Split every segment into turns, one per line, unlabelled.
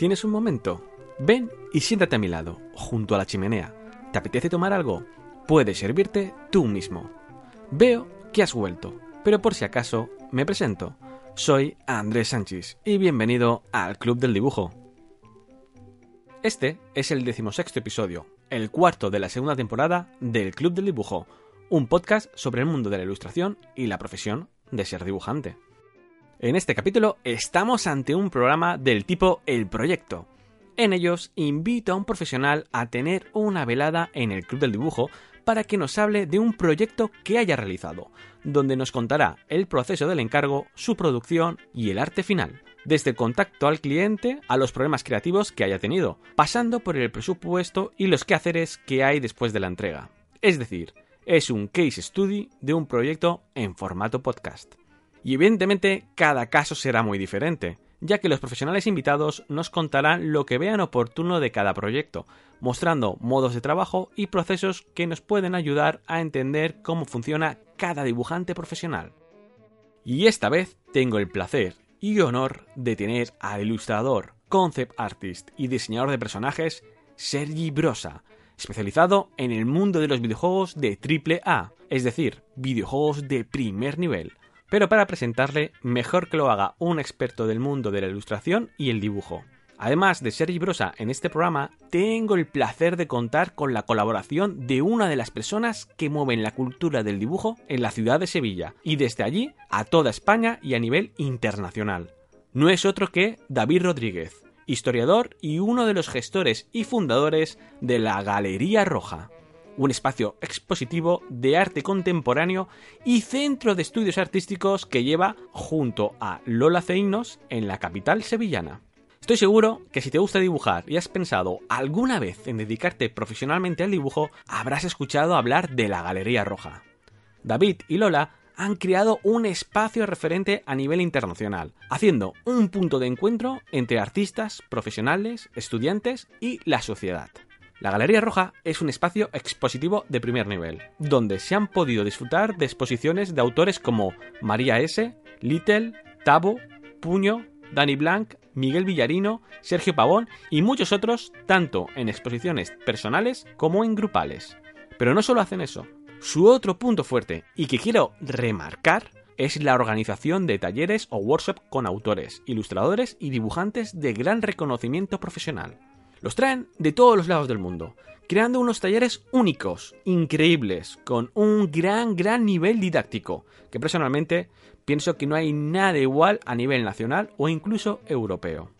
¿tienes un momento? Ven y siéntate a mi lado, junto a la chimenea. ¿Te apetece tomar algo? Puedes servirte tú mismo. Veo que has vuelto, pero por si acaso, me presento. Soy Andrés Sánchez y bienvenido al Club del Dibujo. Este es el decimosexto episodio, el cuarto de la segunda temporada del Club del Dibujo, un podcast sobre el mundo de la ilustración y la profesión de ser dibujante. En este capítulo estamos ante un programa del tipo El Proyecto. En ellos invito a un profesional a tener una velada en el Club del Dibujo para que nos hable de un proyecto que haya realizado, donde nos contará el proceso del encargo, su producción y el arte final, desde el contacto al cliente a los problemas creativos que haya tenido, pasando por el presupuesto y los quehaceres que hay después de la entrega. Es decir, es un case study de un proyecto en formato podcast. Y evidentemente cada caso será muy diferente, ya que los profesionales invitados nos contarán lo que vean oportuno de cada proyecto, mostrando modos de trabajo y procesos que nos pueden ayudar a entender cómo funciona cada dibujante profesional. Y esta vez tengo el placer y honor de tener al ilustrador, concept artist y diseñador de personajes Sergi Brosa, especializado en el mundo de los videojuegos de AAA, es decir, videojuegos de primer nivel pero para presentarle, mejor que lo haga un experto del mundo de la ilustración y el dibujo. Además de Sergi Brosa en este programa, tengo el placer de contar con la colaboración de una de las personas que mueven la cultura del dibujo en la ciudad de Sevilla y desde allí a toda España y a nivel internacional. No es otro que David Rodríguez, historiador y uno de los gestores y fundadores de la Galería Roja un espacio expositivo de arte contemporáneo y centro de estudios artísticos que lleva junto a Lola Ceinos en la capital sevillana. Estoy seguro que si te gusta dibujar y has pensado alguna vez en dedicarte profesionalmente al dibujo, habrás escuchado hablar de la Galería Roja. David y Lola han creado un espacio referente a nivel internacional, haciendo un punto de encuentro entre artistas, profesionales, estudiantes y la sociedad. La Galería Roja es un espacio expositivo de primer nivel, donde se han podido disfrutar de exposiciones de autores como María S., Little, Tabo, Puño, Dani Blanc, Miguel Villarino, Sergio Pavón y muchos otros, tanto en exposiciones personales como en grupales. Pero no solo hacen eso. Su otro punto fuerte, y que quiero remarcar, es la organización de talleres o workshops con autores, ilustradores y dibujantes de gran reconocimiento profesional. Los traen de todos los lados del mundo, creando unos talleres únicos, increíbles, con un gran, gran nivel didáctico, que personalmente pienso que no hay nada igual a nivel nacional o incluso europeo.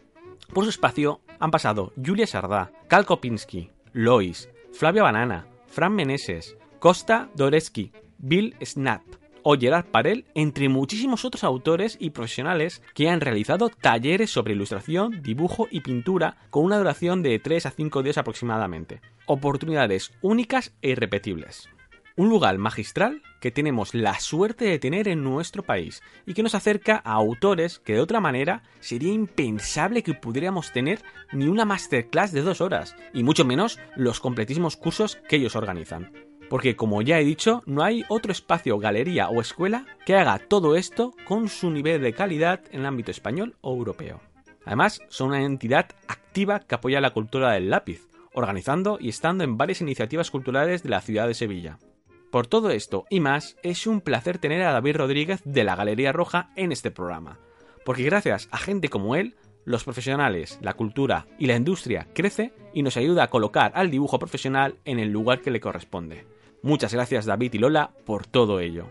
Por su espacio han pasado Julia Sardá, Cal Kopinski, Lois, Flavia Banana, Fran Meneses, Costa Doreski, Bill Snap, o Gerard Parel, entre muchísimos otros autores y profesionales que han realizado talleres sobre ilustración, dibujo y pintura con una duración de 3 a 5 días aproximadamente. Oportunidades únicas e irrepetibles. Un lugar magistral que tenemos la suerte de tener en nuestro país y que nos acerca a autores que de otra manera sería impensable que pudiéramos tener ni una masterclass de dos horas, y mucho menos los completísimos cursos que ellos organizan porque como ya he dicho, no hay otro espacio, galería o escuela que haga todo esto con su nivel de calidad en el ámbito español o europeo. Además, son una entidad activa que apoya la cultura del lápiz, organizando y estando en varias iniciativas culturales de la ciudad de Sevilla. Por todo esto y más, es un placer tener a David Rodríguez de la Galería Roja en este programa, porque gracias a gente como él, los profesionales, la cultura y la industria crece y nos ayuda a colocar al dibujo profesional en el lugar que le corresponde. Muchas gracias David y Lola por todo ello.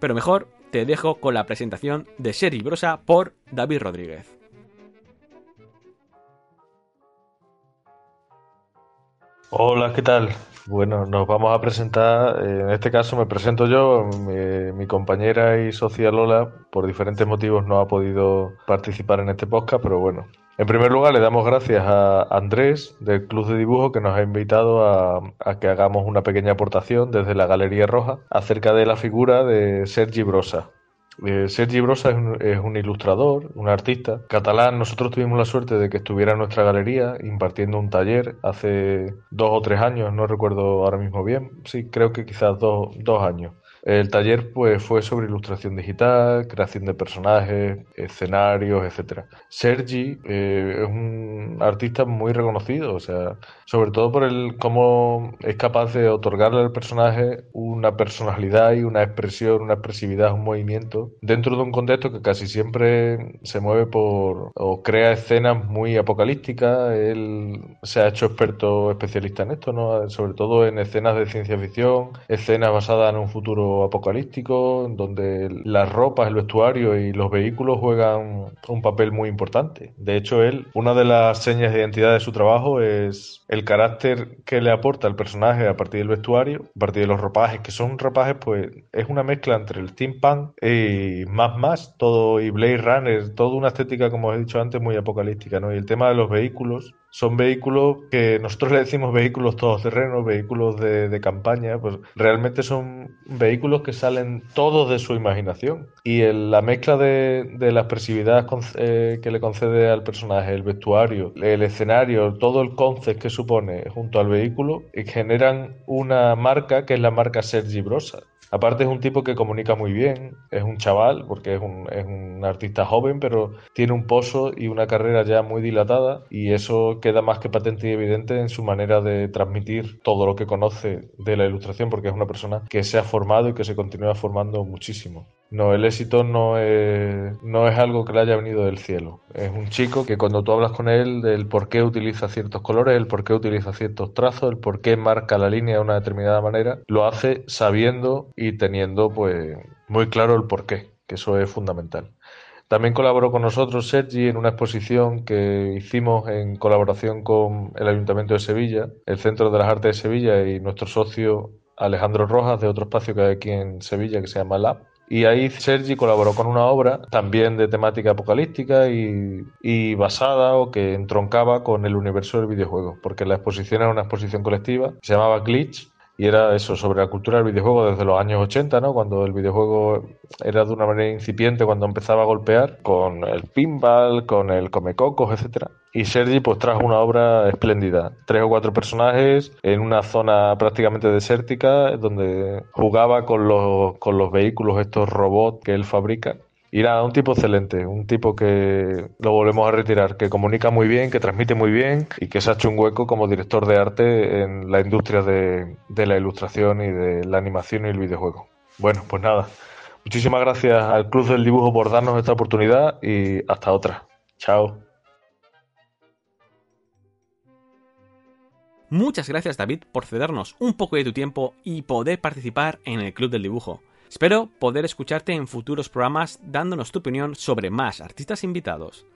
Pero mejor te dejo con la presentación de Sherry Brosa por David Rodríguez.
Hola, ¿qué tal? Bueno, nos vamos a presentar, en este caso me presento yo, mi, mi, compañera y socia Lola, por diferentes motivos no ha podido participar en este podcast, pero bueno, en primer lugar, le damos gracias a Andrés del Club de Dibujo que nos ha invitado a, que hagamos una pequeña aportación desde la Galería Roja acerca de la figura de Sergi Brosa. Eh, Sergi Brosa es un, ilustrador, un artista catalán. Nosotros tuvimos la suerte de que estuviera en nuestra galería impartiendo un taller hace dos o tres años, no recuerdo ahora mismo bien. Sí, creo que quizás dos, dos años. El taller pues fue sobre ilustración digital, creación de personajes, escenarios, etcétera. Sergi eh, es un artista muy reconocido, o sea, sobre todo por el cómo es capaz de otorgarle al personaje una personalidad y una expresión, una expresividad, un movimiento dentro de un contexto que casi siempre se mueve por o crea escenas muy apocalípticas. Él se ha hecho experto especialista en esto, ¿no? Sobre todo en escenas de ciencia ficción, escenas basadas en un futuro apocalíptico, donde las ropas, el vestuario y los vehículos juegan un papel muy importante. De hecho, él, una de las señas de identidad de su trabajo es el carácter que le aporta el personaje a partir del vestuario, a partir de los ropajes, que son ropajes, pues es una mezcla entre el steampunk y más más, todo y Blade Runner, toda una estética, como he dicho antes, muy apocalíptica, ¿no? Y el tema de los vehículos, son vehículos que nosotros le decimos vehículos todoterrenos, vehículos de, de, campaña, pues realmente son vehículos que salen todos de su imaginación. Y el, la mezcla de, de la expresividad eh, que le concede al personaje, el vestuario, el escenario, todo el concept que junto al vehículo, generan una marca que es la marca Sergi Brosa. Aparte es un tipo que comunica muy bien, es un chaval, porque es un, es un, artista joven, pero tiene un pozo y una carrera ya muy dilatada y eso queda más que patente y evidente en su manera de transmitir todo lo que conoce de la ilustración, porque es una persona que se ha formado y que se continúa formando muchísimo. No, el éxito no es, no es algo que le haya venido del cielo. Es un chico que cuando tú hablas con él del por qué utiliza ciertos colores, el por qué utiliza ciertos trazos, el por qué marca la línea de una determinada manera, lo hace sabiendo y teniendo pues muy claro el por qué, que eso es fundamental. También colaboró con nosotros Sergi en una exposición que hicimos en colaboración con el Ayuntamiento de Sevilla, el Centro de las Artes de Sevilla y nuestro socio Alejandro Rojas de otro espacio que hay aquí en Sevilla que se llama Lab y ahí Sergi colaboró con una obra también de temática apocalíptica y, basada o que entroncaba con el universo del videojuego, porque la exposición era una exposición colectiva, se llamaba Glitch y era eso, sobre la cultura del videojuego desde los años 80, ¿no? Cuando el videojuego era de una manera incipiente, cuando empezaba a golpear, con el pinball, con el comecocos, etcétera. Y Sergi pues trajo una obra espléndida. Tres o cuatro personajes en una zona prácticamente desértica, donde jugaba con los, con los vehículos, estos robots que él fabrica. Y nada, un tipo excelente, un tipo que lo volvemos a retirar, que comunica muy bien, que transmite muy bien y que se ha hecho un hueco como director de arte en la industria de, de la ilustración y de la animación y el videojuego. Bueno, pues nada, muchísimas gracias al Club del Dibujo por darnos esta oportunidad y hasta otra. Chao.
Muchas gracias David por cedernos un poco de tu tiempo y poder participar en el Club del Dibujo. Espero poder escucharte en futuros programas dándonos tu opinión sobre más artistas invitados.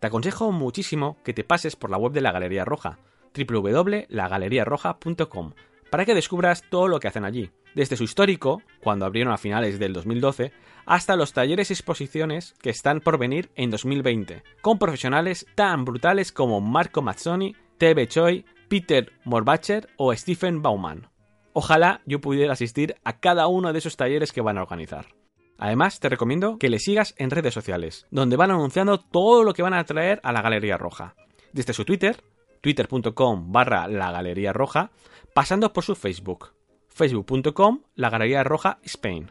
Te aconsejo muchísimo que te pases por la web de la Galería Roja, www.lagaleriarroja.com, para que descubras todo lo que hacen allí, desde su histórico, cuando abrieron a finales del 2012, hasta los talleres y exposiciones que están por venir en 2020, con profesionales tan brutales como Marco Mazzoni, Tebe Choi, Peter Morbacher o Stephen Baumann. Ojalá yo pudiera asistir a cada uno de esos talleres que van a organizar. Además, te recomiendo que le sigas en redes sociales, donde van anunciando todo lo que van a traer a la Galería Roja. Desde su Twitter, twitter.com barra la Galería Roja, pasando por su Facebook, facebook.com la Galería Roja Spain.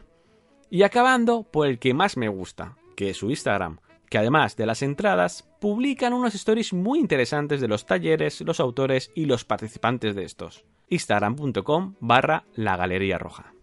Y acabando por el que más me gusta, que es su Instagram, que además de las entradas, publican unos stories muy interesantes de los talleres, los autores y los participantes de estos instagram.com barra la Galería Roja.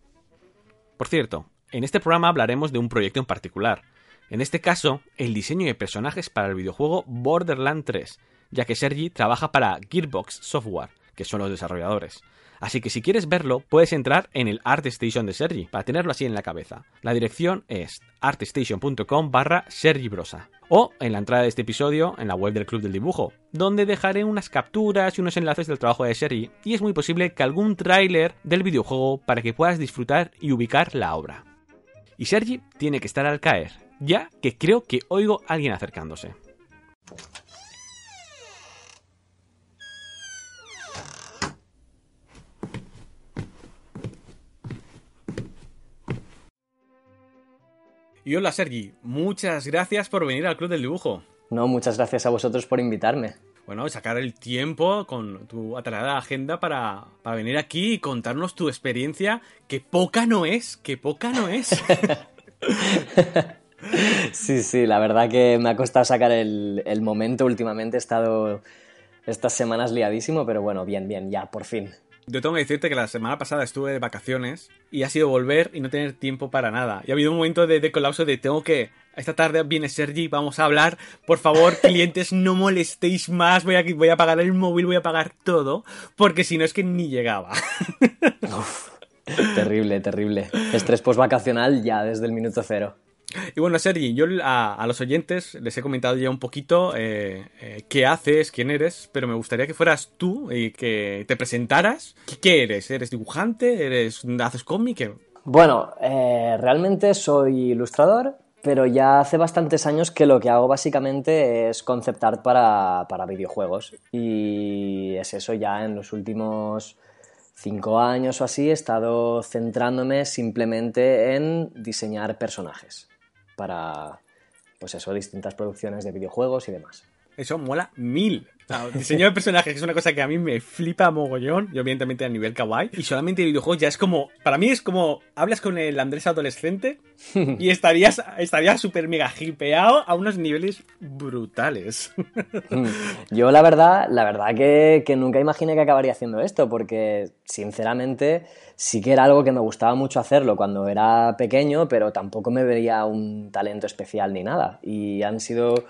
Por cierto, en este programa hablaremos de un proyecto en particular, en este caso, el diseño de personajes para el videojuego Borderland 3, ya que Sergi trabaja para Gearbox Software, que son los desarrolladores. Así que si quieres verlo, puedes entrar en el ArtStation de Sergi, para tenerlo así en la cabeza. La dirección es artstation.com barra Sergi Brosa. O en la entrada de este episodio, en la web del Club del Dibujo, donde dejaré unas capturas y unos enlaces del trabajo de Sergi, y es muy posible que algún tráiler del videojuego para que puedas disfrutar y ubicar la obra. Y Sergi tiene que estar al caer, ya que creo que oigo a alguien acercándose. Y hola Sergi, muchas gracias por venir al Club del Dibujo.
No, muchas gracias a vosotros por invitarme.
bueno, sacar el tiempo con tu atareada agenda para, para venir aquí y contarnos tu experiencia, que poca no es, que poca no es.
sí, sí, la verdad que me ha costado sacar el, el momento. Últimamente he estado estas semanas liadísimo, pero bueno, bien, bien, ya, por fin.
Yo tengo que decirte que la semana pasada estuve de vacaciones y ha sido volver y no tener tiempo para nada. Y ha habido un momento de, colapso de tengo que... Esta tarde viene Sergi, vamos a hablar. Por favor, clientes, no molestéis más. Voy a, voy a apagar el móvil, voy a apagar todo. Porque si no es que ni llegaba.
terrible, terrible. Estrés post-vacacional ya desde el minuto cero.
Y bueno, Sergi, yo a, los oyentes les he comentado ya un poquito eh, eh, qué haces, quién eres, pero me gustaría que fueras tú y que te presentaras. ¿Qué eres? ¿Eres dibujante? ¿Eres, ¿Haces cómic?
Bueno, eh, realmente soy ilustrador, pero ya hace bastantes años que lo que hago básicamente es concept art para, para videojuegos. Y es eso ya en los últimos cinco años o así he estado centrándome simplemente en diseñar personajes para, pues eso, distintas producciones de videojuegos y demás.
Eso mola mil. Diseño de personajes es una cosa que a mí me flipa mogollón, y evidentemente a nivel kawaii. Y solamente de videojuegos ya es como, para mí es como, hablas con el Andrés adolescente y estarías estarías súper mega hipeado a unos niveles brutales.
Yo la verdad, la verdad que, que nunca imaginé que acabaría haciendo esto, porque sinceramente sí que era algo que me gustaba mucho hacerlo cuando era pequeño, pero tampoco me vería un talento especial ni nada. Y han sido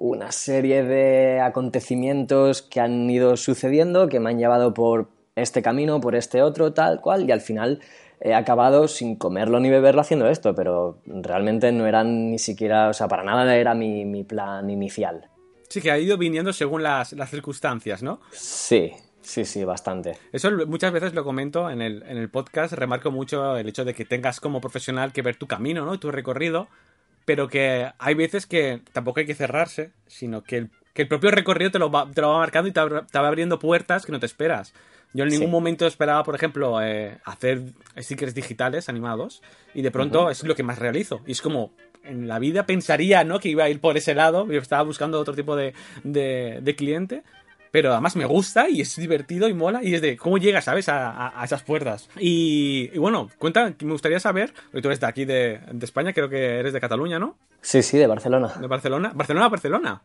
una serie de acontecimientos que han ido sucediendo, que me han llevado por este camino, por este otro, tal cual, y al final he acabado sin comerlo ni beberlo haciendo esto, pero realmente no eran ni siquiera, o sea, para nada era mi, plan inicial.
Sí, que ha ido viniendo según las, circunstancias, ¿no?
Sí, Sí, sí, bastante.
Eso muchas veces lo comento en el, en el podcast, remarco mucho el hecho de que tengas como profesional que ver tu camino, ¿no? Y tu recorrido, pero que hay veces que tampoco hay que cerrarse, sino que el, propio recorrido te lo, va, te lo va marcando y te, va abriendo puertas que no te esperas. Yo en ningún momento esperaba, por ejemplo, eh, hacer stickers digitales animados y de pronto es lo que más realizo. Y es como, en la vida pensaría, ¿no? Que iba a ir por ese lado, yo estaba buscando otro tipo de, de cliente pero además me gusta y es divertido y mola y es de cómo llegas, ¿sabes? A, esas puertas. Y, bueno, cuenta, me gustaría saber, tú eres de aquí de, de España, creo que eres de Cataluña, ¿no?
Sí, sí, de Barcelona.
De Barcelona. Barcelona, Barcelona.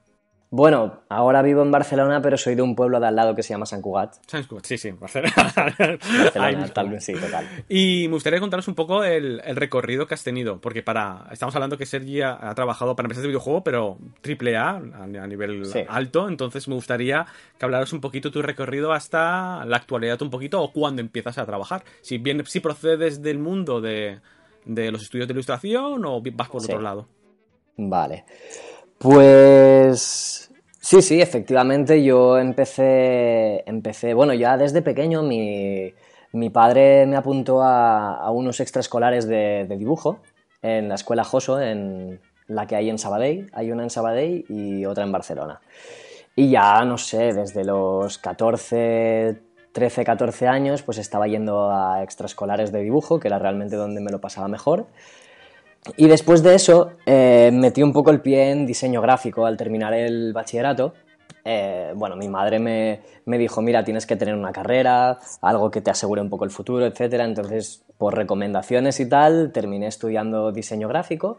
Bueno, ahora vivo en Barcelona, pero soy de un pueblo de al lado que se llama San Cugat.
San Cugat, sí, sí, Barcelona. Barcelona, tal, sí, total. Y me gustaría contaros un poco el, recorrido que has tenido, porque para estamos hablando que Sergi ha, trabajado para empresas de videojuego, pero triple A, a nivel alto, entonces me gustaría que hablaras un poquito tu recorrido hasta la actualidad un poquito o cuándo empiezas a trabajar. Si bien si procedes del mundo de, los estudios de ilustración o vas por otro lado.
Vale. Pues sí, sí, efectivamente yo empecé, empecé, bueno, ya desde pequeño mi, mi padre me apuntó a, unos extraescolares de, dibujo en la escuela Joso, en la que hay en Sabadell, hay una en Sabadell y otra en Barcelona. Y ya, no sé, desde los 14, 13, 14 años, pues estaba yendo a extraescolares de dibujo, que era realmente donde me lo pasaba mejor. Y después de eso, eh, metí un poco el pie en diseño gráfico al terminar el bachillerato. Eh, bueno, mi madre me, me, dijo, mira, tienes que tener una carrera, algo que te asegure un poco el futuro, etc. Entonces, por recomendaciones y tal, terminé estudiando diseño gráfico.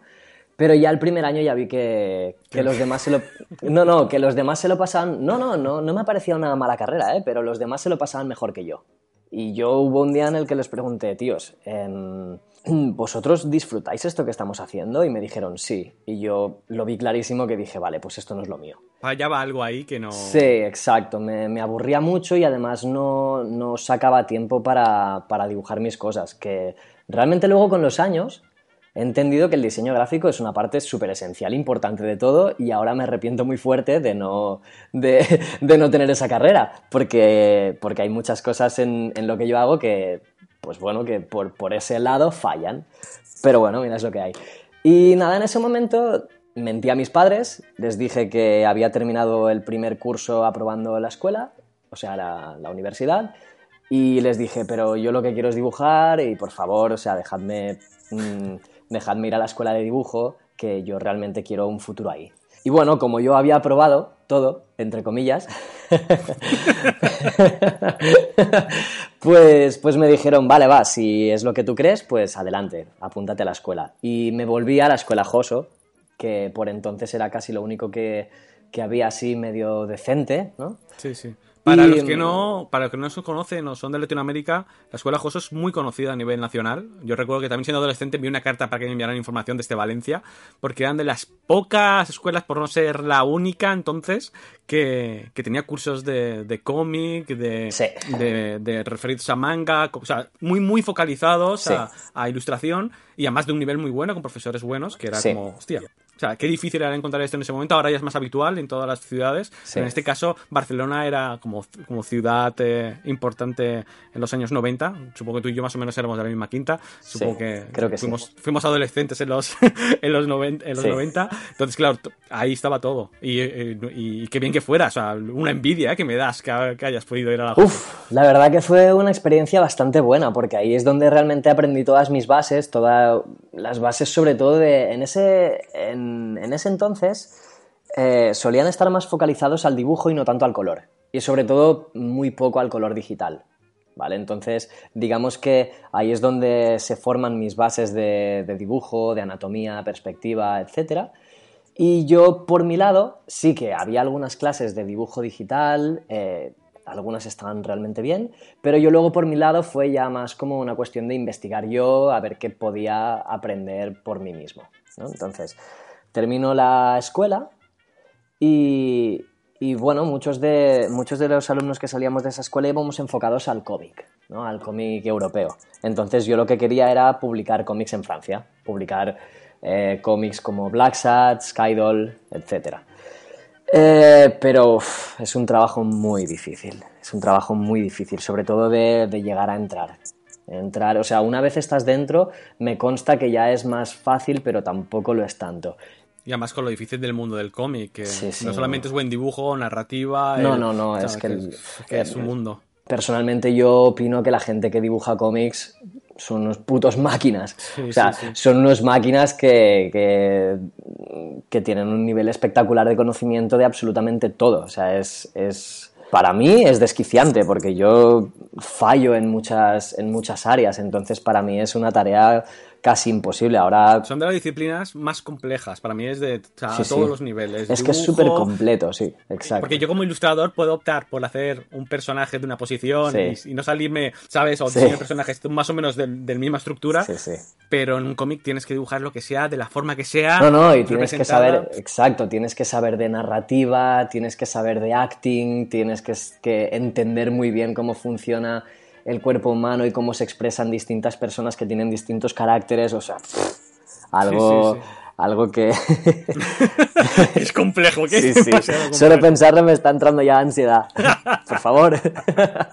Pero ya el primer año ya vi que, que los demás se lo... No, no, que los demás se lo pasaban... No, no, no, no me parecía una mala carrera, ¿eh? pero los demás se lo pasaban mejor que yo. Y yo hubo un día en el que les pregunté, tíos, en ¿vosotros disfrutáis esto que estamos haciendo? Y me dijeron sí. Y yo lo vi clarísimo que dije, vale, pues esto no es lo mío.
Fallaba algo ahí que no...
Sí, exacto. Me, aburría mucho y además no, no sacaba tiempo para, para, dibujar mis cosas. Que realmente luego con los años he entendido que el diseño gráfico es una parte súper esencial, importante de todo y ahora me arrepiento muy fuerte de no, de, de no tener esa carrera. Porque, porque hay muchas cosas en, en lo que yo hago que pues bueno, que por, por ese lado fallan. Pero bueno, mira, es lo que hay. Y nada, en ese momento mentí a mis padres, les dije que había terminado el primer curso aprobando la escuela, o sea, la, la, universidad, y les dije, pero yo lo que quiero es dibujar y por favor, o sea, dejadme, mm, dejadme ir a la escuela de dibujo, que yo realmente quiero un futuro ahí. Y bueno, como yo había aprobado, todo, entre comillas, pues, pues me dijeron, vale, va, si es lo que tú crees, pues adelante, apúntate a la escuela. Y me volví a la escuela Joso, que por entonces era casi lo único que, que había así medio decente, ¿no?
Sí, sí. Para los que no, para los que no se conocen o son de Latinoamérica, la escuela Joso es muy conocida a nivel nacional. Yo recuerdo que también siendo adolescente vi una carta para que me enviaran información desde Valencia, porque eran de las pocas escuelas, por no ser la única entonces, que, tenía cursos de, cómic, de, de, referidos a manga, o sea, muy, muy focalizados a, ilustración y además de un nivel muy bueno, con profesores buenos, que era como, hostia, o sea, qué difícil era encontrar esto en ese momento. Ahora ya es más habitual en todas las ciudades. En este caso, Barcelona era como, como ciudad eh, importante en los años 90. Supongo que tú y yo más o menos éramos de la misma quinta. Supongo que,
creo que
fuimos, fuimos adolescentes en los, en los, en los 90. Entonces, claro, ahí estaba todo. Y, qué bien que fuera. O sea, una envidia eh, que me das que, hayas podido ir a la
Uf, la verdad que fue una experiencia bastante buena, porque ahí es donde realmente aprendí todas mis bases, todas las bases sobre todo de en ese en, ese entonces eh, solían estar más focalizados al dibujo y no tanto al color. Y sobre todo muy poco al color digital. ¿Vale? Entonces, digamos que ahí es donde se forman mis bases de, dibujo, de anatomía, perspectiva, etc. Y yo, por mi lado, sí que había algunas clases de dibujo digital, eh, algunas estaban realmente bien, pero yo luego por mi lado fue ya más como una cuestión de investigar yo, a ver qué podía aprender por mí mismo. Entonces, termino la escuela y, bueno, muchos de, muchos de los alumnos que salíamos de esa escuela íbamos enfocados al cómic, ¿no? al cómic europeo. Entonces yo lo que quería era publicar cómics en Francia, publicar eh, cómics como Black Sat, Skydoll, etc. Eh, pero es un trabajo muy difícil, es un trabajo muy difícil, sobre todo de llegar a entrar entrar. O sea, una vez estás dentro, me consta que ya es más fácil, pero tampoco lo es tanto.
Y además con lo difícil del mundo del cómic, que no solamente es buen dibujo, narrativa.
No, no, no, es que,
es un mundo.
Personalmente yo opino que la gente que dibuja cómics son unos putos máquinas. o sea, son unos máquinas que, que, que, tienen un nivel espectacular de conocimiento de absolutamente todo. O sea, es, es para mí es desquiciante porque yo fallo en muchas, en muchas áreas, entonces para mí es una tarea casi imposible. Ahora
son de las disciplinas más complejas. Para mí es de todos los niveles.
Es que es súper completo, sí, exacto.
Porque yo como ilustrador puedo optar por hacer un personaje de una posición y, no salirme, ¿sabes? O diseñar personajes más o menos de, la misma estructura. Pero en un cómic tienes que dibujar lo que sea, de la forma que sea.
No, no, y tienes que saber, exacto, tienes que saber de narrativa, tienes que saber de acting, tienes que, que entender muy bien cómo funciona el cuerpo humano y cómo se expresan distintas personas que tienen distintos caracteres, o sea, algo, algo que...
es complejo, ¿qué?
Sí, sí. Solo pensarlo me está entrando ya ansiedad. Por favor.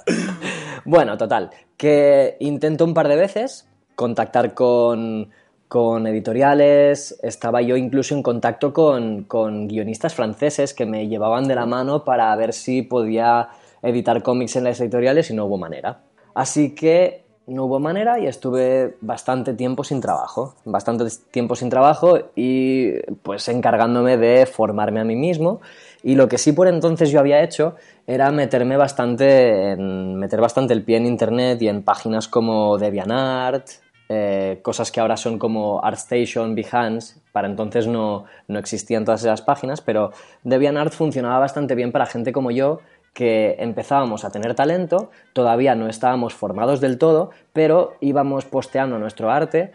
bueno, total, que intento un par de veces contactar con, con editoriales, estaba yo incluso en contacto con, con, guionistas franceses que me llevaban de la mano para ver si podía editar cómics en las editoriales y no hubo manera. Así que no hubo manera y estuve bastante tiempo sin trabajo, bastante tiempo sin trabajo y pues encargándome de formarme a mí mismo. Y lo que sí por entonces yo había hecho era meterme bastante en, meter bastante el pie en internet y en páginas como DeviantArt, eh, cosas que ahora son como ArtStation, Behance, para entonces no, no existían todas esas páginas, pero DeviantArt funcionaba bastante bien para gente como yo que empezábamos a tener talento, todavía no estábamos formados del todo, pero íbamos posteando nuestro arte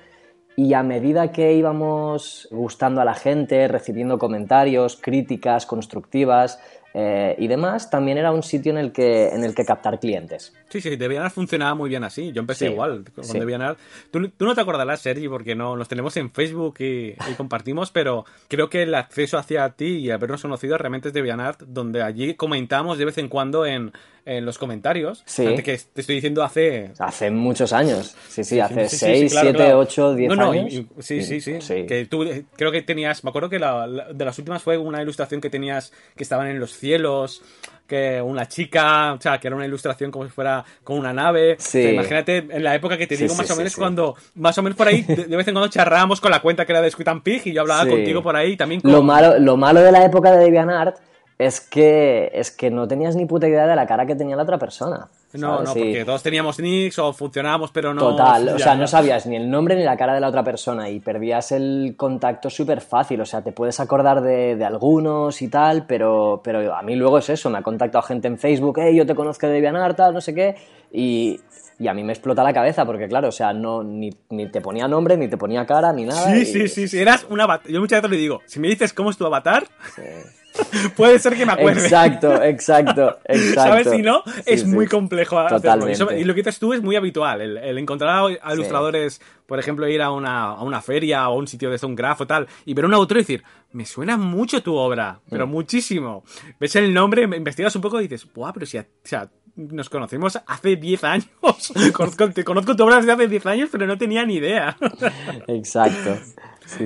y a medida que íbamos gustando a la gente, recibiendo comentarios, críticas constructivas, eh, y demás, también era un sitio en el que, en el que captar clientes.
Sí, sí, DeviantArt funcionaba muy bien así. Yo empecé igual con sí. DeviantArt. Tú, no te acordarás, Sergi, porque no nos tenemos en Facebook y, compartimos, pero creo que el acceso hacia ti y habernos conocido realmente es DeviantArt, donde allí comentamos de vez en cuando en, los comentarios. Sí. que te estoy diciendo hace...
Hace muchos años. Sí, sí, hace 6, 7, 8, 10 años.
sí, sí, sí, Que tú creo que tenías... Me acuerdo que de las últimas fue una ilustración que tenías que estaban en los cielos, que una chica, o sea, que era una ilustración como si fuera con una nave. imagínate en la época que te digo, más o menos cuando, más o menos por ahí, de, vez en cuando charrábamos con la cuenta que era de Squid Pig y yo hablaba contigo por ahí también.
Lo, malo, lo malo de la época de DeviantArt es que, es que no tenías ni puta idea de la cara que tenía la otra persona.
No, no, porque todos teníamos nicks o funcionábamos, pero no.
Total, o sea, no sabías ni el nombre ni la cara de la otra persona y perdías el contacto súper fácil. O sea, te puedes acordar de, algunos y tal, pero, pero a mí luego es eso. Me ha contactado gente en Facebook, hey, yo te conozco de Devianar, tal, no sé qué. Y, y a mí me explota la cabeza porque, claro, o sea, no, ni, ni te ponía nombre, ni te ponía cara, ni nada.
Sí, sí, sí, sí, eras un avatar. Yo muchas veces le digo, si me dices cómo es tu avatar. Sí. Puede ser que me acuerde.
Exacto, exacto, exacto.
¿Sabes? Si no, es muy complejo hacerlo. Y, lo que dices tú es muy habitual. El, encontrar a ilustradores, por ejemplo, ir a una, a una, feria o a un sitio de un grafo tal, y ver un autor y decir, me suena mucho tu obra, pero mm. muchísimo. Ves el nombre, investigas un poco y dices, ¡buah! Pero si, o sea, nos conocemos hace 10 años. conozco, te conozco tu obra desde hace 10 años, pero no tenía ni idea.
Exacto.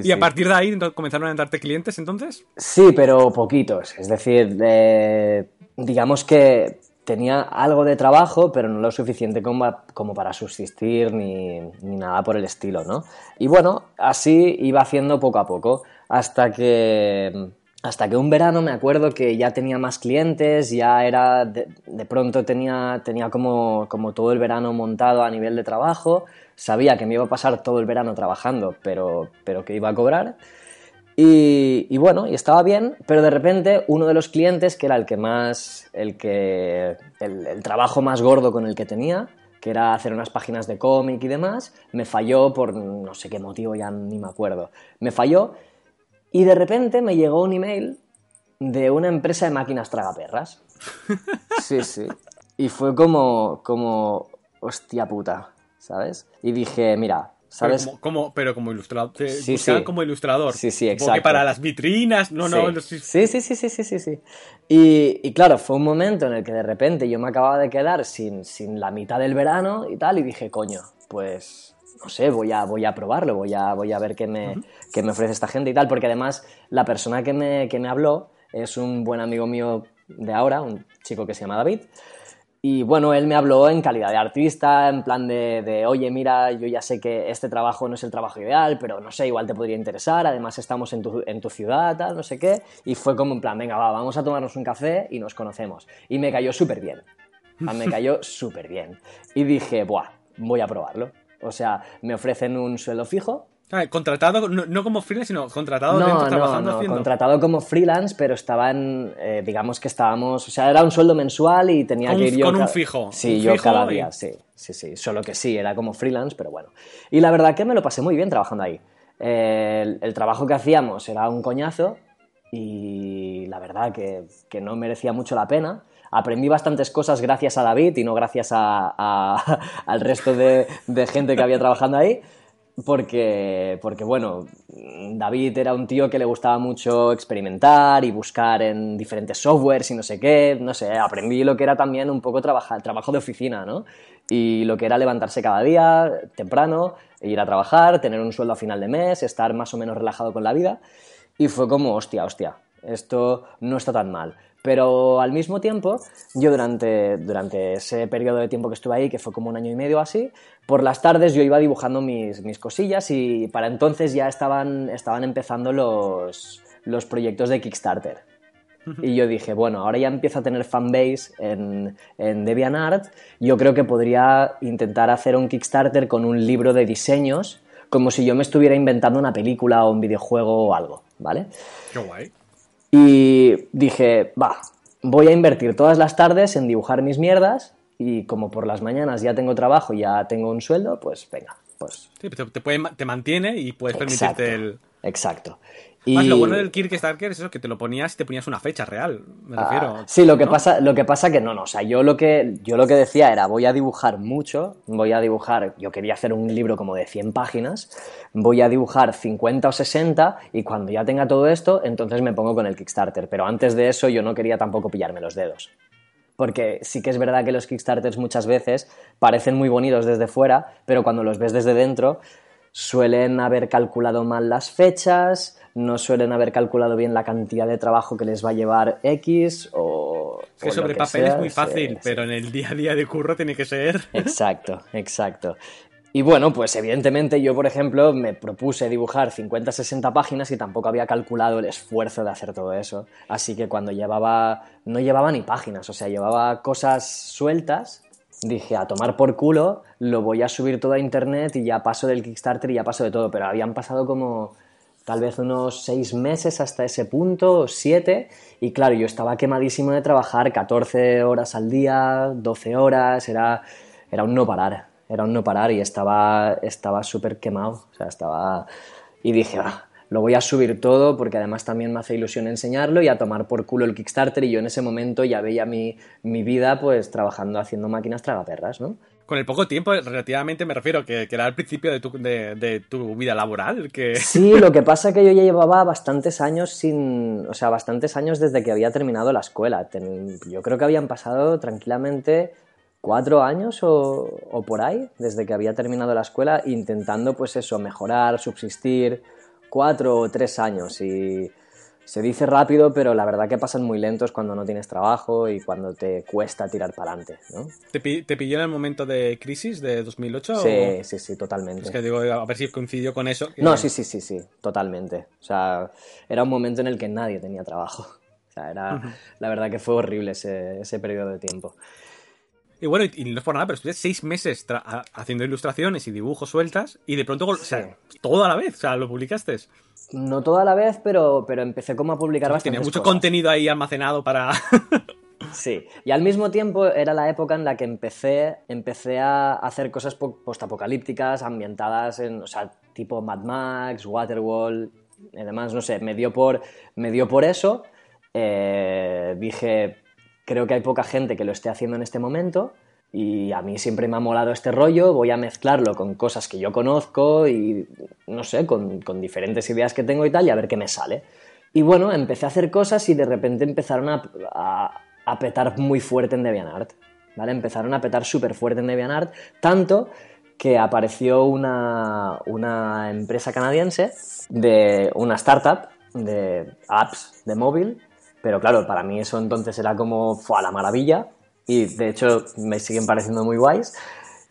¿Y a partir de ahí comenzaron a entrarte clientes entonces?
Sí, pero poquitos. Es decir, eh, digamos que tenía algo de trabajo, pero no lo suficiente como, como para subsistir ni, ni, nada por el estilo, ¿no? Y bueno, así iba haciendo poco a poco, hasta que hasta que un verano me acuerdo que ya tenía más clientes, ya era, de, pronto tenía, tenía como, como, todo el verano montado a nivel de trabajo, sabía que me iba a pasar todo el verano trabajando, pero, pero que iba a cobrar. Y, bueno, y estaba bien, pero de repente uno de los clientes, que era el que más, el que, el trabajo más gordo con el que tenía, que era hacer unas páginas de cómic y demás, me falló por no sé qué motivo, ya ni me acuerdo. Me falló y de repente me llegó un email de una empresa de máquinas tragaperras. Sí, sí. Y fue como, como, hostia puta, ¿sabes? Y dije, mira, ¿sabes?
Pero como, pero como ilustrador. sí, como ilustrador.
Sí, sí, exacto. Porque
para las vitrinas, no, no.
Sí, sí, sí, sí, sí, sí, sí. Y, y, claro, fue un momento en el que de repente yo me acababa de quedar sin, sin la mitad del verano y tal, y dije, coño, pues no sé, voy a, voy a probarlo, voy a, voy a ver qué me, me ofrece esta gente y tal, porque además la persona que me, que me habló es un buen amigo mío de ahora, un chico que se llama David, y bueno, él me habló en calidad de artista, en plan de, de, oye, mira, yo ya sé que este trabajo no es el trabajo ideal, pero no sé, igual te podría interesar, además estamos en tu, en tu ciudad, tal, no sé qué. Y fue como en plan, venga, va, vamos a tomarnos un café y nos conocemos. Y me cayó súper bien. Me cayó súper bien. Y dije, buah, voy a probarlo. O sea, me ofrecen un sueldo fijo.
Ah, contratado, no, como freelance, sino contratado dentro, trabajando
no, contratado como freelance, pero estaban, eh, digamos que estábamos, o sea, era un sueldo mensual y tenía que ir yo...
Con un fijo.
Sí, yo cada día, sí, sí, sí, solo que sí, era como freelance, pero bueno. Y la verdad que me lo pasé muy bien trabajando ahí. el, trabajo que hacíamos era un coñazo y la verdad que, que no merecía mucho la pena aprendí bastantes cosas gracias a David y no gracias a, al resto de, gente que había trabajando ahí. Porque, porque, bueno, David era un tío que le gustaba mucho experimentar y buscar en diferentes softwares y no sé qué, no sé, aprendí lo que era también un poco trabajar, trabajo de oficina, ¿no? Y lo que era levantarse cada día temprano, ir a trabajar, tener un sueldo a final de mes, estar más o menos relajado con la vida. Y fue como, hostia, hostia, esto no está tan mal. Pero al mismo tiempo, yo durante, durante ese periodo de tiempo que estuve ahí, que fue como un año y medio así, por las tardes yo iba dibujando mis, mis cosillas y para entonces ya estaban, estaban empezando los, los proyectos de Kickstarter. Y yo dije, bueno, ahora ya empiezo a tener fanbase en, en DeviantArt, yo creo que podría intentar hacer un Kickstarter con un libro de diseños, como si yo me estuviera inventando una película o un videojuego o algo, ¿vale?
Qué guay.
Y dije, va, voy a invertir todas las tardes en dibujar mis mierdas y como por las mañanas ya tengo trabajo, y ya tengo un sueldo, pues venga, pues...
Sí, te, te mantiene y puedes permitirte el...
Exacto.
Y... lo bueno del Kickstarter es eso, que te lo ponías y te ponías una fecha real, me ah, refiero.
sí, lo que, pasa, lo que pasa que no, no, o sea, yo lo que, yo lo que decía era, voy a dibujar mucho, voy a dibujar, yo quería hacer un libro como de 100 páginas, voy a dibujar 50 o 60 y cuando ya tenga todo esto, entonces me pongo con el Kickstarter, pero antes de eso yo no quería tampoco pillarme los dedos. Porque sí que es verdad que los Kickstarters muchas veces parecen muy bonitos desde fuera, pero cuando los ves desde dentro suelen haber calculado mal las fechas, no suelen haber calculado bien la cantidad de trabajo que les va a llevar X o...
que sobre papel es muy fácil, pero en el día a día de curro tiene que ser...
Exacto, exacto. Y bueno, pues evidentemente yo, por ejemplo, me propuse dibujar 50-60 páginas y tampoco había calculado el esfuerzo de hacer todo eso. Así que cuando llevaba, no llevaba ni páginas, o sea, llevaba cosas sueltas, dije, a tomar por culo, lo voy a subir todo a internet y ya paso del Kickstarter y ya paso de todo. Pero habían pasado como tal vez unos seis meses hasta ese punto, siete, y claro, yo estaba quemadísimo de trabajar 14 horas al día, 12 horas, era, era un no parar era un no parar y estaba estaba súper quemado, o sea, estaba... Y dije, ah, lo voy a subir todo porque además también me hace ilusión enseñarlo y a tomar por culo el Kickstarter y yo en ese momento ya veía mi, mi vida pues trabajando haciendo máquinas tragaperras, ¿no?
Con el poco tiempo, relativamente me refiero, que, era al principio de tu, de, tu, vida laboral. Que...
Sí, lo que pasa es que yo ya llevaba bastantes años sin. O sea, bastantes años desde que había terminado la escuela. Yo creo que habían pasado tranquilamente cuatro años o, por ahí, desde que había terminado la escuela, intentando pues eso, mejorar, subsistir, cuatro o tres años. Y se dice rápido, pero la verdad que pasan muy lentos cuando no tienes trabajo y cuando te cuesta tirar para adelante. ¿no?
¿Te, pilló en el momento de crisis de 2008?
Sí, sí, sí, totalmente.
Es que digo, a ver si coincidió con eso.
No, sí, sí, sí, sí, totalmente. O sea, era un momento en el que nadie tenía trabajo. O sea, era, la verdad que fue horrible ese, ese periodo de tiempo.
Y bueno, y, no es por nada, pero estuviste seis meses haciendo ilustraciones y dibujos sueltas y de pronto, o sea, todo a la vez, o sea, lo publicaste.
No todo a la vez, pero, pero empecé como a publicar bastante.
Tenía mucho contenido ahí almacenado para...
sí, y al mismo tiempo era la época en la que empecé, empecé a hacer cosas postapocalípticas, ambientadas en, o sea, tipo Mad Max, Waterworld, además, no sé, me dio por, me dio por eso. Eh, dije, creo que hay poca gente que lo esté haciendo en este momento y a mí siempre me ha molado este rollo, voy a mezclarlo con cosas que yo conozco y, no sé, con, diferentes ideas que tengo y tal, y a ver qué me sale. Y bueno, empecé a hacer cosas y de repente empezaron a, a, petar muy fuerte en DeviantArt, ¿vale? Empezaron a petar súper fuerte en DeviantArt, tanto que apareció una, una empresa canadiense de una startup de apps de móvil pero claro, para mí eso entonces era como fue a la maravilla y de hecho me siguen pareciendo muy guays.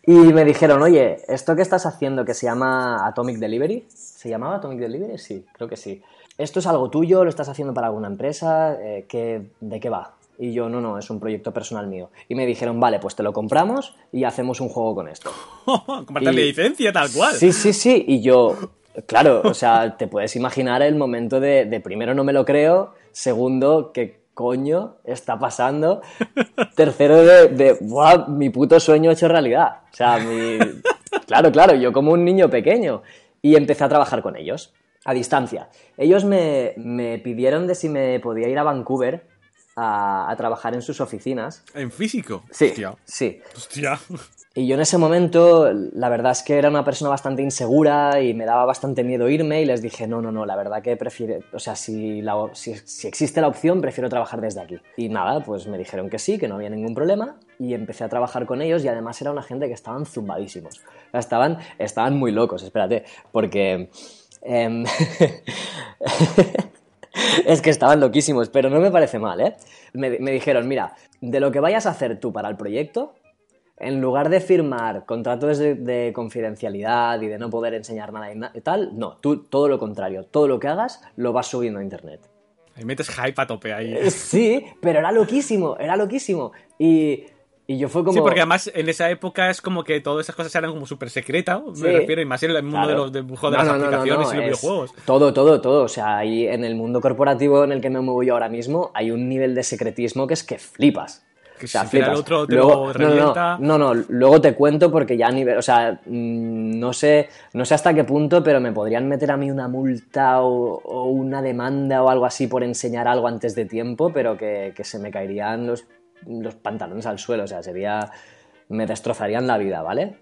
Y me dijeron, oye, esto que estás haciendo que se llama Atomic Delivery, ¿se llamaba Atomic Delivery? Sí, creo que sí. ¿Esto es algo tuyo? ¿Lo estás haciendo para alguna empresa? Eh, ¿De qué va? Y yo, no, no, es un proyecto personal mío. Y me dijeron, vale, pues te lo compramos y hacemos un juego con esto.
Compartir licencia, tal cual.
Sí, sí, sí. Y yo, claro, o sea, te puedes imaginar el momento de, de primero no me lo creo Segundo, ¿qué coño está pasando? Tercero, de, mi puto sueño hecho realidad. O sea, mi... claro, claro, yo como un niño pequeño. Y empecé a trabajar con ellos, a distancia. Ellos me, me pidieron de si me podía ir a Vancouver a, a, trabajar en sus oficinas.
¿En físico?
Sí. Hostia. Sí.
Hostia.
Y yo en ese momento, la verdad es que era una persona bastante insegura y me daba bastante miedo irme y les dije, no, no, no, la verdad que prefiero, o sea, si, si, existe la opción, prefiero trabajar desde aquí. Y nada, pues me dijeron que sí, que no había ningún problema y empecé a trabajar con ellos y además era una gente que estaban zumbadísimos. Estaban, estaban muy locos, espérate, porque... Em, es que estaban loquísimos, pero no me parece mal, ¿eh? Me, me dijeron, mira, de lo que vayas a hacer tú para el proyecto, en lugar de firmar contratos de, confidencialidad y de no poder enseñar nada y, tal, no, tú todo lo contrario, todo lo que hagas lo vas subiendo a internet.
Ahí metes hype a tope ahí.
Eh, sí, pero era loquísimo, era loquísimo. Y, y yo fue como...
Sí, porque además en esa época es como que todas esas cosas eran como súper secretas, me refiero, y más en el mundo de los dibujos de las aplicaciones y los videojuegos.
Todo, todo, todo. O sea, ahí en el mundo corporativo en el que me muevo yo ahora mismo hay un nivel de secretismo que es que flipas
otro luego,
no, no, luego te cuento porque ya a nivel, o sea, mm, no sé, no sé hasta qué punto, pero me podrían meter a mí una multa o, una demanda o algo así por enseñar algo antes de tiempo, pero que, se me caerían los, los pantalones al suelo, o sea, sería, me destrozarían la vida, ¿vale?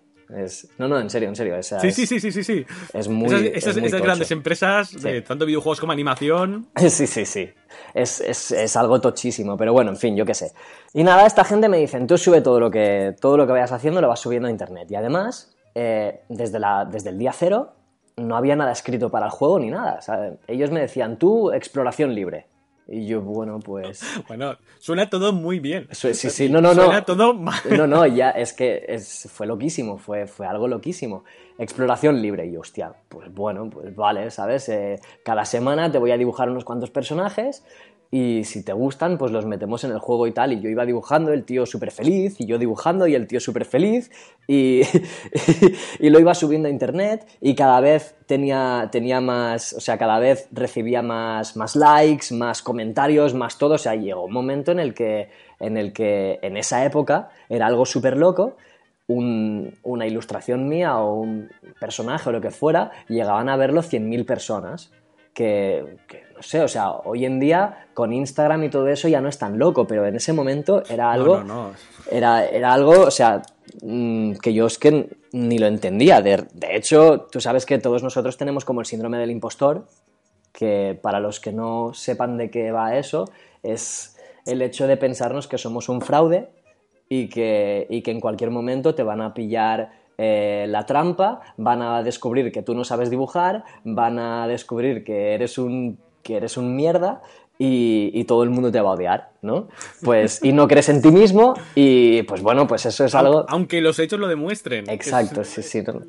No, no, en serio, en serio.
sí, sí, sí, sí, sí,
Es muy.
Esas, grandes empresas, de tanto videojuegos como animación.
Sí, sí, sí. Es, algo tochísimo, pero bueno, en fin, yo qué sé. Y nada, esta gente me dicen, tú sube todo lo que, todo lo que vayas haciendo, lo vas subiendo a internet. Y además, eh, desde, la, desde el día cero, no había nada escrito para el juego ni nada. ellos me decían, tú, exploración libre. Y yo, bueno, pues...
Bueno, suena todo muy bien.
Sí, sí, no, no, no.
Suena todo mal.
No, no, ya, es que es, fue loquísimo, fue, fue algo loquísimo. Exploración libre, y hostia, pues bueno, pues vale, ¿sabes? Eh, cada semana te voy a dibujar unos cuantos personajes y si te gustan, pues los metemos en el juego y tal. Y yo iba dibujando, el tío súper feliz, y yo dibujando, y el tío súper feliz, y, y, lo iba subiendo a internet, y cada vez tenía, tenía más, o sea, cada vez recibía más, más likes, más comentarios, más todo. O sea, llegó un momento en el que, en, el que, en esa época, era algo súper loco. una ilustración mía o un personaje o lo que fuera, llegaban a verlo 100.000 personas. que, sé, o sea, hoy en día con Instagram y todo eso ya no es tan loco, pero en ese momento era algo, Era, era algo, o sea, mm, que yo es que ni lo entendía. De, hecho, tú sabes que todos nosotros tenemos como el síndrome del impostor, que para los que no sepan de qué va eso, es el hecho de pensarnos que somos un fraude y que, y que en cualquier momento te van a pillar eh, la trampa, van a descubrir que tú no sabes dibujar, van a descubrir que eres un que eres un mierda y, todo el mundo te va a odiar, ¿no? Pues, y no crees en ti mismo y pues bueno, pues eso es algo...
Aunque los hechos lo demuestren.
Exacto, sí, sí. No.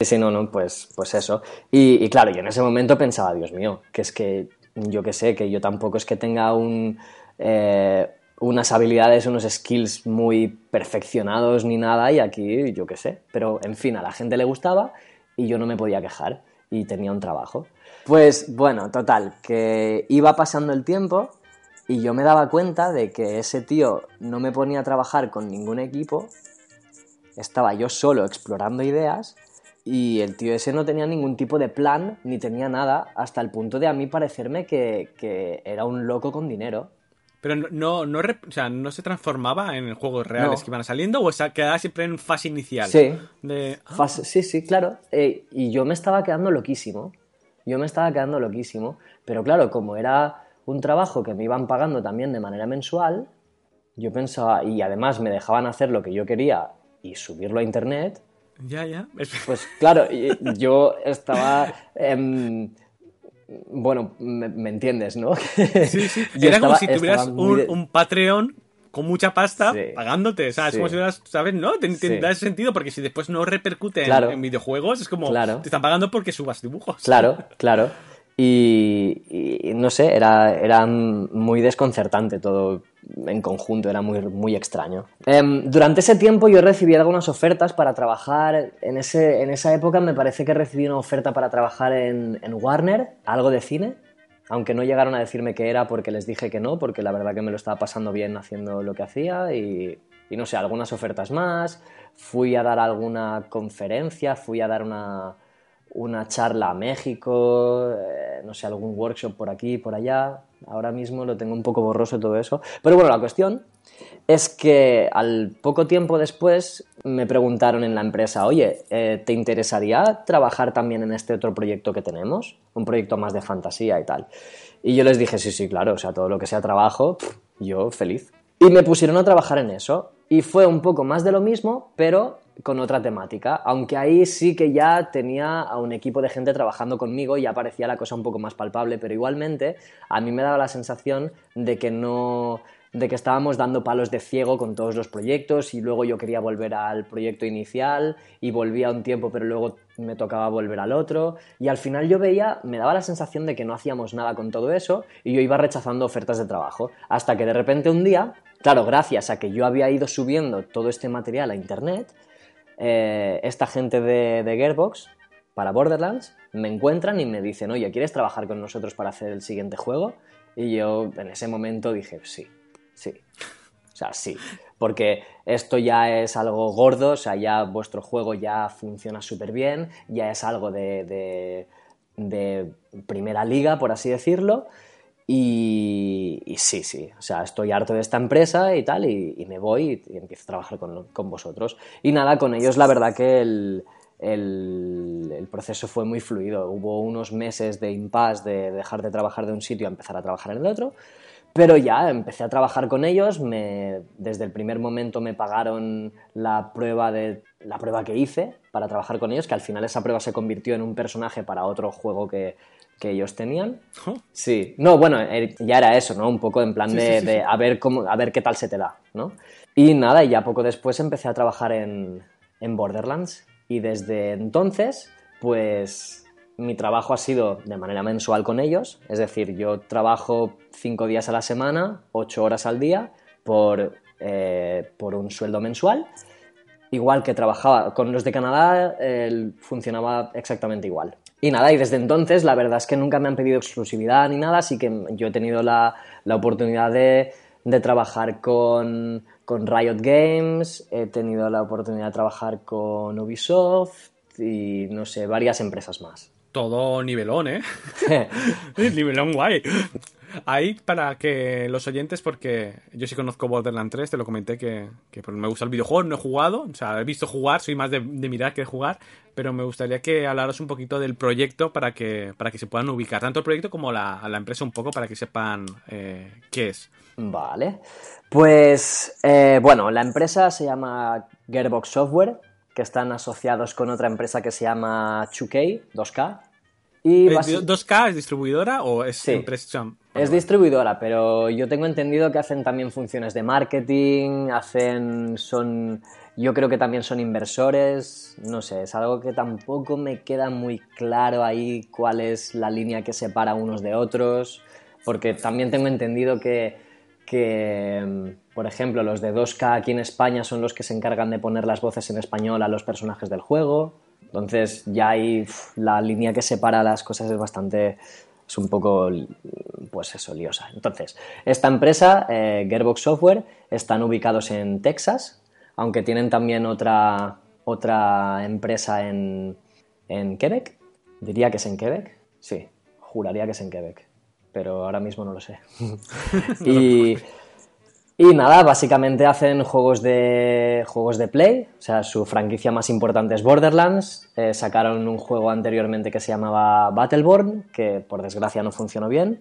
Sí, no, no, pues, pues eso. Y, claro, yo en ese momento pensaba, Dios mío, que es que yo que sé, que yo tampoco es que tenga un, eh, unas habilidades, unos skills muy perfeccionados ni nada y aquí yo qué sé. Pero en fin, a la gente le gustaba y yo no me podía quejar y tenía un trabajo. Pues bueno, total, que iba pasando el tiempo y yo me daba cuenta de que ese tío no me ponía a trabajar con ningún equipo, estaba yo solo explorando ideas y el tío ese no tenía ningún tipo de plan ni tenía nada, hasta el punto de a mí parecerme que, era un loco con dinero.
Pero no, no, o sea, no se transformaba en juegos reales que iban saliendo o sea, quedaba siempre en fase inicial.
Sí. sí, sí, claro. Eh, y yo me estaba quedando loquísimo. Yo me estaba quedando loquísimo, pero claro, como era un trabajo que me iban pagando también de manera mensual, yo pensaba, y además me dejaban hacer lo que yo quería y subirlo a internet.
Ya, ya.
Pues claro, yo estaba. bueno, me, entiendes, ¿no?
Sí, sí. Era como si tuvieras un, un, Patreon con mucha pasta pagándote. O sea, es como si ¿sabes? ¿No? Te, da sentido porque si después no repercute en, videojuegos, es como te están pagando porque subas dibujos.
Claro, claro. Y, no sé, era, era muy desconcertante todo en conjunto, era muy, muy extraño. Em, durante ese tiempo yo recibí algunas ofertas para trabajar, en, ese, en esa época me parece que recibí una oferta para trabajar en, en Warner, algo de cine, aunque no llegaron a decirme qué era porque les dije que no, porque la verdad que me lo estaba pasando bien haciendo lo que hacía y, no sé, algunas ofertas más, fui a dar alguna conferencia, fui a dar una, una charla a México, eh, no sé, algún workshop por aquí, por allá, ahora mismo lo tengo un poco borroso todo eso, pero bueno, la cuestión es que al poco tiempo después me preguntaron en la empresa, oye, eh, ¿te interesaría trabajar también en este otro proyecto que tenemos? Un proyecto más de fantasía y tal. Y yo les dije, sí, sí, claro, o sea, todo lo que sea trabajo, yo feliz. Y me pusieron a trabajar en eso. Y fue un poco más de lo mismo, pero con otra temática. Aunque ahí sí que ya tenía a un equipo de gente trabajando conmigo y ya parecía la cosa un poco más palpable, pero igualmente a mí me daba la sensación de que no de que estábamos dando palos de ciego con todos los proyectos y luego yo quería volver al proyecto inicial y volvía un tiempo pero luego me tocaba volver al otro. Y al final yo veía, me daba la sensación de que no hacíamos nada con todo eso y yo iba rechazando ofertas de trabajo. Hasta que de repente un día, claro, gracias a que yo había ido subiendo todo este material a internet, eh, esta gente de, de Gearbox para Borderlands me encuentran y me dicen, oye, ¿quieres trabajar con nosotros para hacer el siguiente juego? Y yo en ese momento dije, sí, Sí. O sea, sí. Porque esto ya es algo gordo, o sea, ya vuestro juego ya funciona súper bien, ya es algo de, primera liga, por así decirlo. Y, sí, sí, o sea, estoy harto de esta empresa y tal, y, me voy y, empiezo a trabajar con, vosotros. Y nada, con ellos la verdad que el, el, proceso fue muy fluido. Hubo unos meses de impasse de dejar de trabajar de un sitio a empezar a trabajar en el otro, Pero ya empecé a trabajar con ellos, me, desde el primer momento me pagaron la prueba, de, la prueba que hice para trabajar con ellos, que al final esa prueba se convirtió en un personaje para otro juego que, que ellos tenían.
Oh.
Sí, no, bueno, eh, ya era eso, ¿no? Un poco en plan
Sí,
de,
sí, sí,
de a ver cómo, a ver qué tal se te da, ¿no? Y nada, y ya poco después empecé a trabajar en, en Borderlands y desde entonces, pues mi trabajo ha sido de manera mensual con ellos, es decir, yo trabajo cinco días a la semana, ocho horas al día, por, eh, por un sueldo mensual. Igual que trabajaba con los de Canadá, eh, funcionaba exactamente igual. Y nada, y desde entonces la verdad es que nunca me han pedido exclusividad ni nada, así que yo he tenido la, la oportunidad de, de trabajar con, con Riot Games, he tenido la oportunidad de trabajar con Ubisoft y no sé, varias empresas más.
Todo nivelón, ¿eh? nivelón guay. Ahí para que los oyentes, porque yo sí conozco Borderlands 3, te lo comenté que, que pues, me gusta el videojuego, no he jugado, o sea, he visto jugar, soy más de, de mirar que de jugar, pero me gustaría que hablaros un poquito del proyecto para que, para que se puedan ubicar, tanto el proyecto como la, la empresa un poco para que sepan eh, qué es.
Vale. Pues eh, bueno, la empresa se llama Gearbox Software, que están asociados con otra empresa que se llama 2K, 2K. Y
Eh,
basi-
¿2K es distribuidora o es
Sí.
empresa?
es distribuidora, pero yo tengo entendido que hacen también funciones de marketing, hacen, son, yo creo que también son inversores, no sé, es algo que tampoco me queda muy claro ahí cuál es la línea que separa unos de otros, porque también tengo entendido que, que, por ejemplo, los de 2K aquí en España son los que se encargan de poner las voces en español a los personajes del juego, entonces ya uf, la línea que separa las cosas es bastante, es un poco, pues eso, liosa. Entonces, esta empresa, eh, Gearbox Software, están ubicados en Texas, aunque tienen también otra, otra empresa en, en Quebec. Diría que es en Quebec. Sí, juraría que es en Quebec, pero ahora mismo no lo sé. y, y nada, básicamente hacen juegos de, juegos de Play, o sea, su franquicia más importante es Borderlands, eh, sacaron un juego anteriormente que se llamaba Battleborn, que por desgracia no funcionó bien,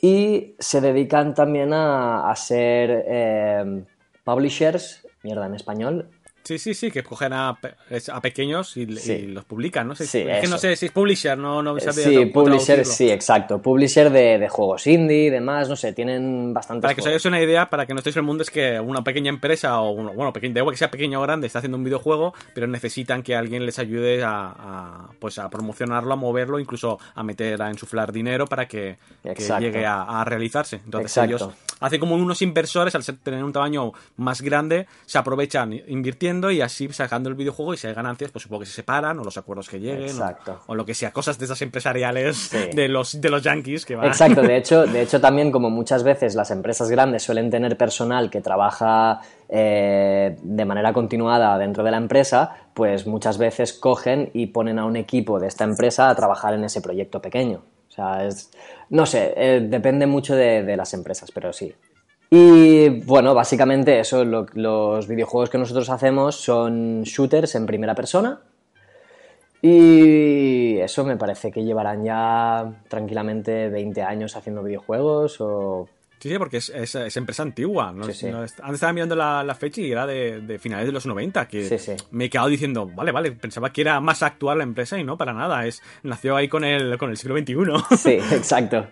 y se dedican también a, ser eh, publishers, mierda en español,
Sí, sí, sí, que cogen a, a pequeños y,
Sí.
y los publican, ¿no? sé
Sí,
es que no sé si es publisher, no, no sabía
Sí, publisher, sí, exacto. Publisher de, de juegos indie y demás, no sé, tienen bastantes
Para que os hagáis una idea, para que no estéis en el mundo, es que una pequeña empresa o, uno, bueno, pequeña, da igual que sea pequeña o grande, está haciendo un videojuego, pero necesitan que alguien les ayude a, a, pues a promocionarlo, a moverlo, incluso a meter, a insuflar dinero para que, llegue a, a realizarse. Entonces
Exacto.
ellos hacen como unos inversores, al ser, tener un tamaño más grande, se aprovechan invirtiendo y así sacando el videojuego y si hay ganancias, pues supongo que se separan o los acuerdos que lleguen o-
Exacto.
O, lo que sea, cosas de esas empresariales
Sí.
de los de los yankees que van.
Exacto, de hecho, de hecho también como muchas veces las empresas grandes suelen tener personal que trabaja eh, de manera continuada dentro de la empresa, pues muchas veces cogen y ponen a un equipo de esta empresa a trabajar en ese proyecto pequeño. Sea, es, no sé, eh, depende mucho de, las empresas, pero sí. Y bueno, básicamente eso, lo- los videojuegos que nosotros hacemos son shooters en primera persona, y eso me parece que llevarán ya tranquilamente 20 años haciendo videojuegos o...
Sí, sí, porque es, es- es empresa antigua. ¿no?
Sí, sí.
No antes estaba mirando la, la fecha y era de, de finales de los 90, que
sí.
me he quedado diciendo, vale, vale, pensaba que era más actual la empresa y no, para nada, es nació ahí con el, con el siglo XXI.
Sí, exacto.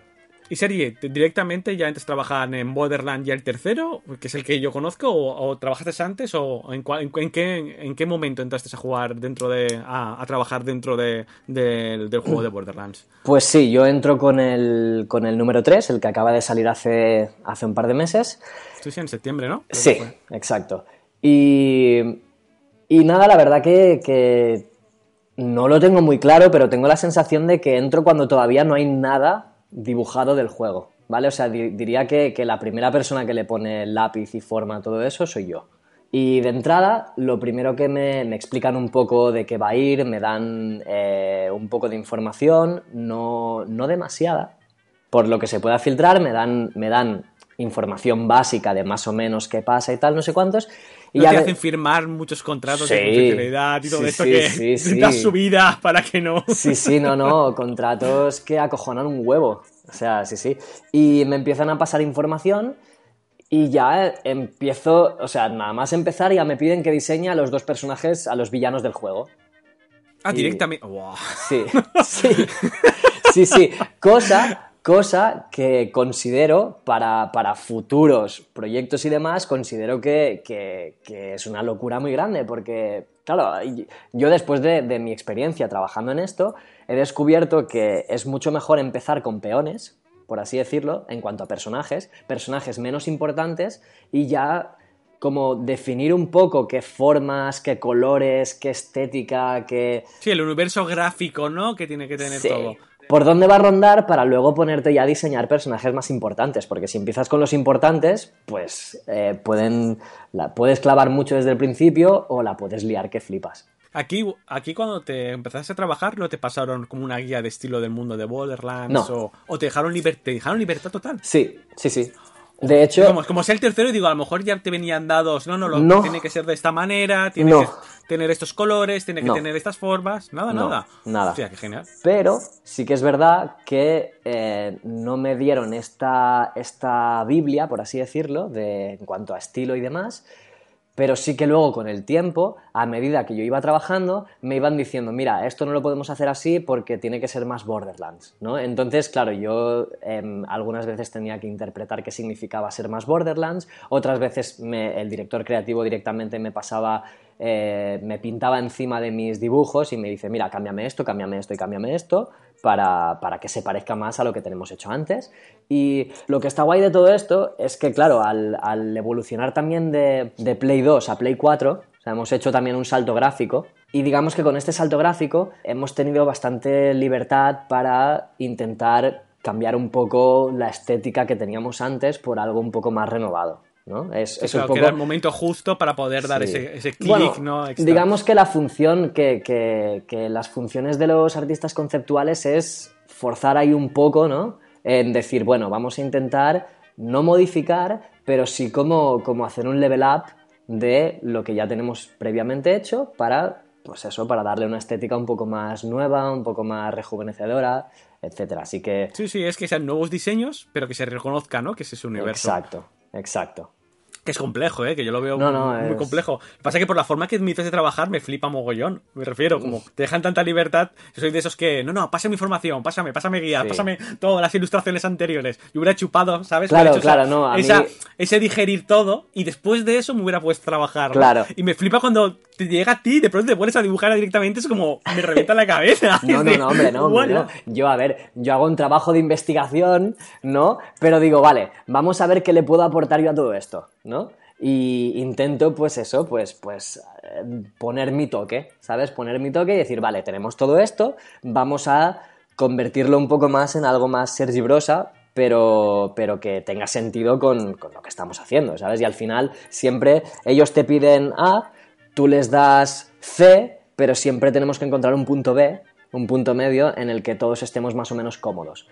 Y serie, ¿te- directamente ya antes trabajan en Borderlands ya el tercero, que es el que yo conozco, o, o trabajaste antes, o en, en, en qué, en qué momento entraste a jugar dentro de, a, a trabajar dentro de, del- del juego de Borderlands?
Pues sí, yo entro con el, con el número 3, el que acaba de salir hace, hace un par de meses.
Sí, sí, en septiembre, ¿no? Creo
Sí, exacto. Y, y nada, la verdad que, que no lo tengo muy claro, pero tengo la sensación de que entro cuando todavía no hay nada dibujado del juego, ¿vale? O sea, di- diría que, que la primera persona que le pone lápiz y forma a todo eso soy yo. Y de entrada, lo primero que me, me explican un poco de qué va a ir, me dan eh, un poco de información, no, no demasiada, por lo que se pueda filtrar, me dan, me dan información básica de más o menos qué pasa y tal, no sé cuántos. Y
No
ya
te
de-
hacen firmar muchos contratos
Sí,
de confidencialidad y todo
sí,
esto que das su vida para que no.
Sí, sí, no, no, contratos que acojonan un huevo. O sea, sí, sí. Y me empiezan a pasar información y ya empiezo, o sea, nada más empezar ya me piden que diseñe a los dos personajes, a los villanos del juego.
Ah, directamente.
Sí, sí. Sí, sí. Cosa, cosa que considero para, futuros proyectos y demás, considero que, es una locura muy grande, porque, claro, yo después de, de mi experiencia trabajando en esto, he descubierto que es mucho mejor empezar con peones, por así decirlo, en cuanto a personajes, personajes menos importantes y ya como definir un poco qué formas, qué colores, qué estética, qué...
Sí, el universo gráfico, ¿no? Que tiene que tener todo.
Por dónde va a rondar para luego ponerte ya a diseñar personajes más importantes, porque si empiezas con los importantes, pues eh, pueden, la puedes clavar mucho desde el principio o la puedes liar que flipas.
Aquí, aquí cuando te empezaste a trabajar, ¿no te pasaron como una guía de estilo del mundo de Borderlands? O, te, dejaron te dejaron libertad total?
Sí, sí, sí. De hecho.
Como, como sea el tercero, digo, a lo mejor ya te venían dados. No, no, lo, tiene que ser de esta manera, tiene que tener estos colores, tiene que tener estas formas. Nada, nada.
Nada.
Hostia, qué genial.
Pero sí que es verdad que eh, no me dieron esta, esta Biblia, por así decirlo, de, en cuanto a estilo y demás pero sí que luego con el tiempo, a medida que yo iba trabajando, me iban diciendo, mira, esto no lo podemos hacer así porque tiene que ser más Borderlands, ¿no? Entonces, claro, yo em, algunas veces tenía que interpretar qué significaba ser más Borderlands, otras veces el director creativo directamente me pasaba eh, me pintaba encima de mis dibujos y me dice, mira, cámbiame esto, cámbiame esto y cámbiame esto para, que se parezca más a lo que tenemos hecho antes. Y lo que está guay de todo esto es que, claro, al, evolucionar también de, Play 2 a Play 4, hemos hecho también un salto gráfico y digamos que con este salto gráfico hemos tenido bastante libertad para intentar cambiar un poco la estética que teníamos antes por algo un poco más renovado. ¿No?
Es, es un poco... era el momento justo para poder dar ese, ese clic, ¿no?
Digamos que la función, que, que, las funciones de los artistas conceptuales es forzar ahí un poco, ¿no? En decir, bueno, vamos a intentar no modificar, pero sí como, como hacer un level up de lo que ya tenemos previamente hecho para, pues eso, para darle una estética un poco más nueva, un poco más rejuvenecedora, etcétera. Así que...
Sí, sí, es que sean nuevos diseños, pero que se reconozca, ¿no? Que es ese universo.
Exacto, exacto.
Que es complejo, ¿eh? Que yo lo veo muy, complejo. Pasa que por la forma que admites de trabajar me flipa mogollón. Me refiero, como te dejan tanta libertad. Yo soy de esos que, no, no, pásame información, pásame, pásame guía, pásame todas las ilustraciones anteriores. Yo hubiera chupado, ¿sabes?
Claro, claro, no.
Ese digerir todo y después de eso me hubiera puesto a trabajar.
Claro.
Y me flipa cuando te llega a ti y de pronto te pones a dibujar directamente. Es como, me revienta la cabeza.
no, no, no, hombre, no, no. Yo, a ver, yo hago un trabajo de investigación, ¿no? Pero digo, vale, vamos a ver qué le puedo aportar yo a todo esto, ¿no? y intento pues eso, pues, pues eh, poner mi toque, ¿sabes? Poner mi toque y decir, vale, tenemos todo esto, vamos a convertirlo un poco más en algo más Sergi Brosa, pero, pero que tenga sentido con, con, lo que estamos haciendo, ¿sabes? Y al final siempre ellos te piden A, tú les das C, pero siempre tenemos que encontrar un punto B, un punto medio en el que todos estemos más o menos cómodos.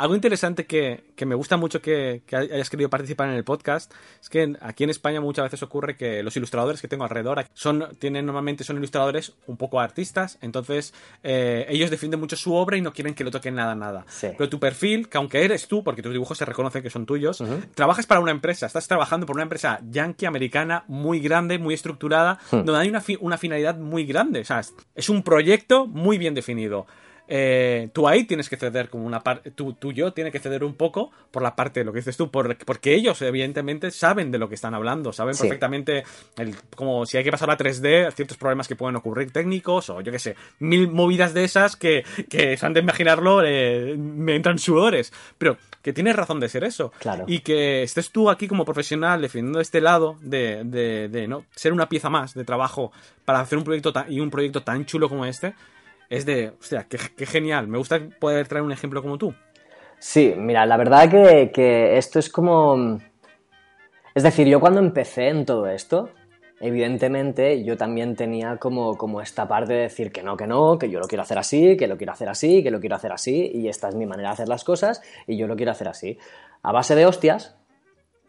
Algo interesante que, me gusta mucho que, hayas querido participar en el podcast es que aquí en España muchas veces ocurre que los ilustradores que tengo alrededor son, tienen normalmente son ilustradores un poco artistas, entonces eh, ellos defienden mucho su obra y no quieren que lo toquen nada, nada. Pero tu perfil, que aunque eres tú, porque tus dibujos se reconocen que son tuyos, trabajas para una empresa, estás trabajando por una empresa yankee americana muy grande, muy estructurada, hmm. donde hay una, una finalidad muy grande. O sea, es un proyecto muy bien definido. Eh, tú ahí tienes que ceder como una parte, tú, tú yo tiene que ceder un poco por la parte de lo que dices tú, porque ellos evidentemente saben de lo que están hablando, saben perfectamente el, como si hay que pasar a 3D, ciertos problemas que pueden ocurrir técnicos o yo qué sé, mil movidas de esas que, que han de imaginarlo eh, me entran sudores, pero que tienes razón de ser eso. Y que estés tú aquí como profesional defendiendo este lado de, de, ¿no? ser una pieza más de trabajo para hacer un proyecto y un proyecto tan chulo como este, es de, hostia, qué, qué genial. Me gusta poder traer un ejemplo como tú.
Sí, mira, la verdad que, que, esto es como... Es decir, yo cuando empecé en todo esto, evidentemente yo también tenía como, como esta parte de decir que no, que no, que yo lo quiero hacer así, que lo quiero hacer así, que lo quiero hacer así, y esta es mi manera de hacer las cosas, y yo lo quiero hacer así. A base de hostias,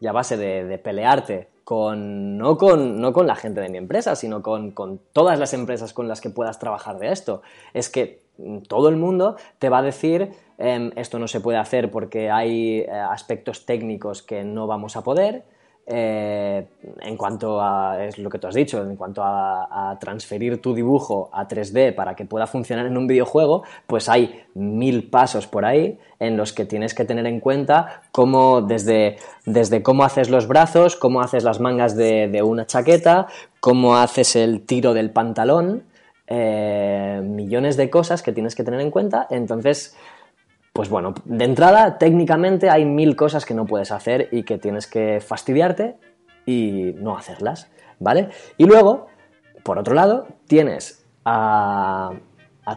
y a base de, pelearte con no, con no con la gente de mi empresa, sino con, todas las empresas con las que puedas trabajar de esto. Es que todo el mundo te va a decir em, esto no se puede hacer porque hay eh, aspectos técnicos que no vamos a poder. Eh, en cuanto a, es lo que tú has dicho, en cuanto a, transferir tu dibujo a 3D para que pueda funcionar en un videojuego, pues hay mil pasos por ahí en los que tienes que tener en cuenta cómo desde, desde cómo haces los brazos, cómo haces las mangas de, una chaqueta, cómo haces el tiro del pantalón, eh, millones de cosas que tienes que tener en cuenta. Entonces, pues bueno, de entrada, técnicamente hay mil cosas que no puedes hacer y que tienes que fastidiarte y no hacerlas, ¿vale? Y luego, por otro lado, tienes a,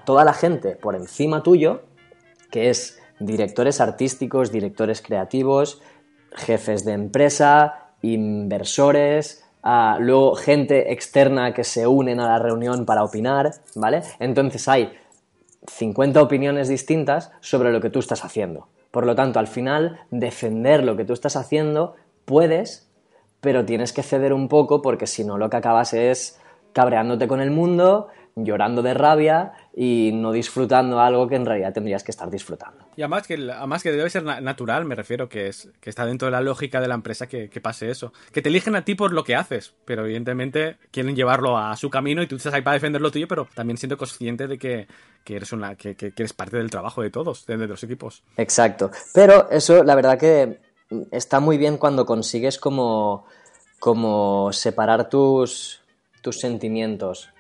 toda la gente por encima tuyo, que es directores artísticos, directores creativos, jefes de empresa, inversores, luego gente externa que se unen a la reunión para opinar, ¿vale? Entonces hay 50 opiniones distintas sobre lo que tú estás haciendo. Por lo tanto, al final, defender lo que tú estás haciendo puedes, pero tienes que ceder un poco porque si no lo que acabas es cabreándote con el mundo, llorando de rabia y no disfrutando algo que en realidad tendrías que estar disfrutando.
Y además que, además que debe ser natural, me refiero, que, es, que está dentro de la lógica de la empresa que, pase eso. Que te eligen a ti por lo que haces, pero evidentemente quieren llevarlo a su camino y tú estás ahí para defender lo tuyo, pero también siento consciente de que, eres, una, que, eres parte del trabajo de todos, de, los equipos.
Exacto. Pero eso, la verdad que está muy bien cuando consigues como, como separar tus, tus sentimientos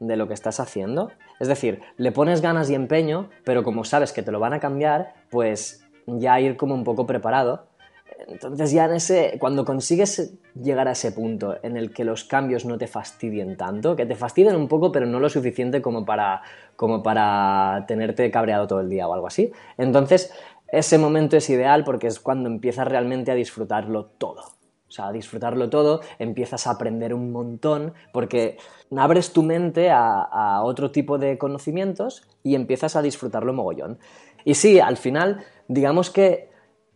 de lo que estás haciendo. Es decir, le pones ganas y empeño, pero como sabes que te lo van a cambiar, pues ya ir como un poco preparado. Entonces ya en ese, cuando consigues llegar a ese punto en el que los cambios no te fastidien tanto, que te fastidien un poco, pero no lo suficiente como para, como para tenerte cabreado todo el día o algo así, entonces ese momento es ideal porque es cuando empiezas realmente a disfrutarlo todo. O sea, a disfrutarlo todo, empiezas a aprender un montón, porque abres tu mente a, otro tipo de conocimientos y empiezas a disfrutarlo mogollón. Y sí, al final, digamos que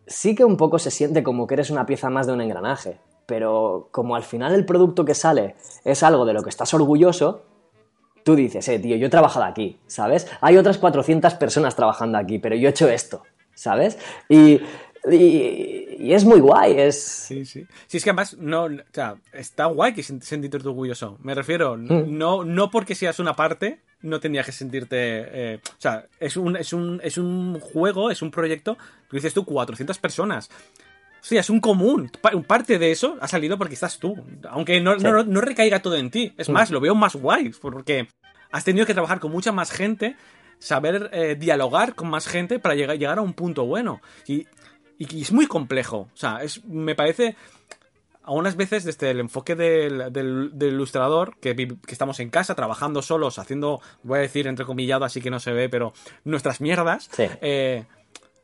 sí que un poco se siente como que eres una pieza más de un engranaje, pero como al final el producto que sale es algo de lo que estás orgulloso, tú dices, eh, tío, yo he trabajado aquí, ¿sabes? Hay otras 400 personas trabajando aquí, pero yo he hecho esto, ¿sabes? Y y, es muy guay, es...
Sí, sí. Sí, es que además, no, o sea, está guay que sentirte orgulloso. Me refiero, mm. no, no porque seas una parte, no tendrías que sentirte... Eh, o sea, es un, es, un, es un juego, es un proyecto, que dices tú, 400 personas. O sea, es un común. Parte de eso ha salido porque estás tú. Aunque no, no, recaiga todo en ti. Es mm. más, lo veo más guay. Porque has tenido que trabajar con mucha más gente, saber eh, dialogar con más gente para llegar, llegar a un punto bueno. Y y, es muy complejo. O sea, es, me parece algunas veces desde el enfoque del, del, ilustrador, que, que, estamos en casa trabajando solos, haciendo, voy a decir entrecomillado, así que no se ve, pero nuestras mierdas, eh,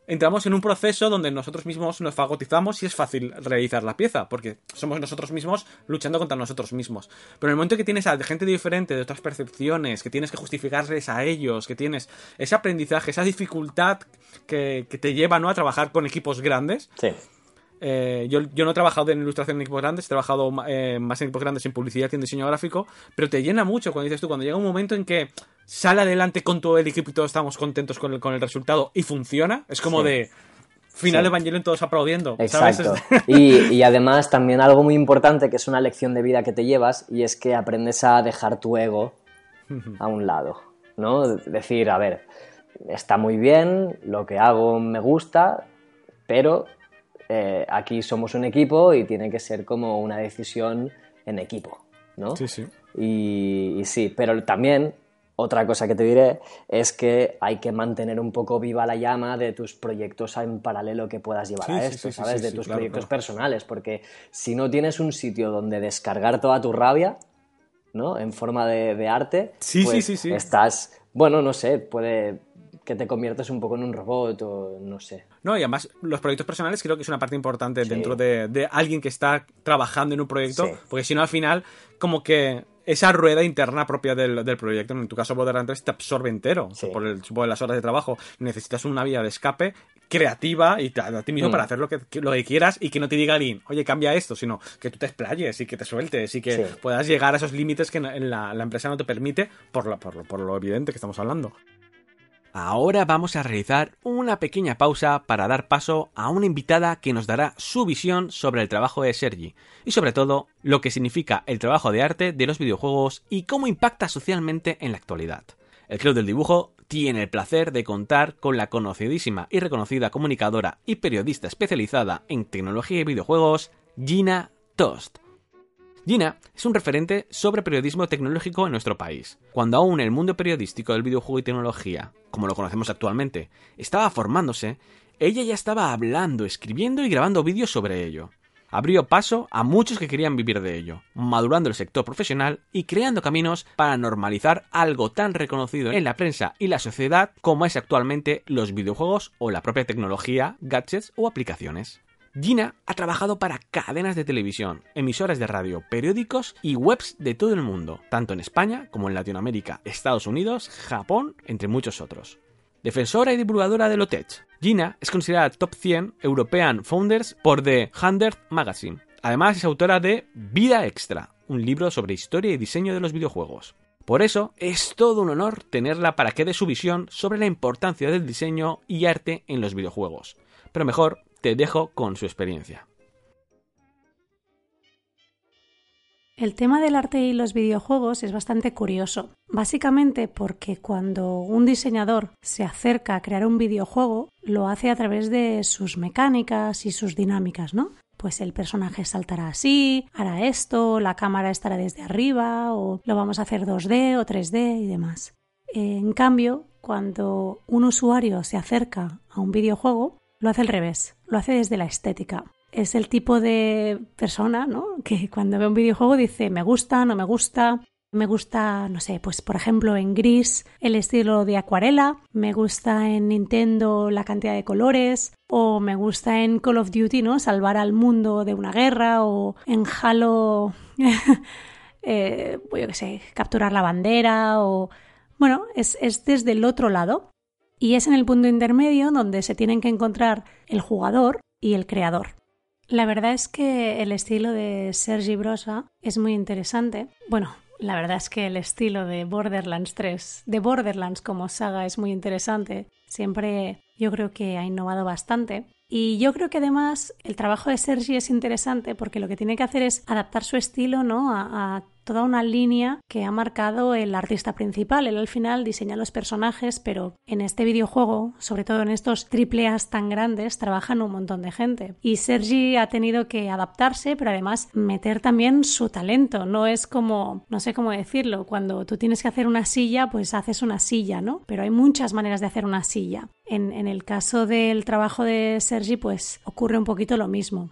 entramos en un proceso donde nosotros mismos nos fagotizamos y es fácil realizar la pieza, porque somos nosotros mismos luchando contra nosotros mismos. Pero en el momento que tienes a gente diferente, de otras percepciones, que tienes que justificarles a ellos, que tienes ese aprendizaje, esa dificultad que, te lleva ¿no? a trabajar con equipos grandes. Eh, yo, no he trabajado en ilustración en equipos grandes, he trabajado eh, más en equipos grandes en publicidad y en diseño gráfico, pero te llena mucho cuando dices tú, cuando llega un momento en que sale adelante con todo el equipo y todos estamos contentos con el, con el resultado y funciona. Es como de final de Evangelion todos aplaudiendo.
Exacto. Y, además también algo muy importante que es una lección de vida que te llevas y es que aprendes a dejar tu ego a un lado. ¿no? Decir, a ver, está muy bien, lo que hago me gusta, pero eh, aquí somos un equipo y tiene que ser como una decisión en equipo, ¿no?
Sí, sí.
y sí, pero también otra cosa que te diré es que hay que mantener un poco viva la llama de tus proyectos en paralelo que puedas llevar a esto, ¿sabes? de tus proyectos personales, porque si no tienes un sitio donde descargar toda tu rabia, ¿no? En forma de, arte, pues estás, bueno, no sé, puede que te conviertes un poco en un robot o no sé.
No, y además los proyectos personales creo que es una parte importante dentro de, de, alguien que está trabajando en un proyecto, porque si no al final como que esa rueda interna propia del, proyecto, en tu caso Borderlands te absorbe entero por, el, por las horas de trabajo. Necesitas una vía de escape creativa y a ti mismo mm. para hacer lo que, lo que quieras y que no te diga alguien, oye, cambia esto, sino que tú te explayes y que te sueltes y que puedas llegar a esos límites que en la, empresa no te permite por, por, por lo evidente que estamos hablando. Ahora vamos a realizar una pequeña pausa para dar paso a una invitada que nos dará su visión sobre el trabajo de Sergi y sobre todo lo que significa el trabajo de arte de los videojuegos y cómo impacta socialmente en la actualidad. El Club del Dibujo tiene el placer de contar con la conocidísima y reconocida comunicadora y periodista especializada en tecnología y videojuegos, Gina Tost. Gina es un referente sobre periodismo tecnológico en nuestro país. Cuando aún el mundo periodístico del videojuego y tecnología, como lo conocemos actualmente, estaba formándose, ella ya estaba hablando, escribiendo y grabando vídeos sobre ello. Abrió paso a muchos que querían vivir de ello, madurando el sector profesional y creando caminos para normalizar algo tan reconocido en la prensa y la sociedad como es actualmente los videojuegos o la propia tecnología, gadgets o aplicaciones. Gina ha trabajado para cadenas de televisión, emisoras de radio, periódicos y webs de todo el mundo, tanto en España como en Latinoamérica, Estados Unidos, Japón, entre muchos otros. Defensora y divulgadora de Lotech, Gina es considerada top 100 European Founders por The 100 Magazine. Además es autora de Vida Extra, un libro sobre historia y diseño de los videojuegos. Por eso es todo un honor tenerla para que dé su visión sobre la importancia del diseño y arte en los videojuegos. Pero mejor, te dejo con su experiencia.
El tema del arte y los videojuegos es bastante curioso, básicamente porque cuando un diseñador se acerca a crear un videojuego, lo hace a través de sus mecánicas y sus dinámicas, ¿no? Pues el personaje saltará así, hará esto, la cámara estará desde arriba, o lo vamos a hacer 2D o 3D y demás. En cambio, cuando un usuario se acerca a un videojuego, lo hace al revés, lo hace desde la estética. Es el tipo de persona, ¿no? Que cuando ve un videojuego dice me gusta, no me gusta, me gusta, no sé, pues por ejemplo en Gris el estilo de acuarela, me gusta en Nintendo la cantidad de colores, o me gusta en Call of Duty, ¿no? Salvar al mundo de una guerra, o en Halo, eh, pues yo qué sé, capturar la bandera, o... Bueno, es, es desde el otro lado. Y es en el punto intermedio donde se tienen que encontrar el jugador y el creador. La verdad es que el estilo de Sergi Brosa es muy interesante. Bueno, la verdad es que el estilo de Borderlands 3, de Borderlands como saga, es muy interesante. Siempre yo creo que ha innovado bastante. Y yo creo que además el trabajo de Sergi es interesante porque lo que tiene que hacer es adaptar su estilo ¿no? a, a toda una línea que ha marcado el artista principal. Él al final diseña los personajes, pero en este videojuego, sobre todo en estos triple A's tan grandes, trabajan un montón de gente. Y Sergi ha tenido que adaptarse, pero además meter también su talento. No es como, no sé cómo decirlo, cuando tú tienes que hacer una silla, pues haces una silla, ¿no? Pero hay muchas maneras de hacer una silla. En, en el caso del trabajo de Sergi, pues ocurre un poquito lo mismo.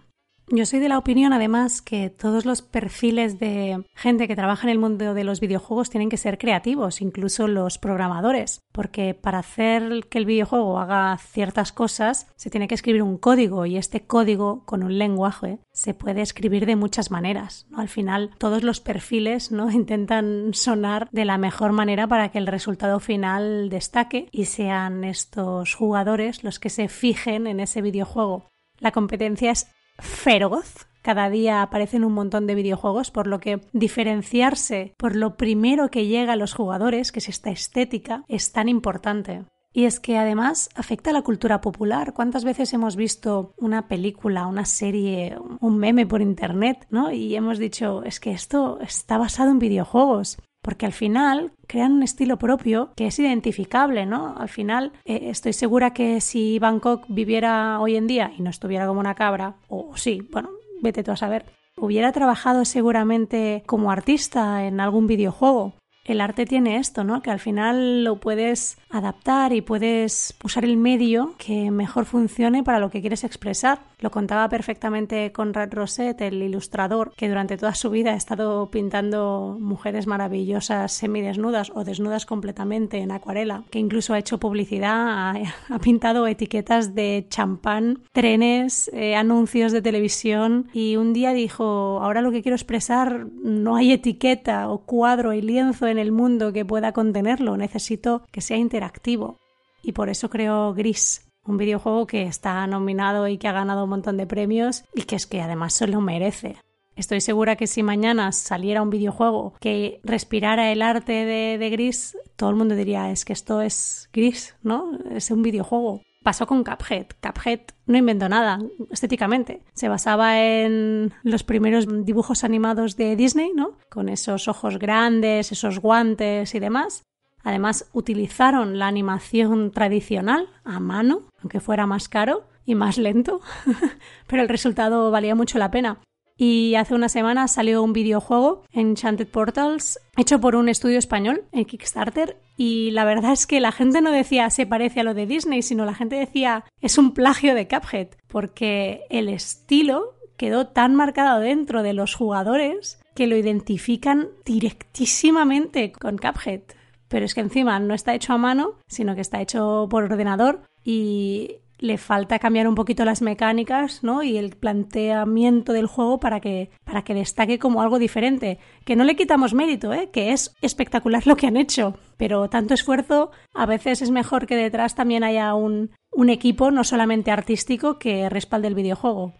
Yo soy de la opinión, además, que todos los perfiles de gente que trabaja en el mundo de los videojuegos tienen que ser creativos, incluso los programadores, porque para hacer que el videojuego haga ciertas cosas se tiene que escribir un código y este código con un lenguaje se puede escribir de muchas maneras. Al final, todos los perfiles ¿no? intentan sonar de la mejor manera para que el resultado final destaque y sean estos jugadores los que se fijen en ese videojuego. La competencia es feroz. Cada día aparecen un montón de videojuegos, por lo que diferenciarse por lo primero que llega a los jugadores, que es esta estética, es tan importante. Y es que además afecta a la cultura popular. ¿Cuántas veces hemos visto una película, una serie, un meme por internet, ¿no? Y hemos dicho, es que esto está basado en videojuegos porque al final crean un estilo propio que es identificable, ¿no? Al final eh, estoy segura que si Bangkok viviera hoy en día y no estuviera como una cabra, o sí, bueno, vete tú a saber, hubiera trabajado seguramente como artista en algún videojuego el arte tiene esto, ¿no? Que al final lo puedes adaptar y puedes usar el medio que mejor funcione para lo que quieres expresar. Lo contaba perfectamente Conrad Roset, el ilustrador, que durante toda su vida ha estado pintando mujeres maravillosas semidesnudas o desnudas completamente en acuarela, que incluso ha hecho publicidad, ha, pintado etiquetas de champán, trenes, eh, anuncios de televisión y un día dijo, ahora lo que quiero expresar no hay etiqueta o cuadro y lienzo en el mundo que pueda contenerlo, necesito que sea interactivo. Y por eso creo Gris, un videojuego que está nominado y que ha ganado un montón de premios y que es que además se lo merece. Estoy segura que si mañana saliera un videojuego que respirara el arte de, de Gris, todo el mundo diría, es que esto es Gris, ¿no? Es un videojuego. Pasó con Cuphead. Cuphead no inventó nada estéticamente. Se basaba en los primeros dibujos animados de Disney, ¿no? Con esos ojos grandes, esos guantes y demás. Además, utilizaron la animación tradicional a mano, aunque fuera más caro y más lento, pero el resultado valía mucho la pena. Y hace una semana salió un videojuego, Enchanted Portals, hecho por un estudio español en Kickstarter. Y la verdad es que la gente no decía se parece a lo de Disney, sino la gente decía es un plagio de Cuphead, porque el estilo quedó tan marcado dentro de los jugadores que lo identifican directísimamente con Cuphead. Pero es que encima no está hecho a mano, sino que está hecho por ordenador y le falta cambiar un poquito las mecánicas, ¿no? Y el planteamiento del juego para que, para que destaque como algo diferente. Que no le quitamos mérito, ¿eh? Que es espectacular lo que han hecho. Pero tanto esfuerzo, a veces es mejor que detrás también haya un, un equipo, no solamente artístico, que respalde el videojuego.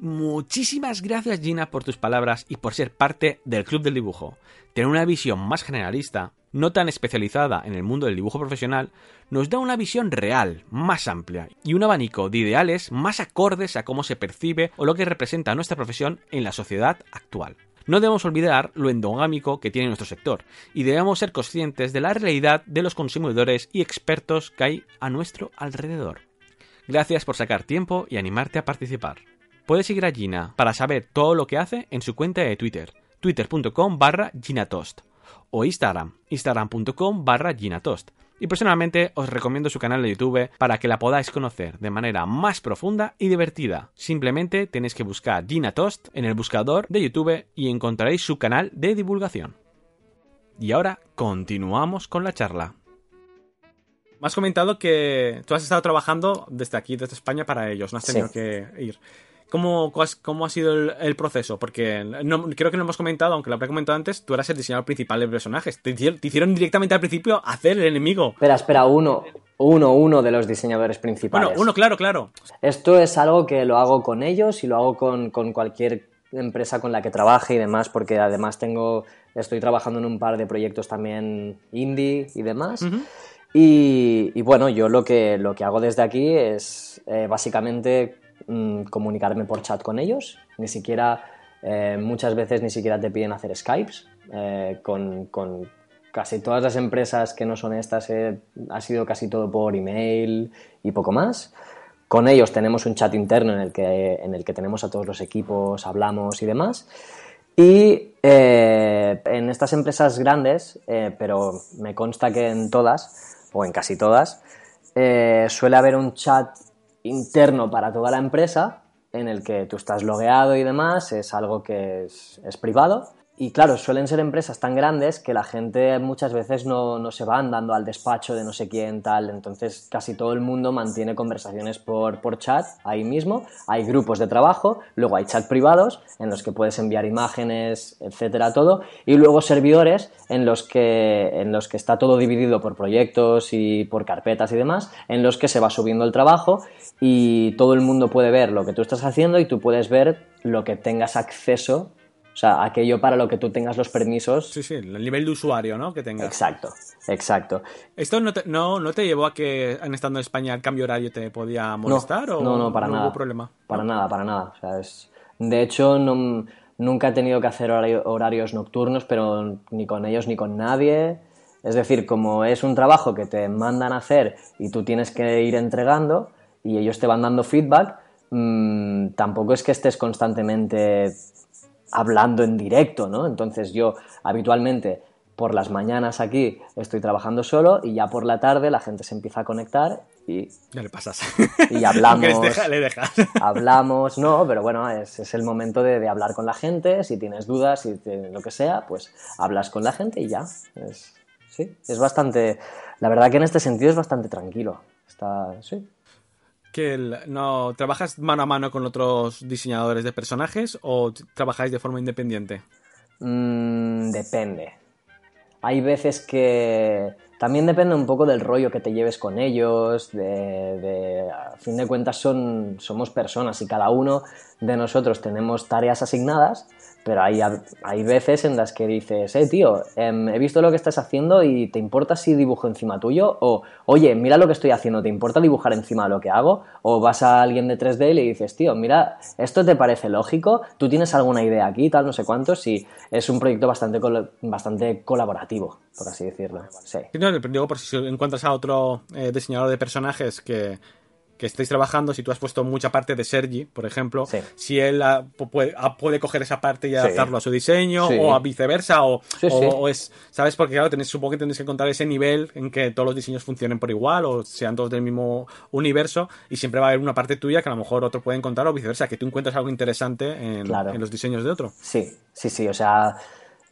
Muchísimas gracias Gina por tus palabras y por ser parte del Club del Dibujo. Tener una visión más generalista no tan especializada en el mundo del dibujo profesional, nos da una visión real, más amplia, y un abanico de ideales más acordes a cómo se percibe o lo que representa nuestra profesión en la sociedad actual. No debemos olvidar lo endogámico que tiene nuestro sector, y debemos ser conscientes de la realidad de los consumidores y expertos que hay a nuestro alrededor. Gracias por sacar tiempo y animarte a participar. Puedes seguir a Gina para saber todo lo que hace en su cuenta de Twitter, twitter.com barra ginatost o Instagram, instagram.com barra ginatost. Y personalmente os recomiendo su canal de YouTube para que la podáis conocer de manera más profunda y divertida. Simplemente tenéis que buscar Gina Toast en el buscador de YouTube y encontraréis su canal de divulgación. Y ahora continuamos con la charla. Me has comentado que tú has estado trabajando desde aquí, desde España, para ellos, no has tenido que ir. ¿Cómo, cómo ha sido el, proceso? Porque no, creo que no hemos comentado, aunque lo habré comentado antes, tú eras el diseñador principal de personajes. Te, hicieron directamente al principio hacer el enemigo.
Espera, espera, uno, uno, uno de los diseñadores principales.
Bueno, uno, claro, claro.
Esto es algo que lo hago con ellos y lo hago con, cualquier empresa con la que trabaje y demás, porque además tengo, estoy trabajando en un par de proyectos también indie y demás. y, bueno, yo lo que, lo que hago desde aquí es eh, básicamente Mm, comunicarme por chat con ellos, ni siquiera, eh, muchas veces ni siquiera te piden hacer Skypes, eh, con, casi todas las empresas que no son estas eh, ha sido casi todo por email y poco más. Con ellos tenemos un chat interno en el que, en el que tenemos a todos los equipos, hablamos y demás. Y en estas empresas grandes, pero me consta que en todas, o en casi todas, suele haber un chat interno para toda la empresa en el que tú estás logueado y demás, es algo que es, es privado y claro, suelen ser empresas tan grandes que la gente muchas veces no, no, se va andando al despacho de no sé quién tal, entonces casi todo el mundo mantiene conversaciones por, por chat ahí mismo, hay grupos de trabajo, luego hay chat privados en los que puedes enviar imágenes, etcétera, todo, y luego servidores en los que, en los que está todo dividido por proyectos y por carpetas y demás, en los que se va subiendo el trabajo y todo el mundo puede ver lo que tú estás haciendo y tú puedes ver lo que tengas acceso o sea, aquello para lo que tú tengas los permisos.
Sí, sí, el nivel de usuario, ¿no? Que tengas.
Exacto, exacto.
¿Esto no te, no, no te llevó a que, en estando en España, el cambio horario te podía molestar?
No,
o
no, no, para nada.
Hubo problema?
Para nada, para nada. O sea, es... De hecho, no, nunca he tenido que hacer horarios nocturnos, pero ni con ellos ni con nadie. Es decir, como es un trabajo que te mandan a hacer y tú tienes que ir entregando y ellos te van dando feedback, mmm, tampoco es que estés constantemente hablando en directo, ¿no? Entonces yo habitualmente por las mañanas aquí estoy trabajando solo y ya por la tarde la gente se empieza a conectar y...
Ya le pasas.
Y hablamos...
le dejas.
hablamos, no, pero bueno, es, el momento de, hablar con la gente, si tienes dudas, si lo que sea, pues hablas con la gente y ya. sí, es bastante... La verdad que en este sentido es bastante tranquilo. Está, sí,
no trabajas mano a mano con otros diseñadores de personajes o trabajáis de forma independiente?
Mm, depende. Hay veces que también depende un poco del rollo que te lleves con ellos, de, a fin de cuentas son, somos personas y cada uno de nosotros tenemos tareas asignadas pero hay, hay veces en las que dices, eh, tío, em, he visto lo que estás haciendo y ¿te importa si dibujo encima tuyo? O, oye, mira lo que estoy haciendo, ¿te importa dibujar encima de lo que hago? O vas a alguien de 3D y le dices, tío, mira, ¿esto te parece lógico? ¿Tú tienes alguna idea aquí, tal, no sé cuánto? Sí, es un proyecto bastante, bastante colaborativo, por así decirlo. Sí.
Digo, por si encuentras a otro eh, diseñador de personajes que que estéis trabajando, si tú has puesto mucha parte de Sergi, por ejemplo, si él puede, puede, coger esa parte y adaptarlo a su diseño, o a viceversa, o, es, ¿sabes? Porque claro, tenés, supongo que tienes que encontrar ese nivel en que todos los diseños funcionen por igual, o sean todos del mismo universo, y siempre va a haber una parte tuya que a lo mejor otro puede encontrar, o viceversa, que tú encuentres algo interesante en, en los diseños de otro.
Sí, sí, sí, o sea...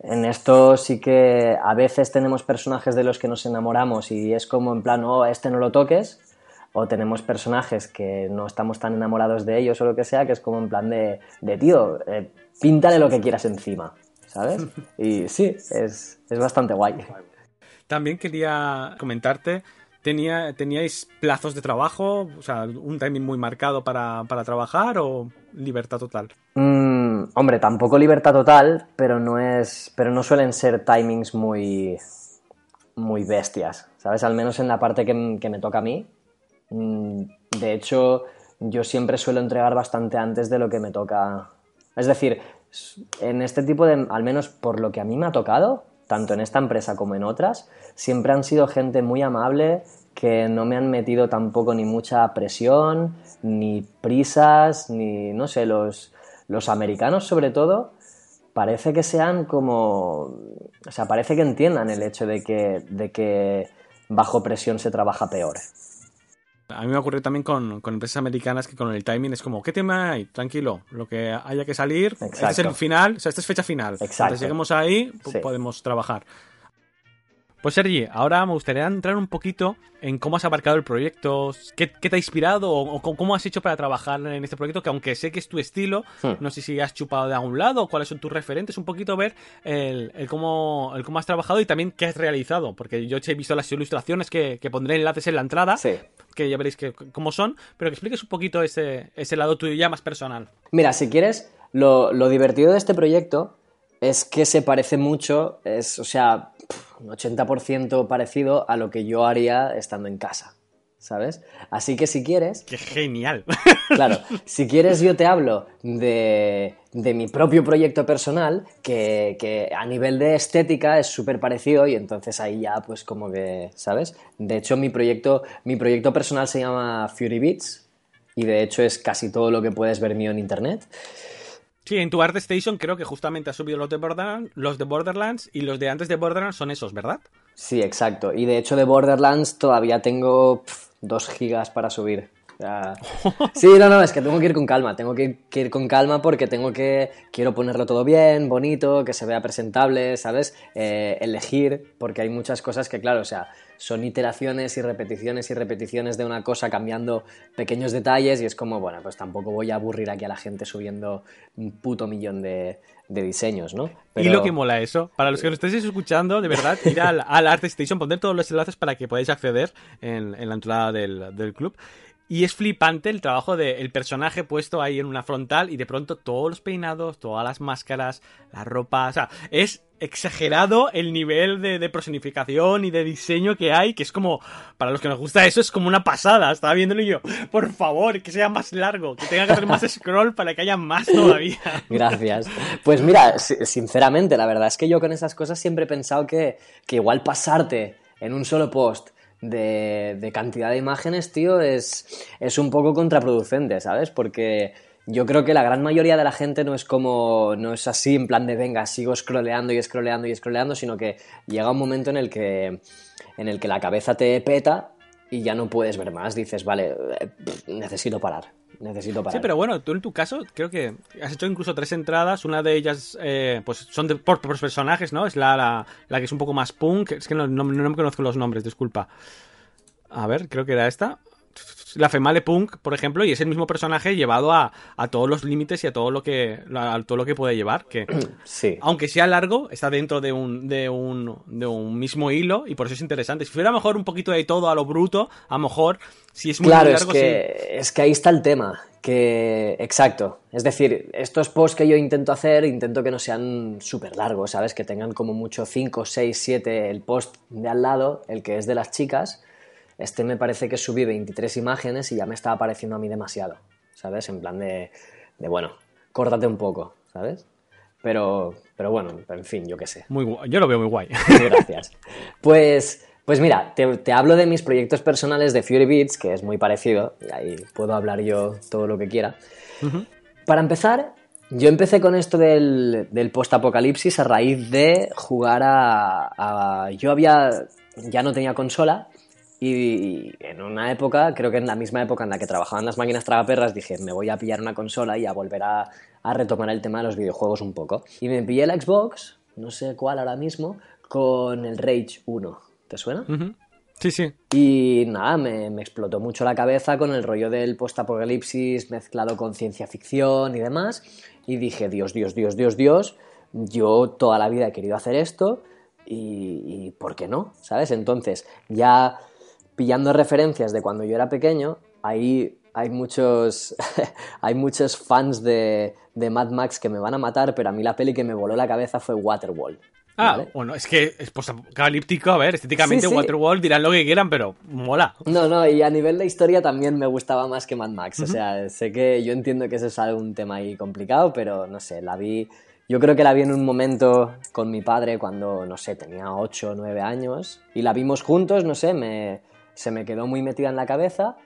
En esto sí que a veces tenemos personajes de los que nos enamoramos y es como en plan, oh, este no lo toques, o tenemos personajes que no estamos tan enamorados de ellos o lo que sea, que es como en plan de, de tío, eh, píntale lo que quieras encima, ¿sabes? Y sí, es, bastante guay.
También quería comentarte, ¿tenía, ¿teníais plazos de trabajo? O sea, un timing muy marcado para, trabajar o libertad total?
Mm, hombre, tampoco libertad total, pero no es. Pero no suelen ser timings muy. muy bestias. ¿Sabes? Al menos en la parte que, que me toca a mí, de hecho, yo siempre suelo entregar bastante antes de lo que me toca. Es decir, en este tipo de, al menos por lo que a mí me ha tocado, tanto en esta empresa como en otras, siempre han sido gente muy amable que no me han metido tampoco ni mucha presión, ni prisas, ni, no sé, los, los americanos sobre todo, parece que sean como, o sea, parece que entiendan el hecho de que, de que bajo presión se trabaja peor.
A mí me ocurrió también con, empresas americanas que con el timing es como, ¿qué tema hay? Tranquilo, lo que haya que salir, este es el final, o sea, esta es fecha final. Exacto. Entonces lleguemos ahí, podemos trabajar. Pues Sergi, ahora me gustaría entrar un poquito en cómo has abarcado el proyecto, qué, te ha inspirado o, cómo has hecho para trabajar en este proyecto, que aunque sé que es tu estilo, hmm. no sé si has chupado de algún lado o cuáles son tus referentes, un poquito ver el, cómo, el cómo has trabajado y también qué has realizado, porque yo he visto las ilustraciones que, pondré enlaces en la entrada, que ya veréis que, cómo son, pero que expliques un poquito ese, ese lado tuyo ya más personal.
Mira, si quieres, lo, lo divertido de este proyecto es que se parece mucho, es, o sea, un 80% parecido a lo que yo haría estando en casa. ¿Sabes? Así que si quieres.
¡Qué genial!
Claro, si quieres, yo te hablo de, de mi propio proyecto personal, que, que a nivel de estética es súper parecido, y entonces ahí ya, pues como que, ¿sabes? De hecho, mi proyecto, mi proyecto personal se llama Fury Beats, y de hecho es casi todo lo que puedes ver mío en internet.
Sí, en tu Art Station creo que justamente has subido los de, Borderlands, los de Borderlands y los de antes de Borderlands son esos, ¿verdad?
Sí, exacto. Y de hecho de Borderlands todavía tengo dos gigas para subir. Sí, no, no, es que tengo que ir con calma, tengo que ir, con calma porque tengo que, quiero ponerlo todo bien, bonito, que se vea presentable, ¿sabes? Eh, elegir, porque hay muchas cosas que, claro, o sea, son iteraciones y repeticiones y repeticiones de una cosa cambiando pequeños detalles y es como, bueno, pues tampoco voy a aburrir aquí a la gente subiendo un puto millón de, diseños, ¿no?
Y lo que mola eso, para los que lo estéis escuchando, de verdad, ir al, al ArtStation, poner todos los enlaces para que podáis acceder en, la entrada del, del club. Y es flipante el trabajo del personaje puesto ahí en una frontal y de pronto todos los peinados, todas las máscaras, la ropa, o sea, es exagerado el nivel de, de, personificación y de diseño que hay, que es como, para los que nos gusta eso, es como una pasada. Estaba viéndolo y yo, por favor, que sea más largo, que tenga que hacer más scroll para que haya más todavía.
Gracias. Pues mira, sinceramente, la verdad es que yo con esas cosas siempre he pensado que, que igual pasarte en un solo post de, cantidad de imágenes, tío, es, es un poco contraproducente, ¿sabes? Porque yo creo que la gran mayoría de la gente no es como, no es así en plan de venga, sigo scrolleando y scrolleando y scrolleando, sino que llega un momento en el que, en el que la cabeza te peta y ya no puedes ver más. Dices, vale, eh, necesito parar. Necesito parar.
Sí, pero bueno, tú en tu caso creo que has hecho incluso tres entradas. Una de ellas, eh, pues son de, por, personajes, ¿no? Es la, la, que es un poco más punk. Es que no, no, me conozco los nombres, disculpa. A ver, creo que era esta. La Female Punk, por ejemplo, y es el mismo personaje llevado a, todos los límites y a todo lo que a todo lo que puede llevar. Que
sí.
aunque sea largo, está dentro de un, de un, de un mismo hilo y por eso es interesante. Si fuera mejor un poquito de todo a lo bruto, a lo mejor si es muy,
claro,
largo.
Es que, es que ahí está el tema. Que, exacto. Es decir, estos posts que yo intento hacer, intento que no sean súper largos, ¿sabes? Que tengan como mucho 5, 6, 7 el post de al lado, el que es de las chicas este me parece que subí 23 imágenes y ya me estaba pareciendo a mí demasiado, ¿sabes? En plan de, de bueno, córtate un poco, ¿sabes? Pero, pero bueno, en fin, yo qué sé.
Muy yo lo veo muy guay.
Gracias. Pues, pues mira, te, hablo de mis proyectos personales de Fury Beats, que es muy parecido, y ahí puedo hablar yo todo lo que quiera. Para empezar, yo empecé con esto del, del post-apocalipsis a raíz de jugar a, a, Yo había... ya no tenía consola y en una época, creo que en la misma época en la que trabajaban las máquinas tragaperras, dije, me voy a pillar una consola y a volver a, retomar el tema de los videojuegos un poco. Y me pillé la Xbox, no sé cuál ahora mismo, con el Rage 1. ¿Te suena?
Sí, sí.
Y nada, me, me, explotó mucho la cabeza con el rollo del post-apocalipsis mezclado con ciencia ficción y demás. Y dije, Dios, Dios, Dios, Dios, Dios, yo toda la vida he querido hacer esto y, y ¿por qué no? ¿Sabes? Entonces, ya pillando referencias de cuando yo era pequeño, ahí hay muchos, hay muchos fans de, de, Mad Max que me van a matar, pero a mí la peli que me voló la cabeza fue Waterworld.
Ah, bueno, es que es apocalíptico, a ver, estéticamente Waterworld dirán lo que quieran, pero mola.
No, no, y a nivel de historia también me gustaba más que Mad Max. O sea, sé que yo entiendo que ese es un tema ahí complicado, pero no sé, la vi. Yo creo que la vi en un momento con mi padre cuando, no sé, tenía 8 o 9 años y la vimos juntos, no sé, me, se me quedó muy metida en la cabeza.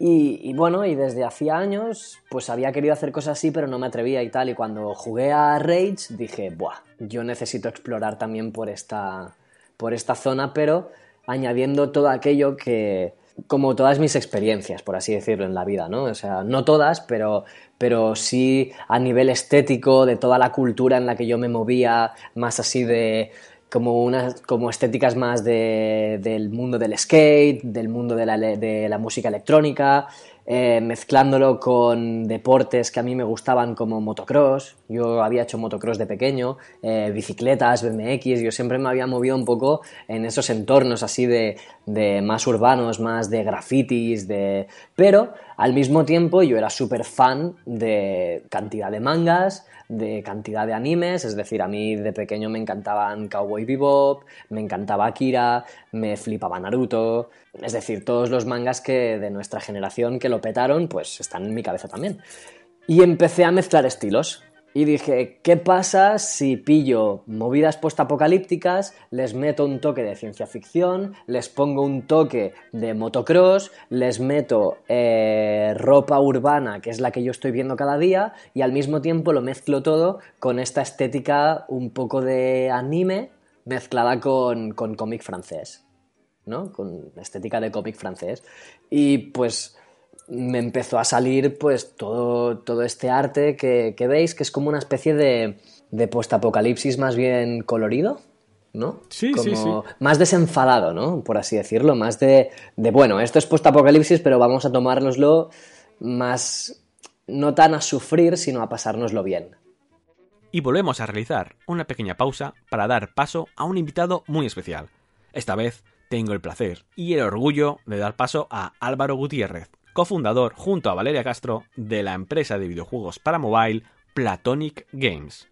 Y, bueno, y desde hacía años, pues había querido hacer cosas así, pero no me atrevía y tal. Y cuando jugué a Rage, dije, ¡buah! Yo necesito explorar también por esta, por esta zona, pero añadiendo todo aquello que, como todas mis experiencias, por así decirlo, en la vida, ¿no? O sea, no todas, pero, pero sí a nivel estético, de toda la cultura en la que yo me movía, más así de como, unas, como estéticas más de, del mundo del skate, del mundo de la, de la música electrónica, eh, mezclándolo con deportes que a mí me gustaban como motocross. Yo había hecho motocross de pequeño, eh, bicicletas, BMX, yo siempre me había movido un poco en esos entornos así de, de más urbanos, más de grafitis, de... pero al mismo tiempo yo era súper fan de cantidad de mangas, de cantidad de animes, es decir, a mí de pequeño me encantaban Cowboy Bebop, me encantaba Akira, me flipaba Naruto, es decir, todos los mangas que de nuestra generación que lo petaron, pues están en mi cabeza también. Y empecé a mezclar estilos. Y dije, ¿qué pasa si pillo movidas postapocalípticas, les meto un toque de ciencia ficción, les pongo un toque de motocross, les meto eh, ropa urbana, que es la que yo estoy viendo cada día, y al mismo tiempo lo mezclo todo con esta estética un poco de anime mezclada con, con cómic francés, ¿no? Con estética de cómic francés. Y pues me empezó a salir pues todo, todo este arte que, veis, que es como una especie de, de postapocalipsis más bien colorido, ¿no?
Sí, sí, sí.
Más desenfadado, ¿no? Por así decirlo, más de, de bueno, esto es postapocalipsis, pero vamos a tomárnoslo más, no tan a sufrir, sino a pasárnoslo bien.
Y volvemos a realizar una pequeña pausa para dar paso a un invitado muy especial. Esta vez tengo el placer y el orgullo de dar paso a Álvaro Gutiérrez, cofundador junto a Valeria Castro de la empresa de videojuegos para mobile Platonic Games.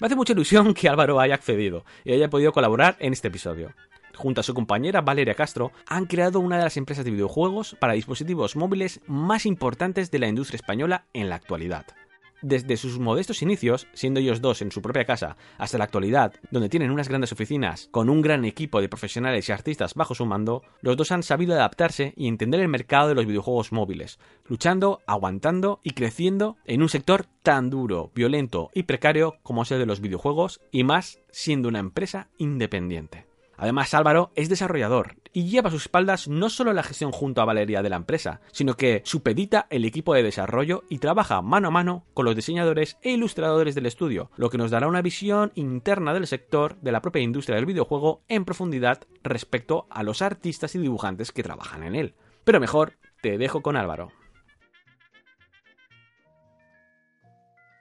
Me hace mucha ilusión que Álvaro haya accedido y haya podido colaborar en este episodio. Junto a su compañera Valeria Castro, han creado una de las empresas de videojuegos para dispositivos móviles más importantes de la industria española en la actualidad desde sus modestos inicios, siendo ellos dos en su propia casa, hasta la actualidad, donde tienen unas grandes oficinas con un gran equipo de profesionales y artistas bajo su mando, los dos han sabido adaptarse y entender el mercado de los videojuegos móviles, luchando, aguantando y creciendo en un sector tan duro, violento y precario como es el de los videojuegos y más siendo una empresa independiente. Además, Álvaro es desarrollador y lleva a sus espaldas no solo la gestión junto a Valeria de la empresa, sino que supedita el equipo de desarrollo y trabaja mano a mano con los diseñadores e ilustradores del estudio, lo que nos dará una visión interna del sector de la propia industria del videojuego en profundidad respecto a los artistas y dibujantes que trabajan en él. Pero mejor te dejo con Álvaro.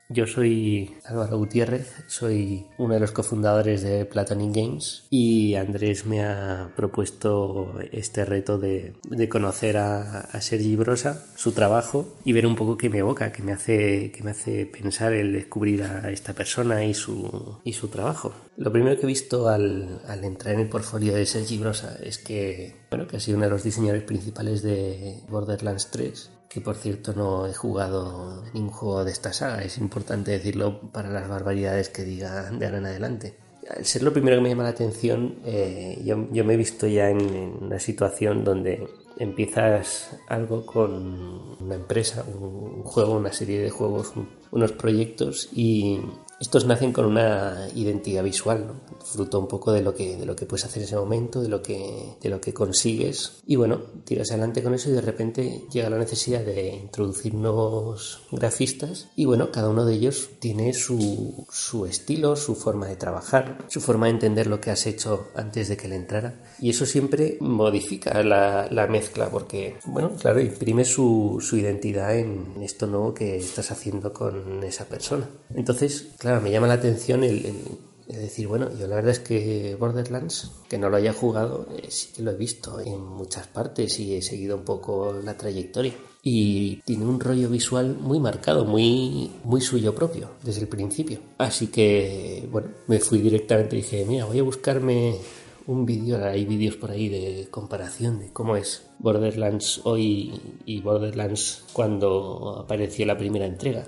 Yo soy Álvaro Gutiérrez, soy uno de los cofundadores de Platonic Games y Andrés me ha propuesto este reto de, conocer a, Sergi Brosa, su trabajo y ver un poco qué me evoca, qué me hace, qué me hace pensar el descubrir a esta persona y su, y su trabajo. Lo primero que he visto al, al entrar en el portfolio de Sergi Brosa es que, bueno, que ha sido uno de los diseñadores principales de Borderlands 3 que por cierto no he jugado ningún juego de esta saga, es importante decirlo para las barbaridades que diga de ahora en adelante. Al ser lo primero que me llama la atención, eh, yo, me he visto ya en, una situación donde empiezas algo con una empresa, un, juego, una serie de juegos, unos proyectos y estos nacen con una identidad visual, fruto un poco de lo que de lo que puedes hacer en ese momento, de lo que de lo que consigues. Y bueno, tiras adelante con eso y de repente llega la necesidad de introducir nuevos grafistas y bueno, cada uno de ellos tiene su, su estilo, su forma de trabajar, su forma de entender lo que has hecho antes de que le entrara. Y eso siempre modifica la, la mezcla porque bueno, claro, imprime su, su identidad en esto nuevo que estás haciendo con esa persona. Entonces, claro, me llama la atención el, decir, bueno, yo la verdad es que Borderlands, que no lo haya jugado, eh, sí que lo he visto en muchas partes y he seguido un poco la trayectoria. Y tiene un rollo visual muy marcado, muy, muy suyo propio, desde el principio. Así que, bueno, me fui directamente y dije, mira, voy a buscarme un vídeo, hay vídeos por ahí de comparación de cómo es Borderlands hoy y Borderlands cuando apareció la primera entrega.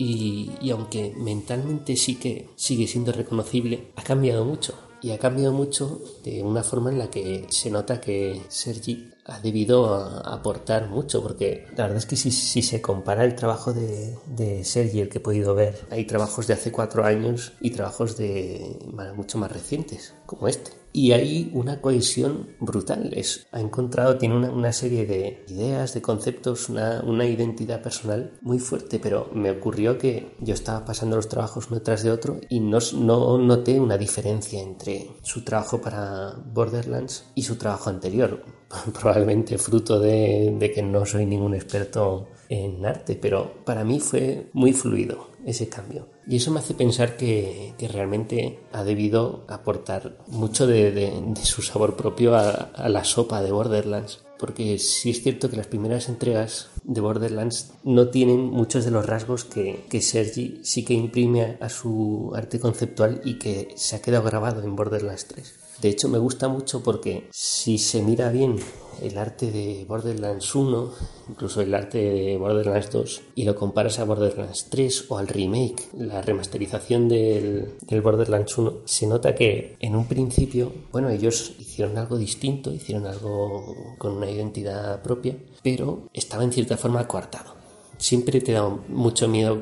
Y, aunque mentalmente sí que sigue siendo reconocible, ha cambiado mucho. Y ha cambiado mucho de una forma en la que se nota que Sergi ha debido aportar mucho, porque la verdad es que si, se compara el trabajo de, de, Sergi, el que he podido ver, hay trabajos de hace cuatro años y trabajos de mucho más recientes, como este y hay una cohesión brutal. Es, ha encontrado, tiene una, serie de ideas, de conceptos, una, una, identidad personal muy fuerte, pero me ocurrió que yo estaba pasando los trabajos uno tras de otro y no, no noté una diferencia entre su trabajo para Borderlands y su trabajo anterior. Probablemente fruto de, de que no soy ningún experto en arte, pero para mí fue muy fluido ese cambio. Y eso me hace pensar que, realmente ha debido aportar mucho de, su sabor propio a, la sopa de Borderlands. Porque sí es cierto que las primeras entregas de Borderlands no tienen muchos de los rasgos que, que Sergi sí que imprime a su arte conceptual y que se ha quedado grabado en Borderlands 3. De hecho, me gusta mucho porque si se mira bien el arte de Borderlands 1, incluso el arte de Borderlands 2, y lo comparas a Borderlands 3 o al remake, la remasterización del, Borderlands 1, se nota que en un principio, bueno, ellos hicieron algo distinto, hicieron algo con una identidad propia, pero estaba en cierta forma coartado. Siempre te da mucho miedo,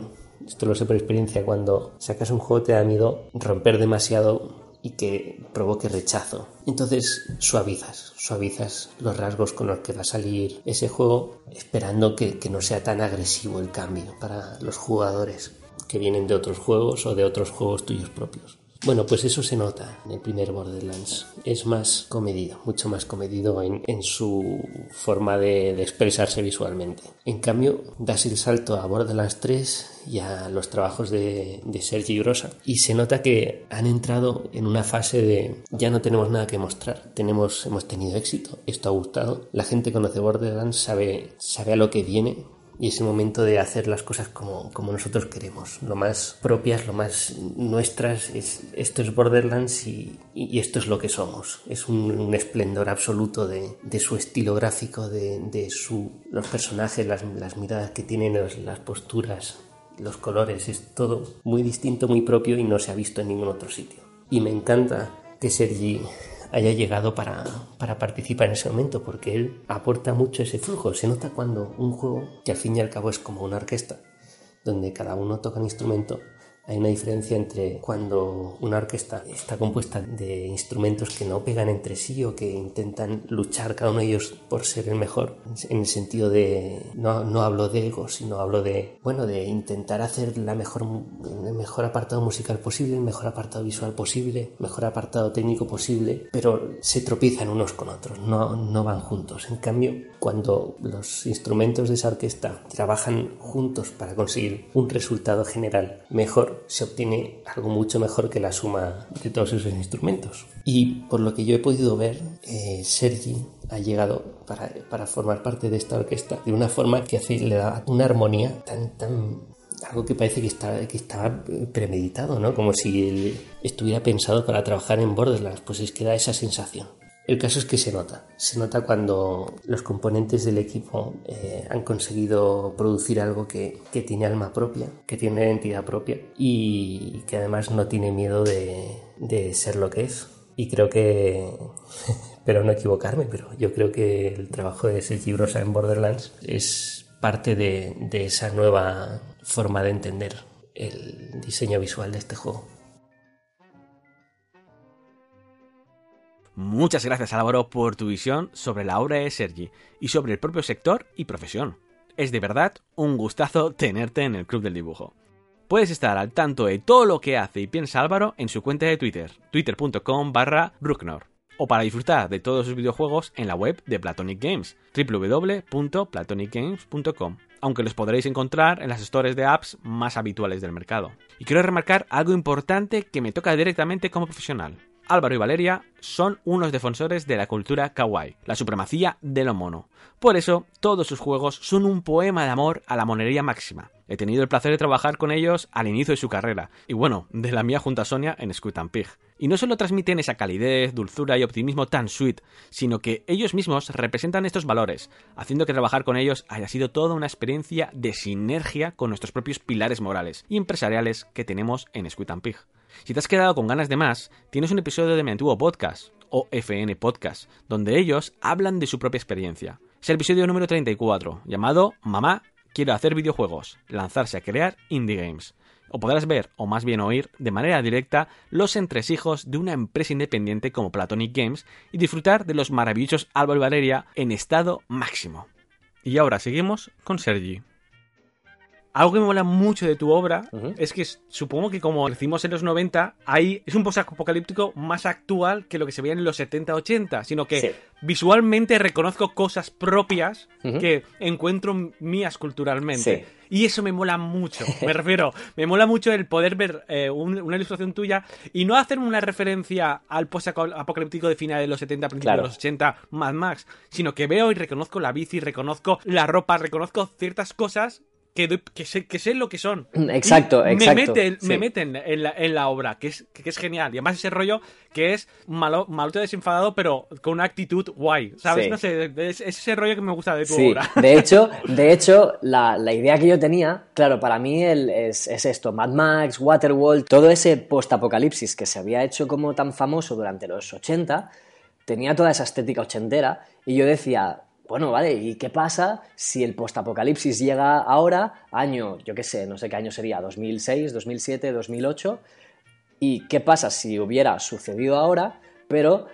esto lo sé por experiencia, cuando sacas un juego te da miedo romper demasiado y que provoque rechazo. Entonces suavizas, suavizas los rasgos con los que va a salir ese juego, esperando que, que no sea tan agresivo el cambio para los jugadores que vienen de otros juegos o de otros juegos tuyos propios. Bueno, pues eso se nota en el primer Borderlands. Es más comedido, mucho más comedido en, su forma de, expresarse visualmente. En cambio, das el salto a Borderlands 3 y a los trabajos de, de Sergi Grosa y se nota que han entrado en una fase de ya no tenemos nada que mostrar. Tenemos, hemos tenido éxito, esto ha gustado, la gente conoce Borderlands, sabe, sabe a lo que viene, y es el momento de hacer las cosas como, como nosotros queremos, lo más propias, lo más nuestras. Es, esto es Borderlands y, esto es lo que somos. Es un, esplendor absoluto de, de, su estilo gráfico, de, de su, los personajes, las, las miradas que tienen, las posturas, los colores. Es todo muy distinto, muy propio y no se ha visto en ningún otro sitio. Y me encanta que Sergi haya llegado para, participar en ese momento, porque él aporta mucho ese flujo. Se nota cuando un juego, que al fin y al cabo es como una orquesta, donde cada uno toca un instrumento, Hay una diferencia entre cuando una orquesta está compuesta de instrumentos que no pegan entre sí o que intentan luchar cada uno de ellos por ser el mejor, en el sentido de, no, no hablo de ego, sino hablo de, bueno, de intentar hacer la mejor, el mejor apartado musical posible, el mejor apartado visual posible, mejor apartado técnico posible, pero se tropiezan unos con otros, no, no van juntos. En cambio, cuando los instrumentos de esa orquesta trabajan juntos para conseguir un resultado general mejor, se obtiene algo mucho mejor que la suma de todos esos instrumentos. Y por lo que yo he podido ver, eh, Sergi ha llegado para, formar parte de esta orquesta de una forma que hace, le da una armonía tan, tan algo que parece que está que estaba premeditado, ¿no? Como si él estuviera pensado para trabajar en Borderlands, pues es que da esa sensación. El caso es que se nota, se nota cuando los componentes del equipo eh, han conseguido producir algo que, tiene alma propia, que tiene identidad propia y que además no tiene miedo de, ser lo que es. Y creo que, pero no equivocarme, pero yo creo que el trabajo de Sergi Brosa en Borderlands es parte de esa nueva forma de entender el diseño visual de este juego.
Muchas gracias Álvaro por tu visión sobre la obra de Sergi y sobre el propio sector y profesión. Es de verdad un gustazo tenerte en el Club del Dibujo. Puedes estar al tanto de todo lo que hace y piensa Álvaro en su cuenta de Twitter, twitter.com barra o para disfrutar de todos sus videojuegos en la web de Platonic Games, www.platonicgames.com, aunque los podréis encontrar en las stores de apps más habituales del mercado. Y quiero remarcar algo importante que me toca directamente como profesional. Álvaro y Valeria son unos defensores de la cultura kawaii, la supremacía de lo mono. Por eso, todos sus juegos son un poema de amor a la monería máxima. He tenido el placer de trabajar con ellos al inicio de su carrera, y bueno, de la mía junto a Sonia en Squid and Pig. Y no solo transmiten esa calidez, dulzura y optimismo tan sweet, sino que ellos mismos representan estos valores, haciendo que trabajar con ellos haya sido toda una experiencia de sinergia con nuestros propios pilares morales y empresariales que tenemos en Squid and Pig. Si te has quedado con ganas de más, tienes un episodio de mi antiguo podcast, o FN Podcast, donde ellos hablan de su propia experiencia. Es el episodio número 34, llamado Mamá, quiero hacer videojuegos, lanzarse a crear indie games. O podrás ver, o más bien oír, de manera directa, los entresijos de una empresa independiente como Platonic Games y disfrutar de los maravillosos Álvaro y Valeria en estado máximo. Y ahora seguimos con Sergi. Algo que me mola mucho de tu obra es que supongo que como decimos en los 90, hay, es un post-apocalíptico más actual que lo que se veía en los 70-80, sino que visualmente reconozco cosas propias que encuentro mías culturalmente. Y eso me mola mucho. Me refiero, me mola mucho el poder ver eh, una ilustración tuya y no hacerme una referencia al post-apocalíptico de finales de los 70, principios de los 80, Mad Max, sino que veo y reconozco la bici, reconozco la ropa, reconozco ciertas cosas que, sé, que sé lo que son.
Exacto, exacto.
Me meten, me meten en, la, en la obra, que es, que es genial. Y además ese rollo que es malo, malote desenfadado, pero con una actitud guay. ¿Sabes? No sé, es, ese rollo que me gusta de tu obra.
De hecho, de hecho la, idea que yo tenía, claro, para mí es, es, esto, Mad Max, Waterworld, todo ese post-apocalipsis que se había hecho como tan famoso durante los 80, tenía toda esa estética ochentera, y yo decía, bueno, vale, ¿y qué pasa si el postapocalipsis llega ahora, año, yo qué sé, no sé qué año sería, 2006, 2007, 2008? ¿Y qué pasa si hubiera sucedido ahora, pero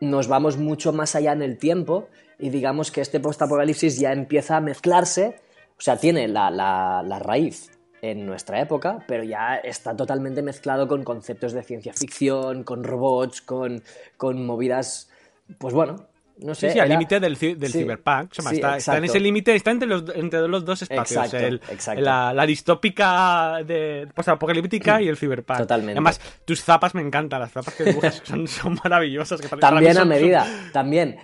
nos vamos mucho más allá en el tiempo y digamos que este postapocalipsis ya empieza a mezclarse, o sea, tiene la, la raíz en nuestra época, pero ya está totalmente mezclado con conceptos de ciencia ficción, con robots, con, con movidas, pues bueno, no sé.
Sí, sí al límite del, del cyberpunk. está, en ese límite, está entre los, entre los dos espacios. La, distópica de apocalíptica y el cyberpunk.
Totalmente.
Además, tus zapas me encantan, las zapas que dibujas son, son maravillosas.
también a medida, también,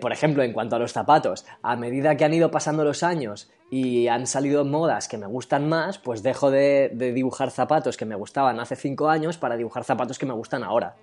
por ejemplo, en cuanto a los zapatos, a medida que han ido pasando los años y han salido modas que me gustan más, pues dejo de, de dibujar zapatos que me gustaban hace cinco años para dibujar zapatos que me gustan ahora.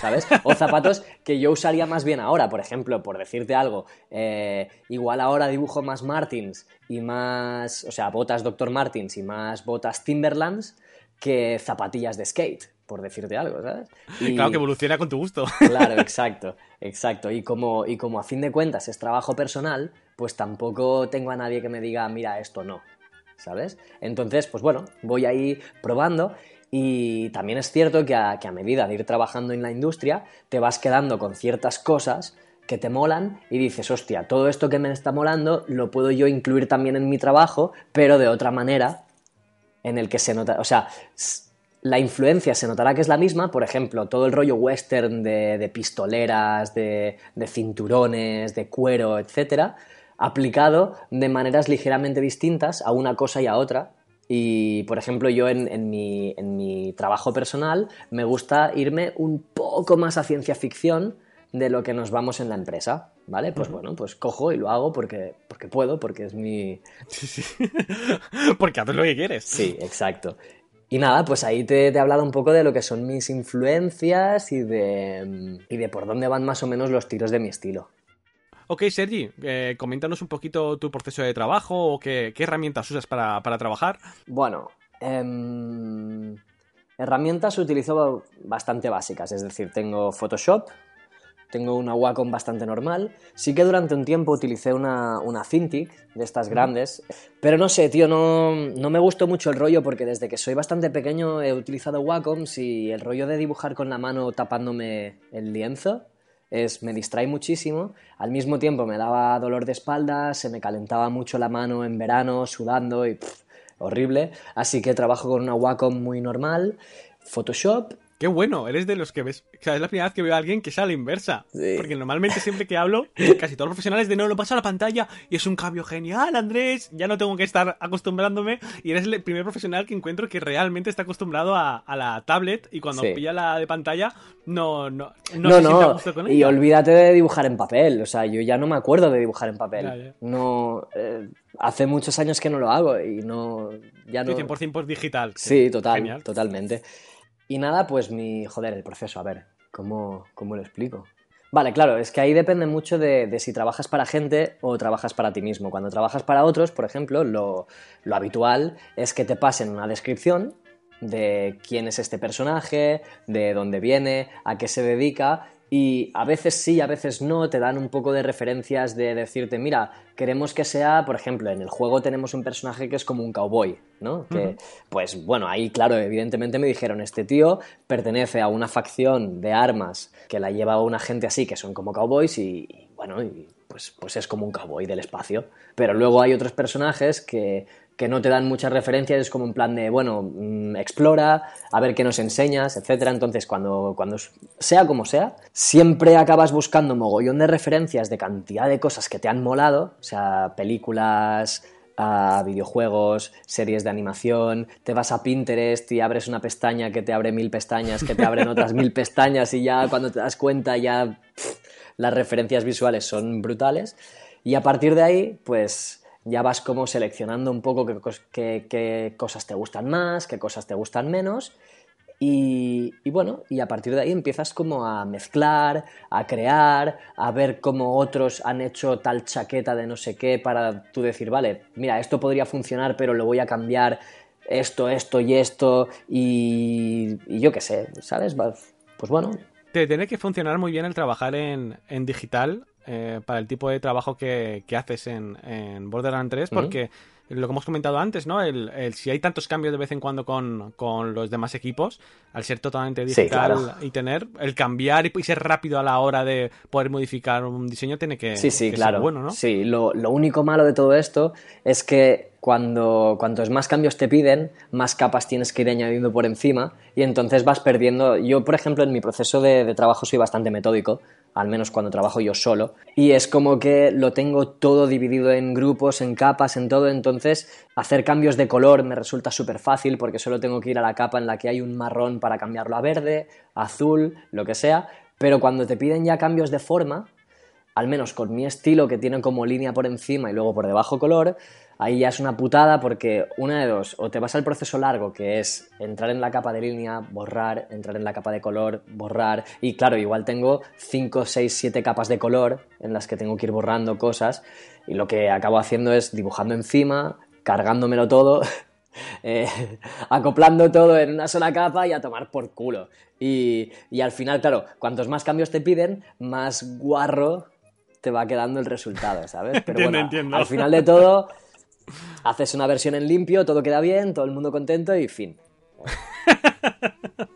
¿Sabes? O zapatos que yo usaría más bien ahora, por ejemplo, por decirte algo, eh, igual ahora dibujo más Martins y más, o sea, botas Dr. Martins y más botas Timberlands que zapatillas de skate, por decirte algo, ¿sabes?
Y, claro, que evoluciona con tu gusto.
Claro, exacto, exacto. Y como, y como a fin de cuentas es trabajo personal, pues tampoco tengo a nadie que me diga, mira, esto no, ¿sabes? Entonces, pues bueno, voy ahí probando Y también es cierto que a, medida de ir trabajando en la industria, te vas quedando con ciertas cosas que te molan y dices, hostia, todo esto que me está molando lo puedo yo incluir también en mi trabajo, pero de otra manera, en el que se nota, o sea, la influencia se notará que es la misma, por ejemplo, todo el rollo western de, pistoleras, de, cinturones, de cuero, etcétera, aplicado de maneras ligeramente distintas a una cosa y a otra. Y, por ejemplo, yo en, mi, en mi trabajo personal me gusta irme un poco más a ciencia ficción, de lo que nos vamos en la empresa, ¿vale? Pues bueno, pues cojo y lo hago porque, porque puedo, porque es mi...
Sí, sí. porque haces lo que quieres.
Sí, exacto. Y nada, pues ahí te, he hablado un poco de lo que son mis influencias y de, y de por dónde van más o menos los tiros de mi estilo.
Ok, Sergi, eh, coméntanos un poquito tu proceso de trabajo o qué, herramientas usas para, trabajar.
Bueno, em, herramientas utilizo bastante básicas, es decir, tengo Photoshop, tengo una Wacom bastante normal. Sí que durante un tiempo utilicé una, una Cintiq de estas grandes. Pero no sé, tío, no, no, me gustó mucho el rollo porque desde que soy bastante pequeño he utilizado Wacoms y el rollo de dibujar con la mano tapándome el lienzo es, me distrae muchísimo. Al mismo tiempo me daba dolor de espalda, se me calentaba mucho la mano en verano, sudando y horrible. Así que trabajo con una Wacom muy normal. Photoshop
Qué bueno, eres de los que ves. O sea, es la primera vez que veo a alguien que es a la inversa. Porque normalmente siempre que hablo, casi todos los profesionales de no, lo paso a la pantalla y es un cambio genial, Andrés. Ya no tengo que estar acostumbrándome. Y eres el primer profesional que encuentro que realmente está acostumbrado a, la tablet y cuando pilla la de pantalla, no, no,
no, no, no. Y olvídate de dibujar en papel. O sea, yo ya no me acuerdo de dibujar en papel. No. Eh, hace muchos años que no lo hago y no. Ya no.
100% pues digital.
Sí, total, totalmente. Y nada, pues mi, joder, el proceso, a ver, ¿cómo, cómo lo explico? Vale, claro, es que ahí depende mucho de, si trabajas para gente o trabajas para ti mismo. Cuando trabajas para otros, por ejemplo, lo, lo habitual es que te pasen una descripción de quién es este personaje, de dónde viene, a qué se dedica y a veces sí, a veces no, te dan un poco de referencias de decirte, mira, queremos que sea, por ejemplo, en el juego tenemos un personaje que es como un cowboy, ¿no? Que, pues bueno, ahí claro, evidentemente me dijeron, este tío pertenece a una facción de armas que la lleva una gente así, que son como cowboys y, y bueno, y pues, pues es como un cowboy del espacio. Pero luego hay otros personajes que que no te dan muchas referencias, es como un plan de, bueno, mm, explora, a ver qué nos enseñas, etc. Entonces, cuando, cuando sea como sea, siempre acabas buscando mogollón de referencias de cantidad de cosas que te han molado, o sea, películas, a videojuegos, series de animación, te vas a Pinterest y abres una pestaña que te abre mil pestañas, que te abren otras mil pestañas y ya cuando te das cuenta ya las referencias visuales son brutales. Y a partir de ahí, pues ya vas como seleccionando un poco qué, cosas te gustan más, qué cosas te gustan menos. Y, bueno, y a partir de ahí empiezas como a mezclar, a crear, a ver cómo otros han hecho tal chaqueta de no sé qué para tú decir, vale, mira, esto podría funcionar, pero lo voy a cambiar esto, esto y esto, y, yo qué sé, ¿sabes? Pues bueno.
Te tiene que funcionar muy bien el trabajar en, en digital eh, para el tipo de trabajo que, haces en, en, Borderlands 3, porque lo que hemos comentado antes, ¿no? El, si hay tantos cambios de vez en cuando con, los demás equipos, al ser totalmente digital y tener el cambiar y, ser rápido a la hora de poder modificar un diseño tiene que,
sí, sí, claro.
ser bueno, ¿no?
Sí, lo, lo único malo de todo esto es que cuando cuantos más cambios te piden, más capas tienes que ir añadiendo por encima y entonces vas perdiendo. Yo, por ejemplo, en mi proceso de trabajo soy bastante metódico al menos cuando trabajo yo solo, y es como que lo tengo todo dividido en grupos, en capas, en todo, entonces hacer cambios de color me resulta súper fácil porque solo tengo que ir a la capa en la que hay un marrón para cambiarlo a verde, azul, lo que sea, pero cuando te piden ya cambios de forma, al menos con mi estilo que tiene como línea por encima y luego por debajo color, ahí ya es una putada porque una de dos, o te vas al proceso largo que es entrar en la capa de línea, borrar, entrar en la capa de color, borrar, y claro, igual tengo 5, 6, 7 capas de color en las que tengo que ir borrando cosas y lo que acabo haciendo es dibujando encima, cargándomelo todo. Eh, acoplando todo en una sola capa y a tomar por culo. Y, y al final, claro, cuantos más cambios te piden, más guarro te va quedando el resultado, ¿sabes? Pero bueno, al final de todo, haces una versión en limpio, todo queda bien, todo el mundo contento y fin.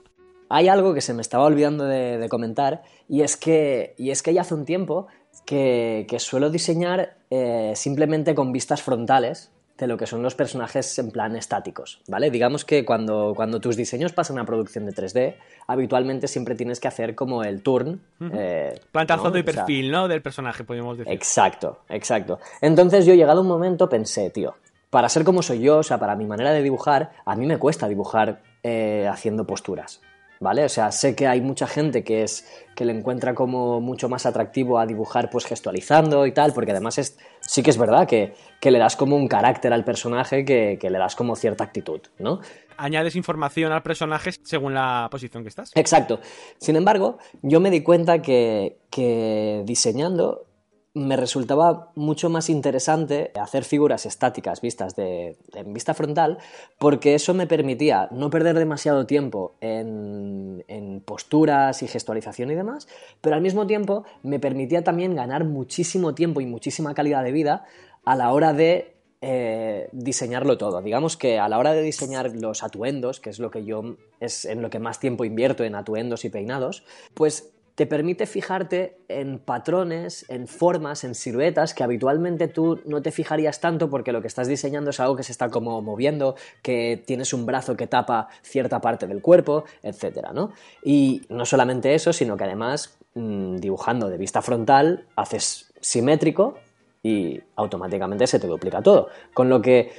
Hay algo que se me estaba olvidando de, comentar y es, que, y es que ya hace un tiempo que, suelo diseñar eh, simplemente con vistas frontales de lo que son los personajes en plan estáticos, ¿vale? Digamos que cuando, cuando tus diseños pasan a producción de 3D, habitualmente siempre tienes que hacer como el turn.
Eh, Plantazo y perfil, ¿no? Del personaje, podemos decir.
Exacto, exacto. Entonces yo, llegado un momento, pensé, tío, para ser como soy yo, o sea, para mi manera de dibujar, a mí me cuesta dibujar eh, haciendo posturas. ¿Vale? O sea, sé que hay mucha gente que es que le encuentra como mucho más atractivo a dibujar pues gestualizando y tal, porque además es, sí que es verdad que, le das como un carácter al personaje que, le das como cierta actitud, ¿no?
Añades información al personaje según la posición que estás.
Exacto. Sin embargo, yo me di cuenta que, que diseñando me resultaba mucho más interesante hacer figuras estáticas vistas de, en vista frontal porque eso me permitía no perder demasiado tiempo en, posturas y gestualización y demás, pero al mismo tiempo me permitía también ganar muchísimo tiempo y muchísima calidad de vida a la hora de eh, diseñarlo todo. Digamos que a la hora de diseñar los atuendos, que es lo que yo es en lo que más tiempo invierto en atuendos y peinados, pues te permite fijarte en patrones, en formas, en siluetas que habitualmente tú no te fijarías tanto porque lo que estás diseñando es algo que se está como moviendo, que tienes un brazo que tapa cierta parte del cuerpo, etcétera, ¿no? Y no solamente eso, sino que además mm, dibujando de vista frontal haces simétrico y automáticamente se te duplica todo. Con lo que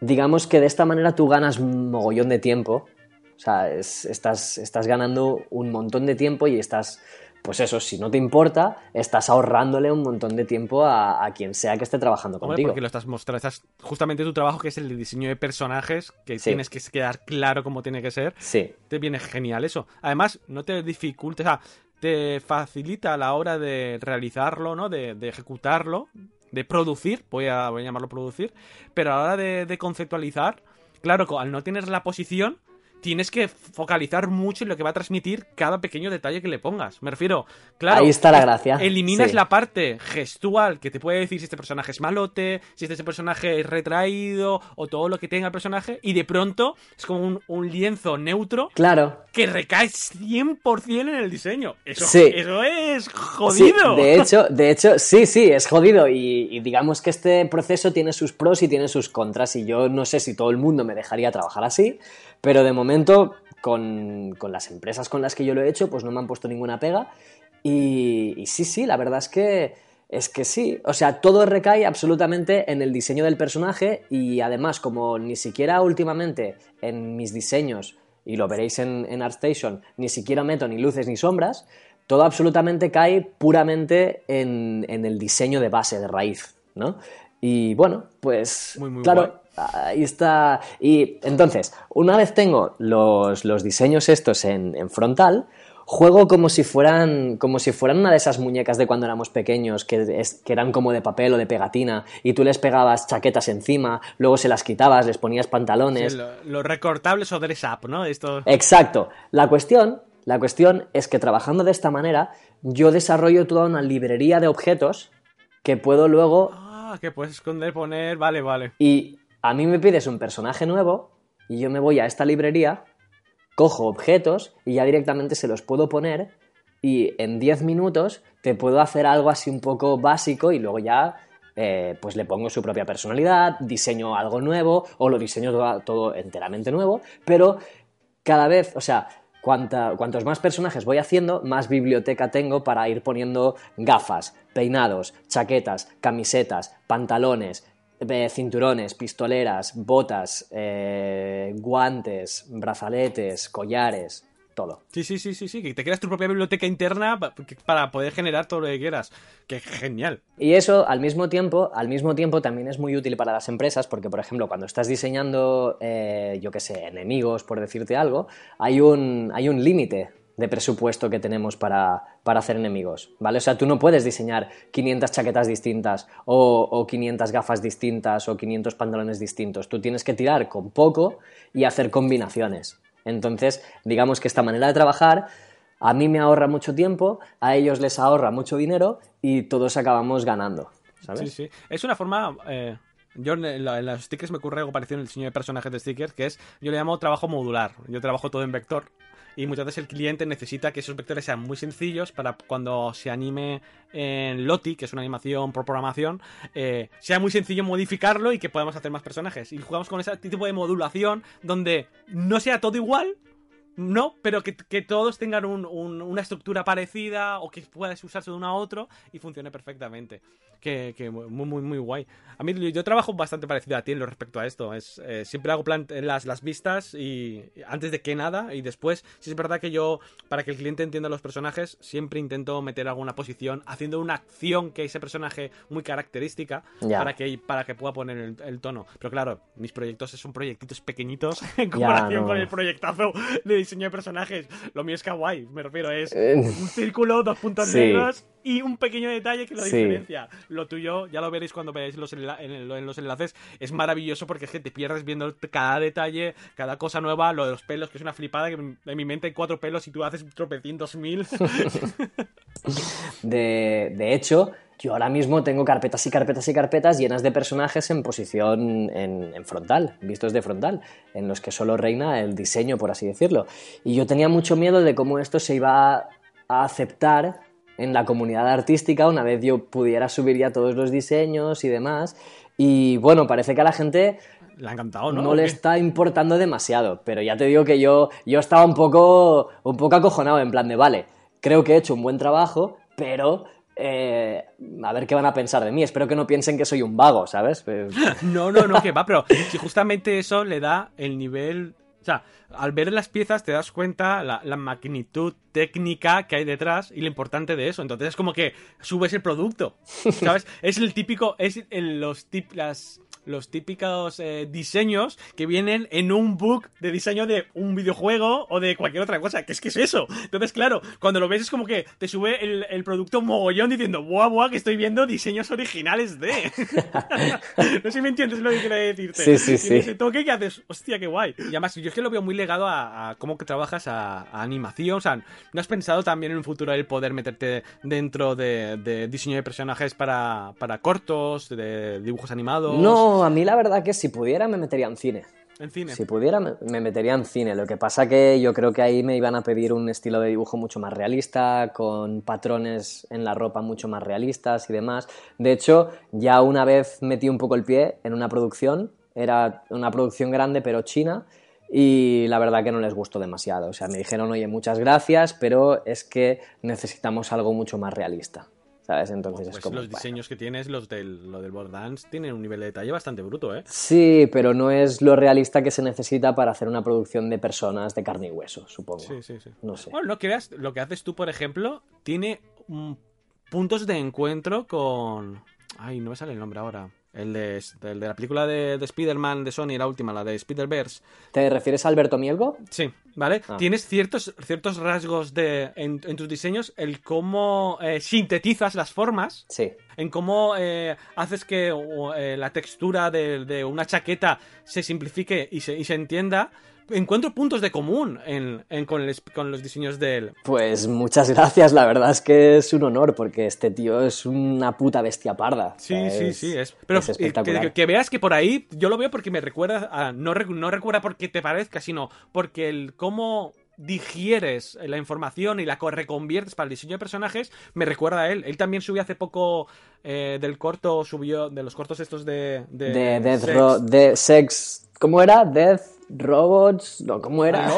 digamos que de esta manera tú ganas un mogollón de tiempo o sea, estás, estás ganando un montón de tiempo y estás, pues eso, si no te importa, estás ahorrándole un montón de tiempo a, quien sea que esté trabajando contigo.
Porque lo estás mostrando, estás justamente tu trabajo que es el de diseño de personajes, que tienes que quedar claro cómo tiene que ser.
Sí.
Te viene genial eso. Además, no te dificulta, o sea, te facilita a la hora de realizarlo, ¿no? De, ejecutarlo, de producir, voy a, voy a llamarlo producir, pero a la hora de, de conceptualizar, claro, al no tener la posición, tienes que focalizar mucho en lo que va a transmitir cada pequeño detalle que le pongas. Me refiero, claro.
Ahí está la gracia.
Eliminas la parte gestual que te puede decir si este personaje es malote, si este personaje es retraído o todo lo que tenga el personaje y de pronto es como un, lienzo neutro.
Claro.
Que recae 100% en el diseño. Eso, eso es jodido.
de hecho, de hecho, sí, sí, es jodido y, y digamos que este proceso tiene sus pros y tiene sus contras y yo no sé si todo el mundo me dejaría trabajar así. Pero de momento, con, las empresas con las que yo lo he hecho, pues no me han puesto ninguna pega. Y, sí, sí, la verdad es que, es que sí. O sea, todo recae absolutamente en el diseño del personaje y además, como ni siquiera últimamente en mis diseños, y lo veréis en, en ArtStation, ni siquiera meto ni luces ni sombras, todo absolutamente cae puramente en, el diseño de base, de raíz, ¿no? Y bueno, pues claro, Ahí está. Y entonces, una vez tengo los, diseños estos en, frontal, juego como si fueran como si fueran una de esas muñecas de cuando éramos pequeños que, que, eran como de papel o de pegatina y tú les pegabas chaquetas encima luego se las quitabas les ponías pantalones.
Los recortables o dress up no Esto...
exacto. La cuestión la cuestión es que trabajando de esta manera yo desarrollo toda una librería de objetos que puedo luego
ah que puedes esconder poner vale vale.
y a mí me pides un personaje nuevo y yo me voy a esta librería, cojo objetos y ya directamente se los puedo poner y en 10 minutos te puedo hacer algo así un poco básico y luego ya eh, pues le pongo su propia personalidad, diseño algo nuevo o lo diseño todo, enteramente nuevo, pero cada vez, o sea, cuantos más personajes voy haciendo, más biblioteca tengo para ir poniendo gafas, peinados, chaquetas, camisetas, pantalones, cinturones, pistoleras, botas, eh, guantes, brazaletes, collares, todo.
Sí, sí, sí, sí, sí, que te creas tu propia biblioteca interna para poder generar todo lo que quieras. ¡Qué genial!
Y eso, al mismo tiempo, al mismo tiempo también es muy útil para las empresas porque, por ejemplo, cuando estás diseñando, eh, yo qué sé, enemigos, por decirte algo, hay un, hay un límite de presupuesto que tenemos para, hacer enemigos, ¿vale? O sea, tú no puedes diseñar 500 chaquetas distintas o, o, 500 gafas distintas o 500 pantalones distintos. Tú tienes que tirar con poco y hacer combinaciones. Entonces, digamos que esta manera de trabajar a mí me ahorra mucho tiempo, a ellos les ahorra mucho dinero y todos acabamos ganando.
Sí, sí. Es una forma... Eh, Yo en los stickers me ocurre algo parecido en el diseño de personajes de stickers, que es, yo le llamo trabajo modular. Yo trabajo todo en vector y muchas veces el cliente necesita que esos vectores sean muy sencillos para cuando se anime en Loti, que es una animación por programación, eh, sea muy sencillo modificarlo y que podamos hacer más personajes. Y jugamos con ese tipo de modulación donde no sea todo igual, no, pero que, todos tengan una estructura parecida o que pueda usarse de uno a otro y funcione perfectamente que, que, muy, muy, muy guay. A mí yo trabajo bastante parecido a ti en lo respecto a esto. Es, eh, siempre hago plan las, las vistas y antes de que nada y después, si es verdad que yo, para que el cliente entienda los personajes, siempre intento meter alguna posición haciendo una acción que ese personaje muy característica para, que, para que pueda poner el, tono. Pero claro, mis proyectos son proyectitos pequeñitos en comparación con el proyectazo de diseño de personajes. Lo mío es kawaii, me refiero, es eh. un círculo, dos puntos negros y un pequeño detalle que lo diferencia. Lo tuyo, ya lo veréis cuando veáis los en, los enlaces, es maravilloso porque es que te pierdes viendo cada detalle, cada cosa nueva, lo de los pelos, que es una flipada, que en mi mente hay cuatro pelos y tú haces tropecientos mil.
de, de hecho, yo ahora mismo tengo carpetas y carpetas y carpetas llenas de personajes en posición en, en, frontal, vistos de frontal, en los que solo reina el diseño, por así decirlo. Y yo tenía mucho miedo de cómo esto se iba a aceptar en la comunidad artística una vez yo pudiera subir ya todos los diseños y demás. Y bueno, parece que a la gente
le ha encantado, ¿no?
No le está importando demasiado, pero ya te digo que yo, yo estaba un poco, un poco acojonado en plan de, vale, creo que he hecho un buen trabajo, pero eh, a ver qué van a pensar de mí. Espero que no piensen que soy un vago, ¿sabes?
no, no, no, que va, pero si justamente eso le da el nivel o sea, al ver las piezas te das cuenta la, la, magnitud técnica que hay detrás y lo importante de eso. Entonces es como que subes el producto, ¿sabes? es el típico, es el, los tip, las, los típicos eh, diseños que vienen en un book de diseño de un videojuego o de cualquier otra cosa. que es que es eso? Entonces, claro, cuando lo ves es como que te sube el, producto mogollón diciendo, buah, buah, que estoy viendo diseños originales de. no sé si me entiendes lo que quiero decirte.
Sí, sí, sí.
ese toque que haces, hostia, qué guay. Y además, yo es que lo veo muy legado a, cómo que trabajas a, animación. O sea, ¿no has pensado también en un futuro el poder meterte dentro de, diseño de personajes para, para cortos, de dibujos animados?
No, a mí la verdad que si pudiera me metería en cine.
En cine.
Si pudiera me metería en cine. Lo que pasa que yo creo que ahí me iban a pedir un estilo de dibujo mucho más realista, con patrones en la ropa mucho más realistas y demás. De hecho, ya una vez metí un poco el pie en una producción, era una producción grande pero china, y la verdad que no les gustó demasiado. O sea, me dijeron, oye, muchas gracias, pero es que necesitamos algo mucho más realista. ¿Sabes? Entonces es pues como,
los diseños que tienes, los del, lo del Dance, tienen un nivel de detalle bastante bruto, ¿eh?
Sí, pero no es lo realista que se necesita para hacer una producción de personas de carne y hueso, supongo.
Sí, sí, sí.
No sé.
Bueno, lo que, lo que haces tú, por ejemplo, tiene puntos de encuentro con... Ay, no me sale el nombre ahora. El de, de la película de, de Spider-Man de Sony, la última, la de Spider-Verse.
¿Te refieres a Alberto Mielgo?
Sí, ¿vale? Ah. Tienes ciertos, ciertos rasgos de, en, tus diseños, el cómo eh, sintetizas las formas.
Sí.
En cómo eh, haces que eh, la textura de, de, una chaqueta se simplifique y se, y se entienda encuentro puntos de común en, con, los diseños de él.
Pues muchas gracias, la verdad es que es un honor porque este tío es una puta bestia parda.
Sí, sí, sí, es. Pero que, veas que por ahí, yo lo veo porque me recuerda a, no, no recuerda porque te parezca, sino porque el cómo digieres la información y la reconviertes para el diseño de personajes, me recuerda a él. Él también subió hace poco eh, del corto, subió de los cortos estos de...
De, de, de sex. ¿Cómo era? Death Robots, no, ¿cómo era?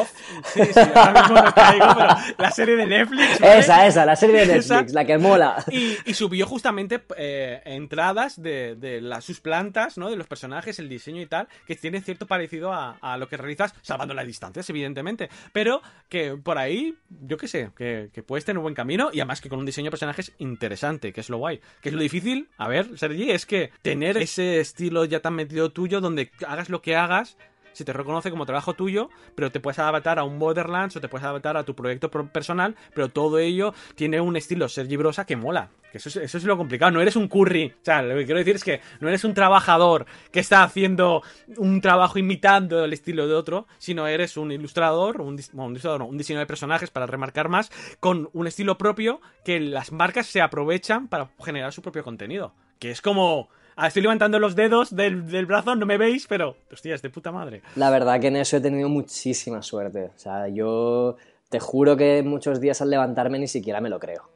Sí, sí, ahora mismo no caigo, pero la serie de Netflix.
Esa, esa, la serie de Netflix, la que mola.
Y, subió justamente eh, entradas de, de las, sus plantas, ¿no? De los personajes, el diseño y tal, que tiene cierto parecido a, a lo que realizas, salvando las distancias, evidentemente. Pero que por ahí, yo qué sé, que, que puedes tener un buen camino y además que con un diseño de personajes interesante, que es lo guay. Que es lo difícil, a ver, Sergi, es que tener ese estilo ya tan metido tuyo donde hagas lo que hagas se te reconoce como trabajo tuyo, pero te puedes adaptar a un Borderlands o te puedes adaptar a tu proyecto personal, pero todo ello tiene un estilo Sergi Brosa que mola. Que eso, es, lo complicado, no eres un curry. O sea, lo que quiero decir es que no eres un trabajador que está haciendo un trabajo imitando el estilo de otro, sino eres un ilustrador, un, un ilustrador, un diseñador de personajes para remarcar más, con un estilo propio que las marcas se aprovechan para generar su propio contenido. Que es como Ah, estoy levantando los dedos del, del brazo, no me veis, pero. Hostia, es de puta madre.
La verdad que en eso he tenido muchísima suerte. O sea, yo te juro que muchos días al levantarme ni siquiera me lo creo.